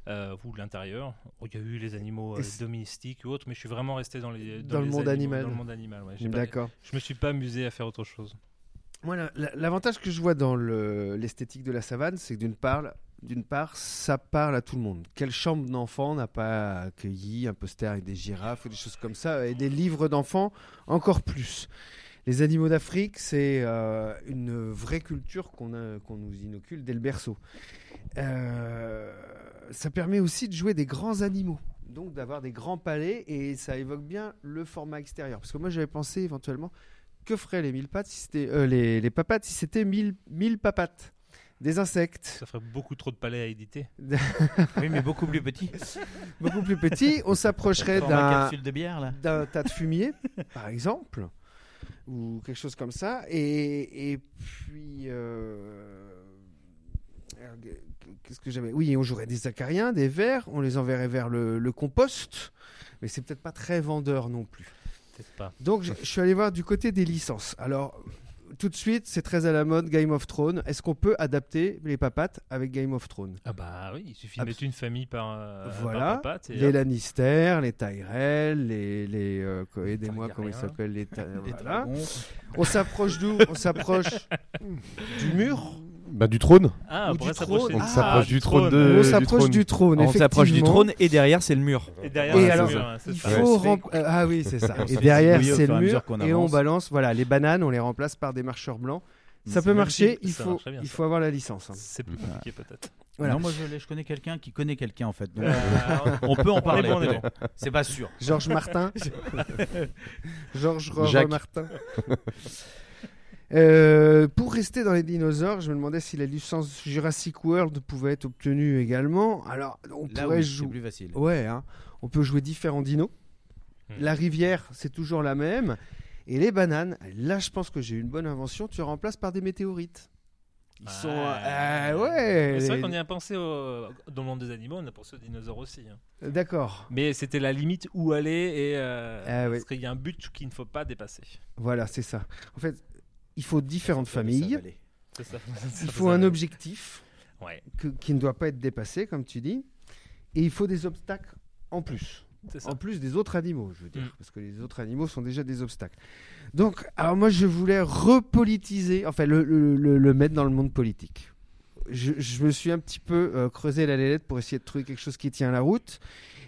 Euh, ou l'intérieur. Oh, Il y a eu les animaux euh, domestiques ou autres, mais je suis vraiment resté dans, les, Dans le les monde animaux- animal. Dans le monde animal, ouais. D'accord. Je me suis pas amusé à faire autre chose. Moi, la- la- l'avantage que je vois dans le- l'esthétique de la savane, c'est que d'une part, d'une part, ça parle à tout le monde. Quelle chambre d'enfant n'a pas accueilli un poster avec des girafes ou des choses comme ça, et des livres d'enfants encore plus. Les animaux d'Afrique, c'est euh, une vraie culture qu'on nous inocule dès le berceau. Euh, ça permet aussi de jouer des grands animaux, donc d'avoir des grands palais, et ça évoque bien le format extérieur. Parce que moi, j'avais pensé éventuellement que feraient les mille pattes si euh, les, les papates si c'était mille, mille papates? Des insectes Ça ferait beaucoup trop de palais à éditer. Oui, mais beaucoup plus petit. beaucoup plus petits on s'approcherait d'un tas de fumier par exemple ou quelque chose comme ça et, et puis euh, qu'est-ce que j'avais? Oui on jouerait des acariens des vers on les enverrait vers le, le compost mais c'est peut-être pas très vendeur non plus pas. Donc je, je suis allé voir du côté des licences. Alors tout de suite, c'est très à la mode Game of Thrones. Est-ce qu'on peut adapter les papates avec Game of Thrones? Ah bah oui, il suffit de mettre une famille par, euh, par Voilà, papate et les hop. Lannister, les Tyrell, les, les euh, aidez-moi comment ils s'appellent les, ta- Les voilà. dragons. On s'approche d'où? On s'approche du mur? Bah, du trône. Ah, ou on du pourrait trône s'approcher On Ah, s'approche du du trône trône. de. On s'approche du trône. On s'approche du effectivement. trône et derrière c'est le mur. Et derrière, Et c'est alors, le mur, hein, c'est il ça. faut rem- euh, ah oui c'est ça. On Et derrière c'est le mur qu'on et on avance. balance voilà les bananes on les remplace par des marcheurs blancs. Ça C'est peut marcher. Il ça faut marcherait bien, il ça. faut avoir la licence. hein. C'est plus compliqué peut-être. Voilà. Non, moi je, l'ai- je connais quelqu'un qui connaît quelqu'un en fait. Donc, Euh, on peut en parler. bon, on est peut-être. bon. C'est pas sûr. Georges Martin. Georges Jacques. Martin. Euh, pour rester dans les dinosaures, je me demandais si la licence Jurassic World pouvait être obtenue également. Alors, on Là pourrait oui, jouer. plus facile. Ouais, hein. on peut jouer différents dinos. Hmm. La rivière, c'est toujours la même. Et les bananes, là, je pense que j'ai une bonne invention. Tu remplaces par des météorites. Ils sont. euh, ouais. C'est vrai les- qu'on y a pensé au- dans le monde des animaux, on a pensé aux dinosaures aussi. hein. D'accord. Mais c'était la limite où aller et euh, Ah oui. parce qu'il y a un but qu'il ne faut pas dépasser. Voilà, c'est ça. En fait, il faut différentes familles. Ça. Il faut un objectif Ouais. que- qui ne doit pas être dépassé, comme tu dis. Et il faut des obstacles en plus. En plus des autres animaux, je veux dire. Mm. Parce que les autres animaux sont déjà des obstacles. Donc, alors moi, je voulais repolitiser, enfin, le, le- le- le mettre dans le monde politique. Je, je me suis un petit peu euh, creusé la lélette pour essayer de trouver quelque chose qui tient la route.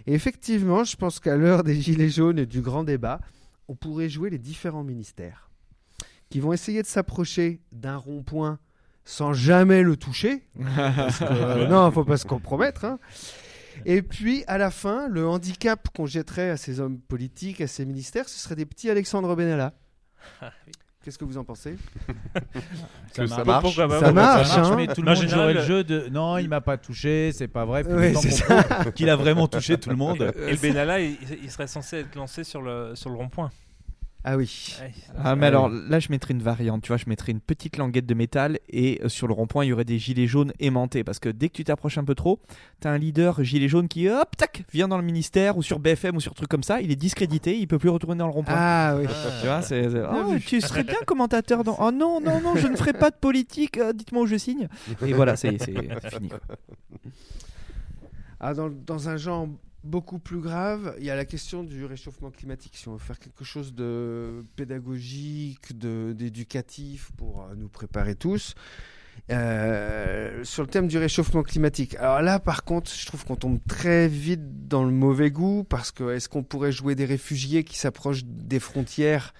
Et effectivement, je pense qu'à l'heure des Gilets jaunes et du grand débat, on pourrait jouer les différents ministères qui vont essayer de s'approcher d'un rond-point sans jamais le toucher. Parce que, euh, non, faut pas se compromettre. hein. Et puis, à la fin, le handicap qu'on jetterait à ces hommes politiques, à ces ministères, ce serait des petits Alexandre Benalla. Ah, oui. Qu'est-ce que vous en pensez? Que ça marche. marche. Ça marche, ça hein. mais tout le monde jouerait jeu de non, il m'a pas touché, c'est pas vrai. Prouve qu'il a vraiment touché tout le monde. Et le Benalla, il, il serait censé être lancé sur le, sur le rond-point. Ah oui. Ouais. Ah, mais alors là, je mettrais une variante. Tu vois, je mettrais une petite languette de métal et euh, sur le rond-point, il y aurait des gilets jaunes aimantés. Parce que dès que tu t'approches un peu trop, t'as un leader gilet jaune qui, hop, tac, vient dans le ministère ou sur BFM ou sur truc comme ça. Il est discrédité, il peut plus retourner dans le rond-point. Ah oui. Tu vois, c'est. c'est- Oh, tu serais bien commentateur dans. Oh non, non, non, je ne ferai pas de politique. euh, Dites-moi où je signe. Et voilà, c'est c'est- c'est fini. quoi. Ah, dans, dans un genre beaucoup plus grave, il y a la question du réchauffement climatique. Si on veut faire quelque chose de pédagogique, d'éducatif pour euh, nous préparer tous, euh, sur le thème du réchauffement climatique. Alors là, par contre, je trouve qu'on tombe très vite dans le mauvais goût parce que est-ce qu'on pourrait jouer des réfugiés qui s'approchent des frontières?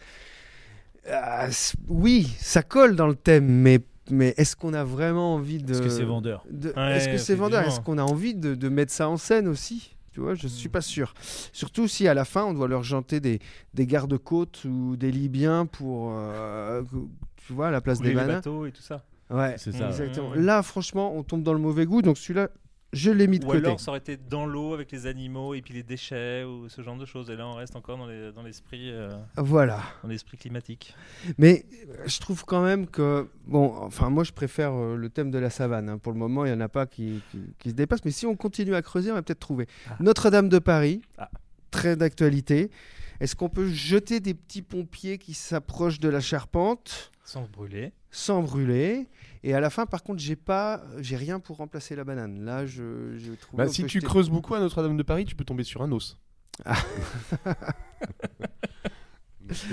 C- Oui, ça colle dans le thème, mais mais est-ce qu'on a vraiment envie de Est-ce que c'est vendeur? Est-ce que c'est vendeur? Est-ce qu'on a envie de, de mettre ça en scène aussi? Tu vois, je suis pas sûr. Surtout si à la fin on doit leur janter des, des gardes-côtes ou des Libyens pour, euh, tu vois, à la place des les bateaux et tout ça. Ouais, C'est ça, exactement. Mmh. Là, franchement, on tombe dans le mauvais goût. Donc celui-là, je l'ai mis de Ou côté. alors ça aurait été dans l'eau avec les animaux et puis les déchets ou ce genre de choses. Et là on reste encore dans les- euh, Voilà. dans l'esprit climatique. Mais euh, je trouve quand même que, bon, enfin, moi je préfère euh, le thème de la savane. hein. Pour le moment, il n'y en a pas qui, qui, qui se dépassent. Mais si on continue à creuser, on va peut-être trouver. Ah. Notre-Dame de Paris, Ah. très d'actualité. Est-ce qu'on peut jeter des petits pompiers qui s'approchent de la charpente? Sans brûler. sans brûler Et à la fin, par contre, j'ai pas, j'ai rien pour remplacer la banane. Là, je, j'ai trouvé. Bah, si tu jeter- creuses beaucoup à Notre-Dame de Paris, tu peux tomber sur un os. Ah.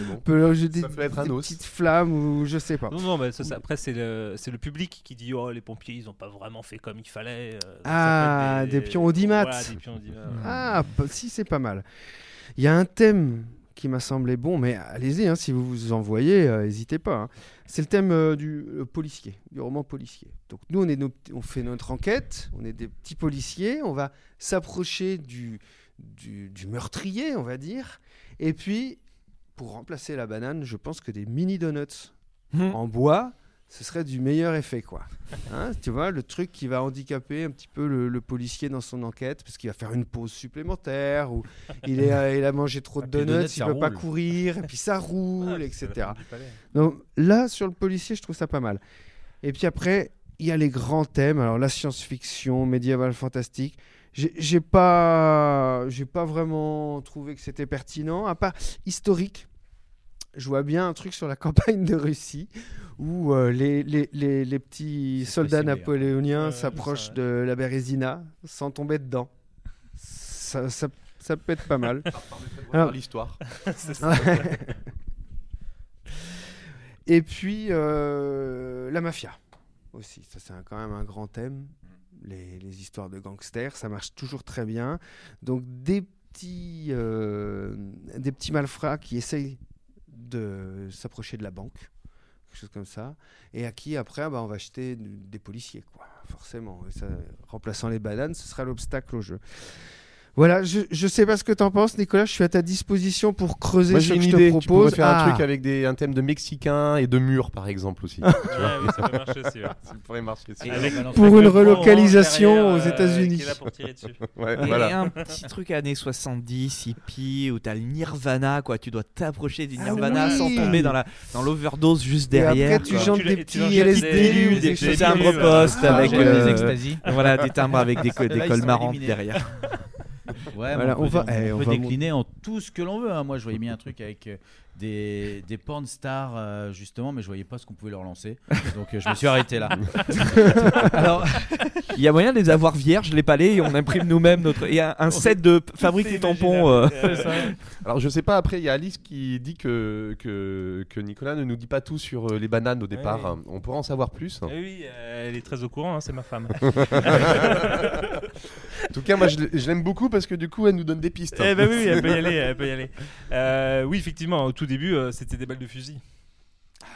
Bon. Peut jeter Ça peut être un des os. petites flammes ou je sais pas. Non, non, mais ça, ça- après, c'est le, c'est le public qui dit Oh, les pompiers, ils ont pas vraiment fait comme il fallait. euh, Ah, être des pions audimat. Voilà, des. Ah, si, c'est pas mal. Il y a un thème qui m'a semblé bon, mais allez-y, hein, si vous vous en voyez, euh, n'hésitez pas. hein. C'est le thème euh, du policier, du roman policier. Donc nous, on, est nos petits- on fait notre enquête, on est des petits policiers, on va s'approcher du, du, du meurtrier, on va dire. Et puis, pour remplacer la banane, je pense que des mini donuts en bois, ce serait du meilleur effet, quoi. Hein, tu vois, le truc qui va handicaper un petit peu le, le policier dans son enquête, parce qu'il va faire une pause supplémentaire, ou il, est, euh, il a mangé trop de les donuts, donuts, il ça peut pas courir, et puis ça roule, Ah, etc. Donc là, sur le policier, je trouve ça pas mal. Et puis après, il y a les grands thèmes, alors la science-fiction, médiéval, fantastique. J'ai j'ai pas, j'ai pas vraiment trouvé que c'était pertinent, à part historique. Je vois bien un truc sur la campagne de Russie où euh, les, les, les, les petits soldats possible, napoléoniens s'approchent ça- de la Bérésina sans tomber dedans. Ça, ça, ça peut être pas mal. Alors, l'histoire. Et puis euh, la mafia aussi, ça c'est un- quand même un grand thème. Les, les histoires de gangsters, ça marche toujours très bien. Donc des petits, euh, des petits malfrats qui essayent de s'approcher de la banque, et à qui après bah, on va acheter des policiers, quoi, forcément. Remplaçant les bananes, ce sera l'obstacle au jeu. Voilà, je, je sais pas ce que t'en penses, Nicolas. Je suis à ta disposition pour creuser Moi ce que une je idée. te Tu pourrais propose. faire Ah. un truc avec des, un thème de mexicain et de mur par exemple aussi. tu vois. Ouais, oui, ça peut marcher aussi. ouais. Ça pourrait marcher. aussi. Avec- Pour avec une grand relocalisation derrière, aux euh, États-Unis. Ouais, Et voilà. un petit truc années 70, hippie, où t'as le Nirvana, quoi. Tu dois t'approcher du Ah Nirvana oui. sans tomber dans la dans l'overdose juste Et derrière. après, tu Tu des petits LSD des- ou des- des des Des timbres postes Ah, avec les euh, extasies. voilà des timbres avec des, des éliminés. derrière. Ouais, Voilà, on, va- eh, on peut va décliner en tout ce que l'on veut. hein. Moi, je voyais bien un truc avec euh, des, des porn stars, euh, justement, mais je voyais pas ce qu'on pouvait leur lancer. Donc, euh, je me suis arrêté là. Alors, il y a moyen de les avoir vierges, les palais, et on imprime nous-mêmes notre. Et un, un set de fabrique des tampons. euh, Alors je sais pas, après il y a Alice qui dit que, que, que Nicolas ne nous dit pas tout sur les bananes au départ. On pourra en savoir plus. Eh oui, elle est très au courant, hein, c'est ma femme. En tout cas, moi je l'ai- je l'aime beaucoup parce que du coup elle nous donne des pistes. Eh ben oui, elle peut y aller, elle peut y aller. Euh, oui, effectivement, au tout début, euh, c'était des balles de fusil.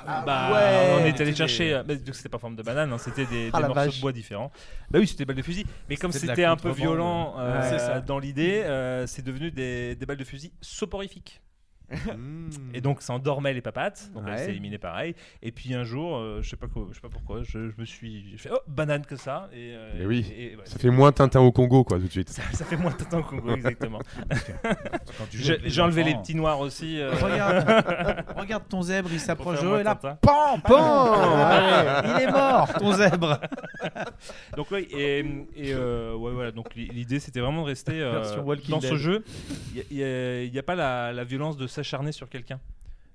bah, ouais. on est allé chercher, euh, mais c'était pas en forme de banane, hein, c'était des, Ah, des la morceaux vache. de bois différents. Bah oui, c'était des balles de fusil. Mais comme C'était de la c'était un peu contrebande. violent euh, Ouais. c'est ça, dans l'idée, euh, c'est devenu des, des balles de fusil soporifiques. Mmh. Et donc ça endormait les papates, donc Ouais. elles s'éliminaient pareil. Et puis un jour, euh, je sais pas quoi, je sais pas pourquoi, je, je me suis j'ai fait oh banane que ça. Et, euh, Mais oui, et- et- ouais, ça fait moins Tintin au Congo quoi tout de suite. ça, ça fait moins temps au Congo exactement. J'ai enlevé les petits noirs aussi. euh, Regarde, regarde ton zèbre, il s'approche de et là, Tintin. pan, pan, il est mort, ton zèbre. Donc oui, et, et, euh, ouais, voilà. Donc l'i- l'idée c'était vraiment de rester euh, dans ce jeu. Il n'y a, pas la, la violence de s'acharner sur quelqu'un,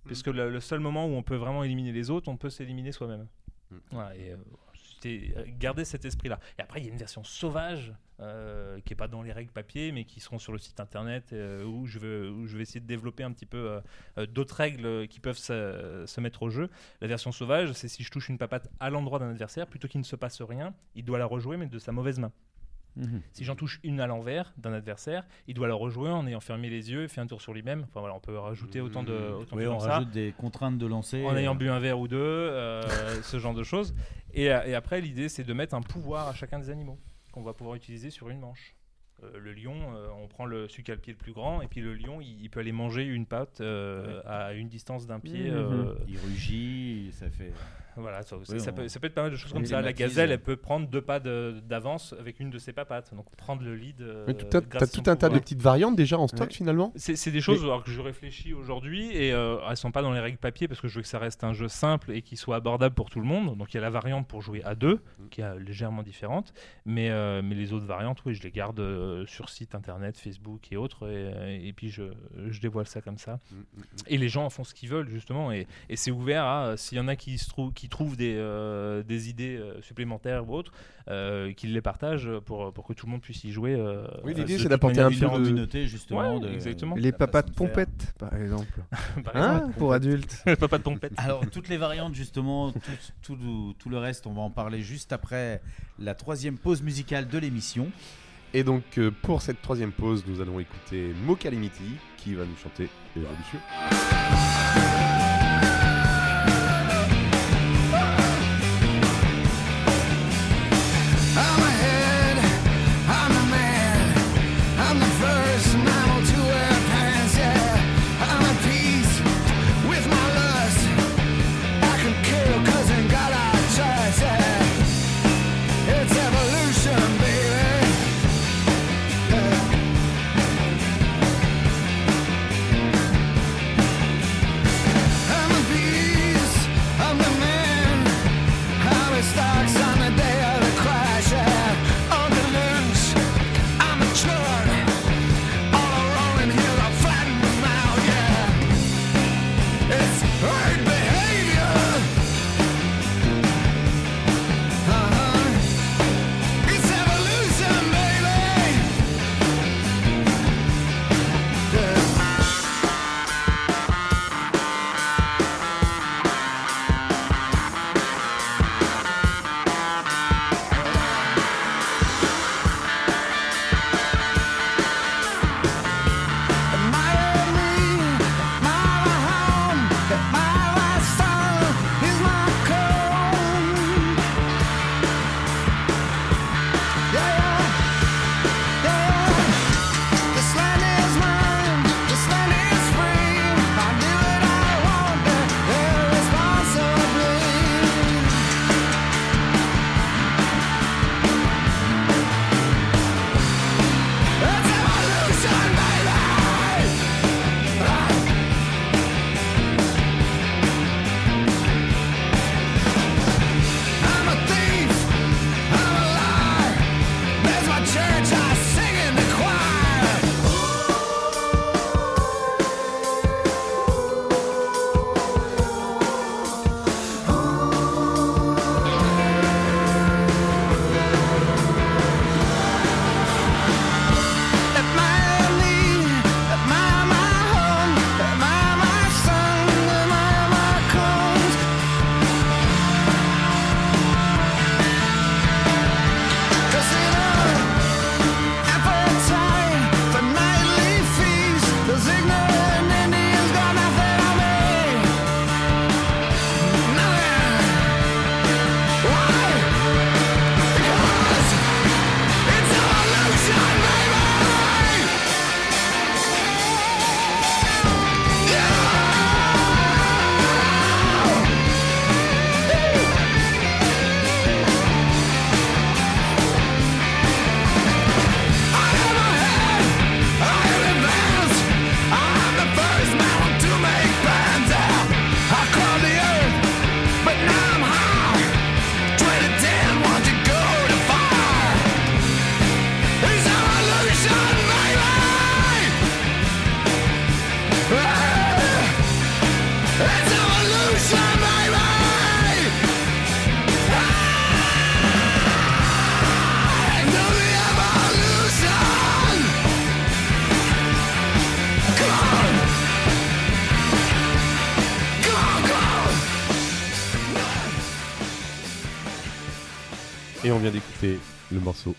Mm. puisque le, le seul moment où on peut vraiment éliminer les autres, on peut s'éliminer soi-même. Mm. Voilà, et euh, garder cet esprit-là. Et après il y a une version sauvage euh, qui est pas dans les règles papier, mais qui seront sur le site internet euh, où je vais où je vais essayer de développer un petit peu euh, d'autres règles qui peuvent se, se mettre au jeu. La version sauvage, c'est si je touche une papate à l'endroit d'un adversaire, plutôt qu'il ne se passe rien, il doit la rejouer, mais de sa mauvaise main. Si j'en touche une à l'envers d'un adversaire, il doit la rejouer en ayant fermé les yeux et fait un tour sur lui-même. Enfin voilà, on peut rajouter autant de, autant Oui, de on ça. rajoute des contraintes de lancer. En euh, ayant bu un verre ou deux, euh, ce genre de choses. Et, euh, et après, l'idée, c'est de mettre un pouvoir à chacun des animaux qu'on va pouvoir utiliser sur une manche. Euh, le lion, euh, on prend le, celui qui a le pied le plus grand, et puis le lion, il, il peut aller manger une patte euh, à une distance d'un pied. Mhm. euh, Il rugit, ça fait. Voilà, ça, ça- Oui, ça on- peut, ça peut être pas mal de choses comme ça. La gazelle, elle peut prendre deux pas de- d'avance avec une de ses papates, donc prendre le lead. euh, Mais tu as, grâce à tout un tas de petites variantes déjà en stock Ouais. finalement. C'est c'est des choses alors que je réfléchis aujourd'hui et euh, elles sont pas dans les règles papier parce que je veux que ça reste un jeu simple et qui soit abordable pour tout le monde. Donc il y a la variante pour jouer à deux qui est légèrement différente, mais, euh, mais les autres variantes, oui, je les garde euh, sur site internet, Facebook et autres et, et puis je, je dévoile ça comme ça. Et les gens en font ce qu'ils veulent justement et, et c'est ouvert à euh, s'il y en a qui, se trou- qui trouvent des, euh, des idées euh, supplémentaires ou autres, euh, qu'ils les partagent pour, pour que tout le monde puisse y jouer. euh, Oui, l'idée, c'est d'apporter un peu de- communauté, justement. Ouais, de- exactement. Les papas de pompettes, par exemple. Par Hein exemple. Pour adultes. Papa de pompette. Alors, toutes les variantes, justement, tout, tout, le- tout le reste, on va en parler juste après la troisième pause musicale de l'émission. Et donc euh, pour cette troisième pause, nous allons écouter Mo Calamity qui va nous chanter Évolution.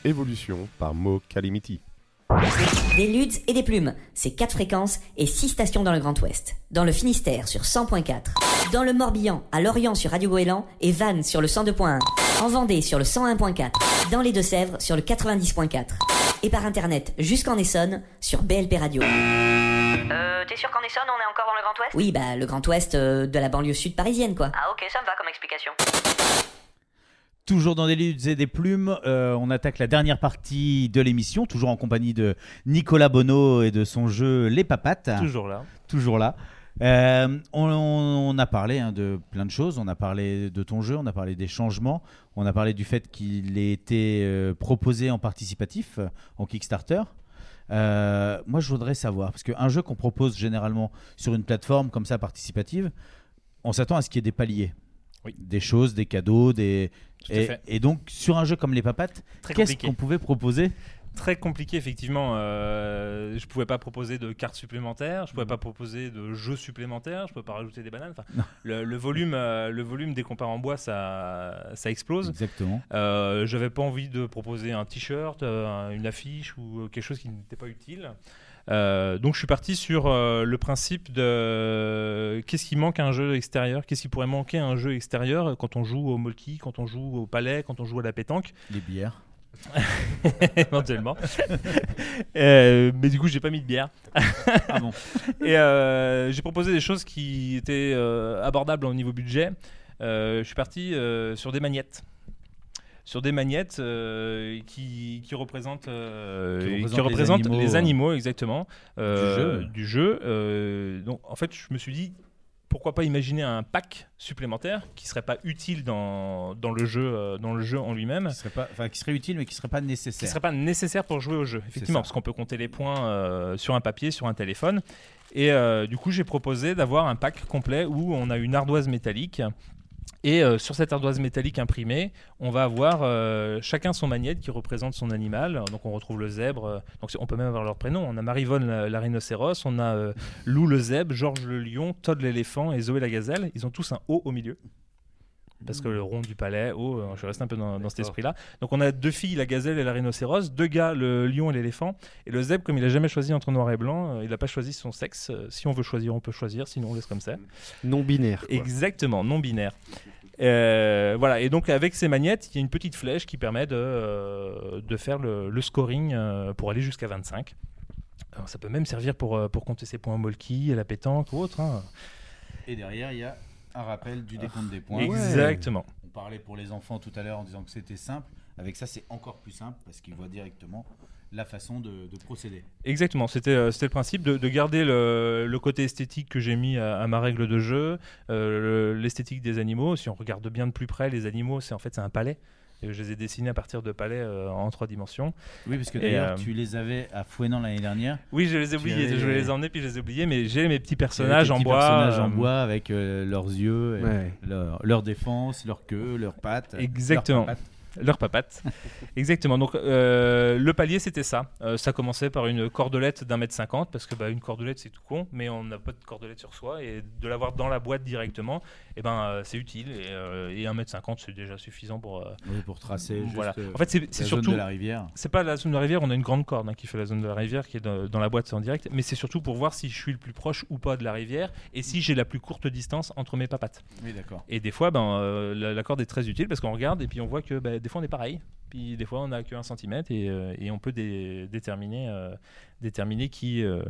Évolution par Mo Calimiti. Des ludes et des plumes, c'est 4 fréquences et 6 stations dans le Grand Ouest. Dans le Finistère sur 100.4. Dans le Morbihan, à Lorient sur Radio Goéland et Vannes sur le 102.1. En Vendée sur le 101.4. Dans les Deux-Sèvres sur le 90.4. Et par internet jusqu'en Essonne sur BLP Radio. Euh, t'es sûr qu'en Essonne, on est encore dans le Grand Ouest? Oui, bah le Grand Ouest euh, de la banlieue sud parisienne quoi. Ah ok, ça me va comme explication. Toujours dans des luttes et des plumes, euh, on attaque la dernière partie de l'émission, toujours en compagnie de Nicolas Bonneau et de son jeu Les Papates. Toujours là. Toujours là. Euh, on, on a parlé hein, de plein de choses. On a parlé de ton jeu, on a parlé des changements, on a parlé du fait qu'il ait été euh, proposé en participatif, en Kickstarter. Moi, je voudrais savoir, parce qu'un jeu qu'on propose généralement sur une plateforme comme ça participative, on s'attend à ce qu'il y ait des paliers. Des choses, des cadeaux, des. Et, donc, sur un jeu comme les papates, qu'est-ce qu'on pouvait proposer Très compliqué, effectivement. Euh, je pouvais pas proposer de cartes supplémentaires, je pouvais pas proposer de jeux supplémentaires, je pouvais pas rajouter des bananes. Enfin, le, le volume, euh, le volume dès qu'on part en bois, ça, ça explose. Exactement. Euh, J'avais pas envie de proposer un t-shirt, euh, une affiche ou euh, quelque chose qui n'était pas utile. Euh, donc je suis parti sur euh, le principe de qu'est-ce qui manque à un jeu extérieur, qu'est-ce qui pourrait manquer à un jeu extérieur quand on joue au molki, quand on joue au palais, quand on joue à la pétanque? Les bières. éventuellement. Euh, mais du coup, j'ai pas mis de bière. Ah bon Et euh, j'ai proposé des choses qui étaient euh, abordables au niveau budget. Euh, je suis parti euh, sur des magnettes. Sur des magnettes euh, qui, qui représentent, euh, Qui qui représentent les représentent animaux, les euh, animaux, exactement, euh, jeu. du jeu. Donc, en fait, je me suis dit, pourquoi pas imaginer un pack supplémentaire qui serait pas utile dans, dans le jeu, dans le jeu en lui-même, qui serait, pas, enfin, qui serait utile mais qui serait pas nécessaire. qui serait pas nécessaire pour jouer au jeu, effectivement, parce qu'on peut compter les points sur un papier, sur un téléphone. Et du coup, j'ai proposé d'avoir un pack complet où on a une ardoise métallique. Et euh, sur cette ardoise métallique imprimée, on va avoir euh, chacun son magnète qui représente son animal. Donc on retrouve le zèbre. euh, donc on peut même avoir leur prénom. On a Marivonne la, la rhinocéros, on a Lou le zèbre, Georges le lion, Todd l'éléphant et Zoé la gazelle. Ils ont tous un O au milieu. Parce que le rond du palais, O, euh, je reste un peu dans, dans cet esprit-là. Donc on a deux filles, la gazelle et la rhinocéros, deux gars, le lion et l'éléphant. Et le zèbre, comme il a jamais choisi entre noir et blanc, euh, il n'a pas choisi son sexe. Euh, Si on veut choisir, on peut choisir, sinon on laisse comme ça. Non binaire. quoi. Exactement, non binaire. Euh, voilà, et donc avec ces magnettes, il y a une petite flèche qui permet de, euh, de faire le, le scoring euh, pour aller jusqu'à 25. Alors, ça peut même servir pour, pour compter ses points au molki, à la pétanque ou autre. hein. Et derrière, il y a un rappel du décompte des points. Exactement. On parlait pour les enfants tout à l'heure en disant que c'était simple. Avec ça, c'est encore plus simple parce qu'ils voient directement la façon de, de procéder. Exactement, c'était euh, c'était le principe de, de garder le, le côté esthétique que j'ai mis à, à ma règle de jeu, euh, le- l'esthétique des animaux. Si on regarde bien de plus près, les animaux, c'est en fait c'est un palais. Et je les ai dessinés à partir de palais euh, en trois dimensions. Oui, parce que d'ailleurs, euh, tu les avais à Fouenan l'année dernière. Oui, je les ai oubliés. avais- Je les emmener, puis je les ai oubliés. Mais j'ai mes petits personnages en petits bois. personnages en euh, bois avec euh, leurs yeux, et Ouais. leur, leur défense, leur queue, leurs pattes. Exactement. leurs. Leur papate. Exactement. Donc euh, le palier c'était ça. Euh, ça commençait par une cordelette d'un mètre cinquante parce que bah, une cordelette c'est tout con, mais on n'a pas de cordelette sur soi et de l'avoir dans la boîte directement, et ben euh, c'est utile et, un mètre cinquante c'est déjà suffisant pour. Oui, pour tracer juste, voilà. euh, En fait c'est la c'est zone surtout de la rivière. C'est pas la zone de la rivière. On a une grande corde hein, qui fait la zone de la rivière qui est dans, dans la boîte c'est en direct, mais c'est surtout pour voir si je suis le plus proche ou pas de la rivière et si j'ai la plus courte distance entre mes papates. Oui, d'accord. Et des fois, ben, la, la corde est très utile parce qu'on regarde et puis on voit que ben, des fois on est pareil. Puis des fois on n'a 1 cm et, euh, on peut dé- déterminer, euh, déterminer qui, euh,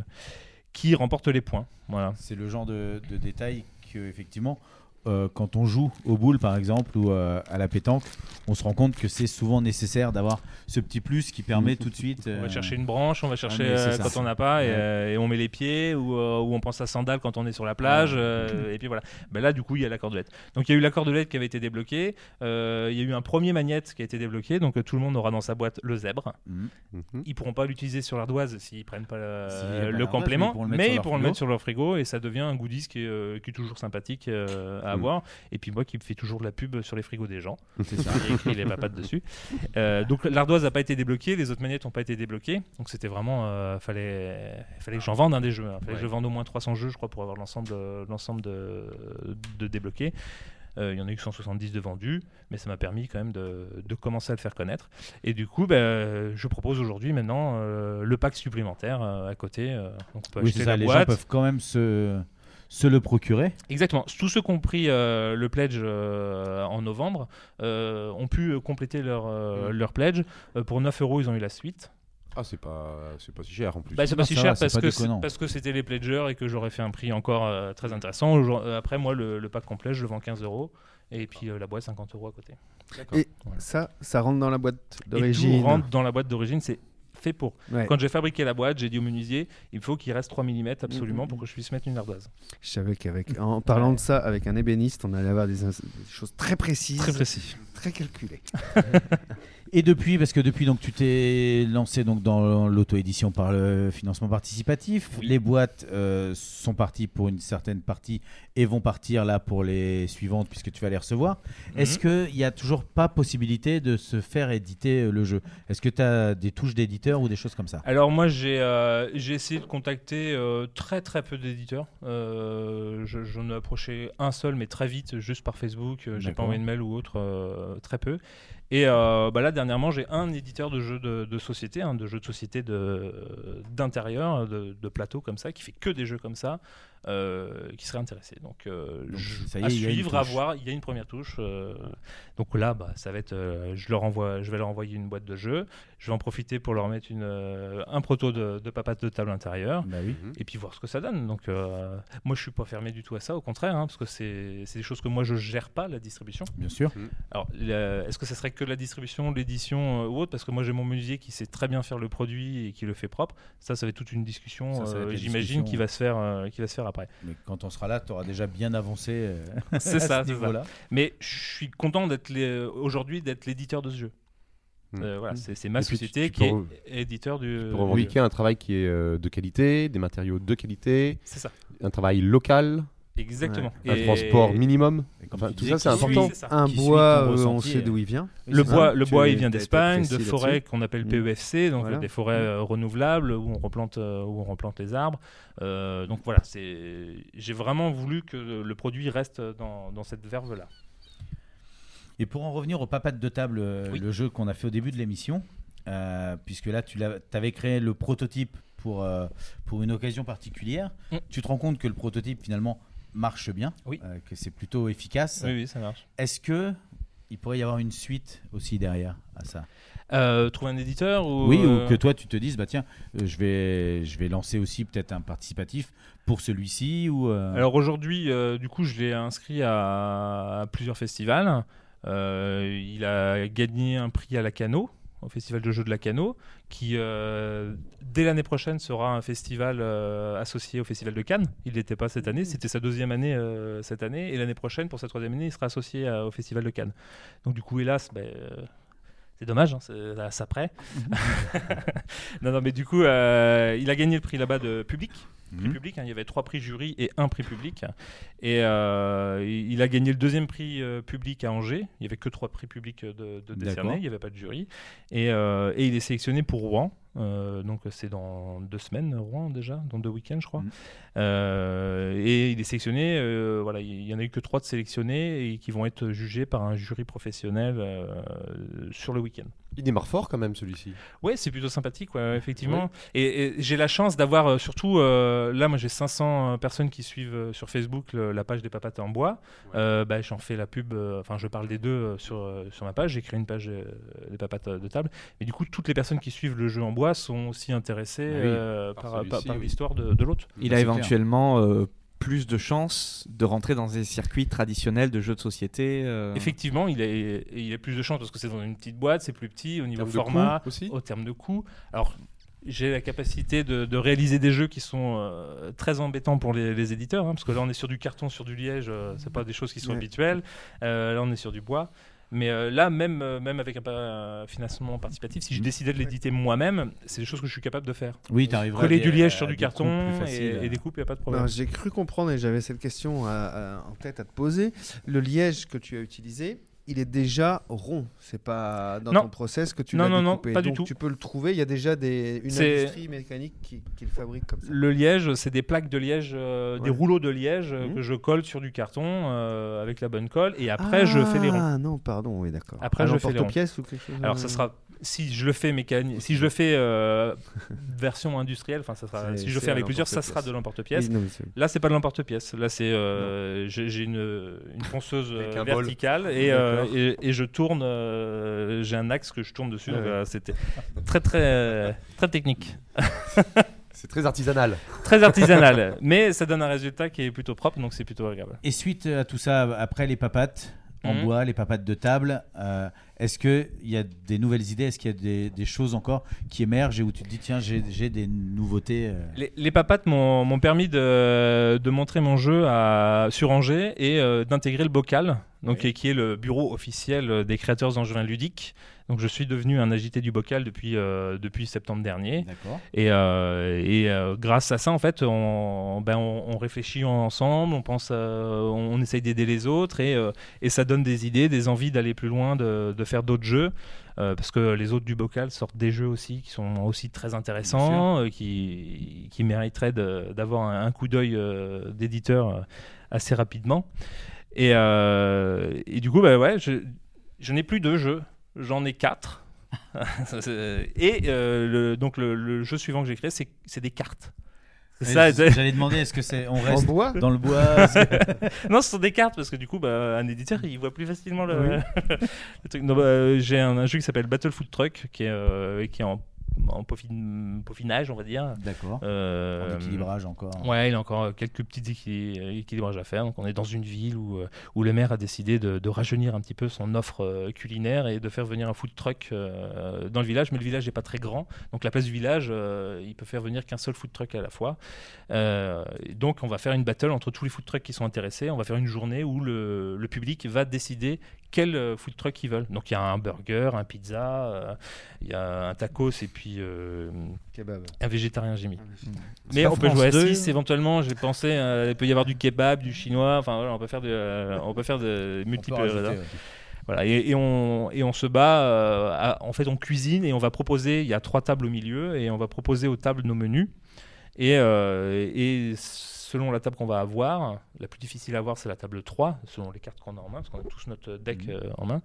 qui remporte les points. Voilà. C'est le genre de, de détail que, effectivement, euh, quand on joue au boule, par exemple, ou euh, à la pétanque, on se rend compte que c'est souvent nécessaire d'avoir ce petit plus qui permet tout de suite. On va euh, chercher une branche, on va chercher c'est euh, ça. quand on n'a pas, et, Ouais. et on met les pieds, ou, ou on pense à sandales quand on est sur la plage, Ouais. et puis voilà. Ben là, du coup, il y a la cordelette. Donc il y a eu la cordelette qui avait été débloquée, il y a eu un premier magnète qui a été débloqué, donc tout le monde aura dans sa boîte le zèbre. Mhm. Ils pourront pas l'utiliser sur l'ardoise s'ils prennent pas le complément, mais ils pourront le mettre sur ils pourront le leur mettre sur leur frigo, et ça devient un goodies qui est, qui est toujours sympathique à avoir. Et puis moi qui me fais toujours de la pub sur les frigos des gens. C'est ça. A écrit les papates dessus. Euh, donc l'ardoise n'a pas été débloquée, les autres manettes n'ont pas été débloquées. Donc c'était vraiment, euh, fallait, fallait que j'en vende un des jeux. hein. Fallait que je vende au moins 300 jeux, je crois, pour avoir l'ensemble, de- l'ensemble de, de débloqués. Euh, il y en a eu que 170 de vendus, mais ça m'a permis quand même de, de commencer à le faire connaître. Et du coup, ben, je propose aujourd'hui maintenant euh, le pack supplémentaire euh, à côté. euh, donc on peut Oui, acheter c'est la ça, les gens boîte. peuvent quand même se, se le procurer. Exactement. Tous ceux qui ont pris euh, le pledge euh, en novembre euh, ont pu compléter leur, euh, leur pledge. Euh, pour 9 euros, ils ont eu la suite. Ah, c'est pas, c'est pas si cher en plus. Bah, c'est Ah, pas si ça cher va, parce pas que, c'est- parce que c'était les pledgers et que j'aurais fait un prix encore euh, très intéressant. Après, moi, le, le pack complet, je le vends 15 euros. Et puis euh, la boîte, 50 euros à côté. Et ça, ça rentre dans la boîte Et d'origine. tout rentre dans la boîte d'origine, c'est pour. Ouais. Quand j'ai fabriqué la boîte, j'ai dit au menuisier, il faut qu'il reste 3 mm absolument Mhm. pour que je puisse mettre une ardoise. Je savais qu'avec, en parlant de ça, avec un ébéniste, on allait avoir des, des choses très précises, Très précis. très calculées. Et depuis, parce que depuis donc tu t'es lancé donc dans l'auto-édition par le financement participatif, les boîtes euh, sont parties pour une certaine partie et vont partir là pour les suivantes puisque tu vas les recevoir. Est-ce Mhm. qu'il n'y a toujours pas possibilité de se faire éditer euh, le jeu? Est-ce que tu as des touches d'éditeur ou des choses comme ça? Alors moi j'ai euh, essayé de contacter euh, très très peu d'éditeurs. Je- J'en ai approché un seul mais très vite juste par Facebook. J'ai pas envoyé de mail ou autre, très peu. Et euh, bah là dernièrement j'ai un éditeur de jeux de, de société, hein, de jeux de société de- d'intérieur, de, de plateau comme ça, qui fait que des jeux comme ça. euh, qui serait intéressé donc, euh, Donc, je- ça y est, à suivre à voir il y a une première touche euh, donc là bah, ça va être euh, je leur envoie je vais leur envoyer une boîte de jeux je vais en profiter pour leur mettre une, euh, un proto de, de papate de table intérieure Bah oui. et puis voir ce que ça donne donc euh, moi je suis pas fermé du tout à ça au contraire hein, parce que c'est des choses que moi je gère pas la distribution Bien sûr. alors la- est-ce que ça serait que la distribution l'édition euh, ou autre? Parce que moi j'ai mon menuisier qui sait très bien faire le produit et qui le fait propre ça ça va être toute une discussion euh, j'imagine qui va se faire euh, qui va se faire après Mais quand on sera là, tu auras déjà bien avancé. euh, c'est à ça, ce niveau-là. ça. Mais je suis content d'être aujourd'hui d'être l'éditeur de ce jeu. Euh, voilà, c'est c'est ma. Et puis, tu- société tu qui est éditeur du. Tu peux revendiquer un travail qui est euh, de qualité, des matériaux de qualité, C'est ça. un travail local, Exactement. un Et- transport minimum. Enfin, tout ça, c'est important. suit- c'est ça. Un Qui bois, euh, on sait d'où il vient. Le bois, le bois, il vient d'Espagne, de forêts qu'on appelle Mm. PEFC, donc Voilà. des forêts euh, renouvelables où on replante, euh, où on replante les arbres. Euh, donc voilà, c'est. J'ai vraiment voulu que le produit reste dans, dans cette verve-là. Et pour en revenir au papate de table, euh, Oui. le jeu qu'on a fait au début de l'émission, euh, puisque là tu avais créé le prototype pour, euh, pour une occasion particulière, Mm. tu te rends compte que le prototype finalement marche bien, Oui. euh, que c'est plutôt efficace. Oui, oui, ça marche. Est-ce que il pourrait y avoir une suite aussi derrière à ça? Euh, trouver un éditeur ou. Oui, euh, ou que toi tu te dises, bah tiens, je, vais, je vais lancer aussi peut-être un participatif pour celui-ci ou. Alors aujourd'hui, du coup, je l'ai inscrit à, à plusieurs festivals. Euh, il a gagné un prix à la Cano, au festival de jeux de la Cano, qui euh, dès l'année prochaine sera un festival euh, associé au festival de Cannes. Il n'était pas cette année, c'était sa deuxième année euh, cette année, et l'année prochaine, pour sa troisième année, il sera associé à- au festival de Cannes. Donc du coup, hélas, ben, c'est dommage, hein, c'est à ça près. non, non, mais du coup, il a gagné le prix là-bas de public. Prix Mhm. public, hein. il y avait trois prix jury et un prix public. Et euh, il a gagné le deuxième prix euh, public à Angers. Il n'y avait que trois prix publics de, de décerner, D'accord. il n'y avait pas de jury. Et, euh, et il est sélectionné pour Rouen. Euh, donc c'est dans deux semaines, Rouen déjà, dans deux week-ends je crois. Mhm. Euh, et il est sélectionné, euh, voilà, il y en a eu que trois de sélectionnés et qui vont être jugés par un jury professionnel euh, sur le week-end. Il démarre fort quand même celui-ci. Ouais, c'est plutôt sympathique, ouais, effectivement. Et, et j'ai la chance d'avoir euh, surtout, euh, là, moi j'ai 500 personnes qui suivent euh, sur Facebook le- la page des papates en bois. Euh, bah, J'en fais la pub, euh, enfin je parle des deux euh, sur, euh, sur ma page. J'ai créé une page euh, des papates euh, de table. Et du coup, toutes les personnes qui suivent le jeu en bois sont aussi intéressées Ah oui, euh, par par, par- celui-ci, par oui. l'histoire de, de l'autre. Il Bah, a éventuellement euh, plus de chances de rentrer dans des circuits traditionnels de jeux de société. euh. Effectivement, il a, il a plus de chance parce que c'est dans une petite boîte, c'est plus petit au niveau format, coût aussi au terme de coût. Alors, j'ai la capacité de, de réaliser des jeux qui sont euh, très embêtants pour les, les éditeurs, hein, parce que là on est sur du carton, sur du liège, euh, c'est pas des choses qui sont Ouais. habituelles. Euh, là on est sur du bois. Mais euh, là, même, euh, même avec un, financement participatif, si je décidais de l'éditer moi-même, c'est des choses que je suis capable de faire. Oui, tu arriveras Coller à du liège à sur du carton et, et des coupes, il n'y a pas de problème. J'ai cru comprendre et j'avais cette question à- à- en tête à te poser. Le liège que tu as utilisé, il est déjà rond. C'est pas dans Non. ton process que tu Non, l'as non, non, découpé. pas du Donc, tout. Tu peux le trouver. Il y a déjà des, une C'est- industrie mécanique qui, qui le fabrique comme ça. Le liège, c'est des plaques de liège, euh, des rouleaux de liège euh, Mhm. que je colle sur du carton euh, avec la bonne colle et après je fais les ronds. Ah non, pardon, oui, d'accord. Après À je fais les ronds. l'emporte-pièce ou quelque chose Alors ça sera si je le fais mécanique, si je le fais euh, version industrielle, enfin ça sera C'est- si je le fais avec plusieurs, ça sera de l'emporte-pièce. Là c'est pas de l'emporte-pièce. Là c'est euh, j'ai une, une ponceuse euh, un verticale et, euh, D'accord. et, et je tourne. euh, j'ai un axe que je tourne dessus. Ouais, C'était très très très technique. C'est très artisanal. Très artisanal, mais ça donne un résultat qui est plutôt propre, donc c'est plutôt agréable. Et suite à tout ça, après les papates en Mhm. bois, les papates de table, euh, est-ce qu'il y a des nouvelles idées? Est-ce qu'il y a des, des choses encore qui émergent et où tu te dis, tiens, j'ai des nouveautés euh, Les, les papates m'ont permis de, de montrer mon jeu à, sur Angers et euh, d'intégrer le bocal, donc, qui, qui est le bureau officiel des créateurs angevins ludiques. Donc je suis devenu un agité du bocal depuis, euh, depuis septembre dernier. Et, euh, et euh, grâce à ça, en fait, on, ben, on, on réfléchit ensemble, on pense, on, on essaye d'aider les autres et, et ça donne des idées, des envies d'aller plus loin, de, de faire d'autres jeux. euh, parce que les autres du bocal sortent des jeux aussi qui sont aussi très intéressants, euh, qui, qui mériteraient de- d'avoir un, un coup d'œil euh, d'éditeur assez rapidement. Et, et du coup, bah ouais, je, je n'ai plus deux jeux, j'en ai quatre. Et euh, le, donc le, le jeu suivant que j'ai créé, c'est des cartes. J'allais demander, est-ce que c'est on reste bois? dans le bois? Non, ce sont des cartes parce que du coup, bah, un éditeur il voit plus facilement le, Oui. le truc. Bah, euh, J'ai un, un jeu qui s'appelle Battle Food Truck qui est, euh, qui est en, en peaufin- peaufinage, on va dire. D'accord. Euh, En équilibrage encore. Ouais, il y a encore quelques petits équili- équilibrages à faire. Donc, on est dans une ville où, euh, où le maire a décidé de, de rajeunir un petit peu son offre euh, culinaire et de faire venir un food truck euh, dans le village. Mais le village n'est pas très grand. Donc, la place du village, euh, il peut faire venir qu'un seul food truck à la fois. Euh, donc, on va faire une battle entre tous les food trucks qui sont intéressés. On va faire une journée où le, le public va décider quel euh, food truck ils veulent. Donc, il y a un burger, un pizza, euh, il y a un tacos et puis euh, Kebab. un végétarien, j'ai mis. Mais on peut France jouer à 2. 6 éventuellement. J'ai pensé, euh, il peut y avoir du kebab, du chinois. Enfin voilà, on peut faire de, euh, on peut faire de multiples. voilà. et, et on, et on se bat. euh, à- en fait, on cuisine et on va proposer. Il y a trois tables au milieu et on va proposer aux tables nos menus. Et, euh, et selon la table qu'on va avoir, la plus difficile à avoir, c'est la table 3, selon les cartes qu'on a en main, parce qu'on a tous notre deck euh, en main.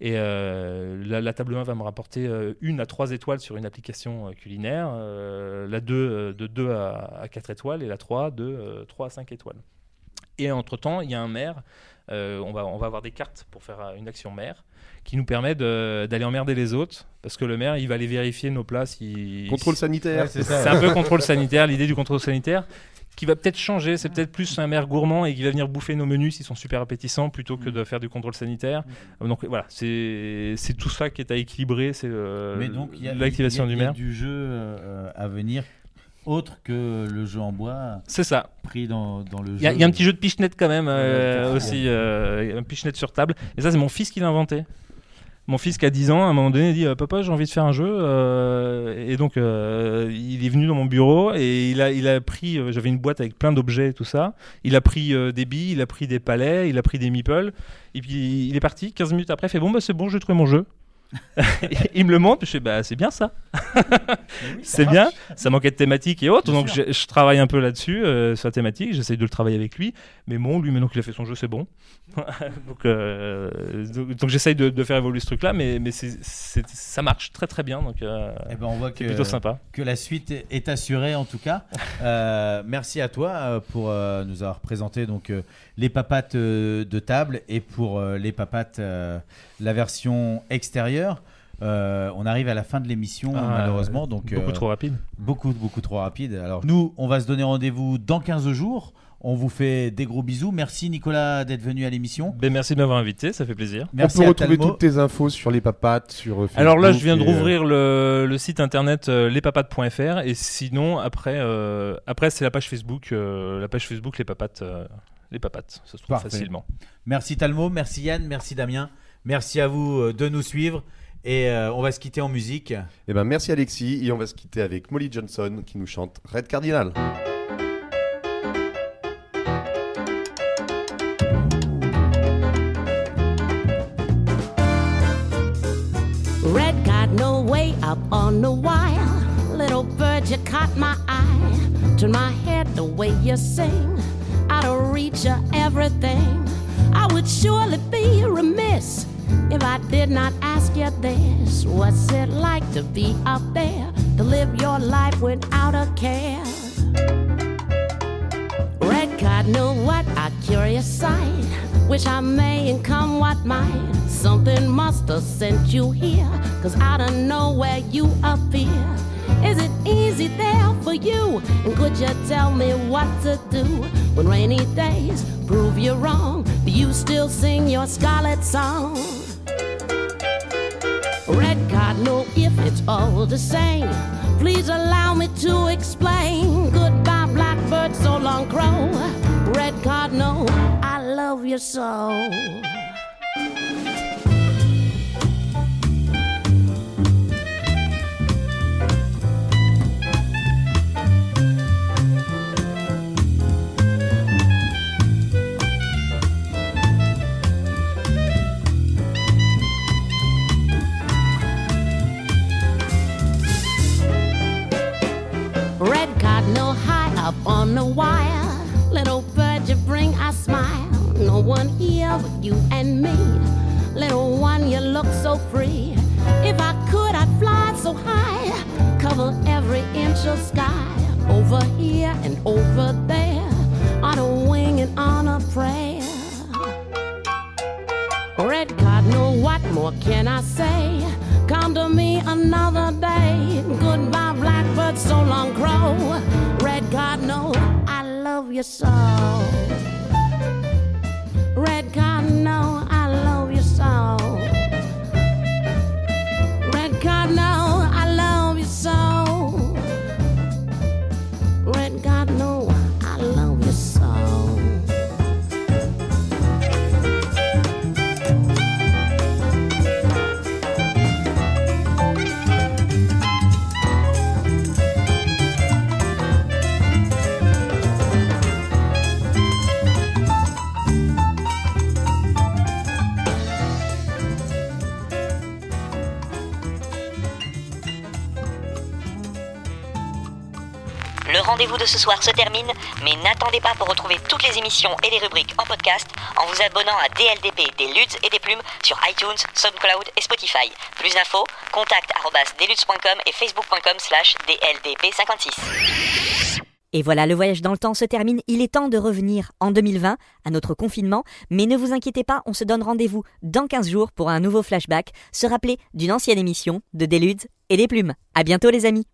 Et euh, la, la table 1 va me rapporter euh, une à 3 étoiles sur une application euh, culinaire, euh, la 2 euh, de 2 à, à 4 étoiles et la 3 de euh, 3 à 5 étoiles. Et entre-temps, il y a un maire, euh, on, va, on va avoir des cartes pour faire euh, une action maire, qui nous permet d'aller emmerder les autres, parce que le maire, il va aller vérifier nos plats. si- Contrôle sanitaire. Ouais, c'est ça. c'est un peu contrôle sanitaire, l'idée du contrôle sanitaire, qui va peut-être changer. C'est peut-être plus un maire gourmand et qui va venir bouffer nos menus s'ils sont super appétissants plutôt Mm. que de faire du contrôle sanitaire. Donc voilà, c'est c'est tout ça qui est à équilibrer. C'est euh, l'activation du il y a maire. du jeu euh, à venir autre que le jeu en bois C'est ça. pris dans, dans le Il jeu. y, a- il y a un petit jeu de pichenette quand même euh, aussi, euh, un pichenette sur table. Et ça, c'est mon fils qui l'a inventé. Mon fils qui a 10 ans, à un moment donné, dit euh, Papa, j'ai envie de faire un jeu. euh, et donc, euh, il est venu dans mon bureau et il a, il a pris. J'avais une boîte avec plein d'objets et tout ça. Il a pris des billes, il a pris des palets, il a pris des meeples. Et puis, il est parti. 15 minutes après, il fait Bon, bah, c'est bon, j'ai trouvé mon jeu. il me le montre, je fais bah c'est bien ça. c'est bien, ça manquait de thématique et autres, Bien donc je, je travaille un peu là-dessus, euh, sur la thématique, j'essaye de le travailler avec lui, mais bon, lui maintenant qu'il a fait son jeu, c'est bon. donc euh, donc, donc j'essaye de, de faire évoluer ce truc-là, mais, ça marche très très bien, donc euh, Eh ben, on voit c'est que, plutôt sympa. que la suite est- assurée en tout cas. Euh, merci à toi pour euh, nous avoir présenté donc euh, les papates euh, de table et pour euh, les papates euh, la version extérieure. Euh, on arrive à la fin de l'émission Ah, malheureusement donc beaucoup euh, trop rapide. beaucoup beaucoup trop rapide. Alors nous on va se donner rendez-vous dans 15 jours. On vous fait des gros bisous. Merci Nicolas d'être venu à l'émission. Ben, merci de m'avoir invité, ça fait plaisir. Merci On peut à retrouver Talmo. toutes tes infos sur les papates, sur Facebook. Alors là, je viens de euh, rouvrir le, le site internet euh, lespapates.fr et sinon après, euh, après c'est la page Facebook, euh, la page Facebook les papates, euh, les papates, ça se trouve Parfait. facilement. Merci Talmo, merci Yann, merci Damien. Merci à vous euh, de nous suivre. Et euh, on va se quitter en musique. Eh ben, merci Alexis. Et on va se quitter avec Molly Johnson qui nous chante Red Cardinal. got no way up on the wire. Little bird, you caught my eye. Turn my head the way you sing. Of reach of everything. I would surely be remiss if I did not ask you this. What's it like to be up there? To live your life without a care? Red card, cardinal, what a curious sight. Wish I may and come what might. Something must have sent you here. Cause out of nowhere you appear. Is it easy there for you? And could you tell me what to do when rainy days prove you wrong? Do you still sing your scarlet song? Red card, cardinal, if it's all the same, please allow me to explain. Goodbye, blackbird, so long, crow. Red card, cardinal, I love you so. Up on the wire. Little bird, you bring a smile. No one here but you and me. Little one, you look so free. If I could, I'd fly so high. Cover every inch of sky. Over here and over there. On a wing and on a prayer. Red cardinal, what more can I say? Come to me another day. Goodbye, blackbird, so long, crow. Red cardinal, I love you so. Red cardinal, rendez-vous de ce soir se termine, mais n'attendez pas pour retrouver toutes les émissions et les rubriques en podcast en vous abonnant à DLDP, des et des Plumes sur iTunes, SoundCloud et Spotify. Plus d'infos, contact deludes.com et facebook.com slash DLDP56. Et voilà, le voyage dans le temps se termine. Il est temps de revenir en 2020 à notre confinement. Mais ne vous inquiétez pas, on se donne rendez-vous dans 15 jours pour un nouveau flashback, se rappeler d'une ancienne émission de Deludes et des Plumes. À bientôt les amis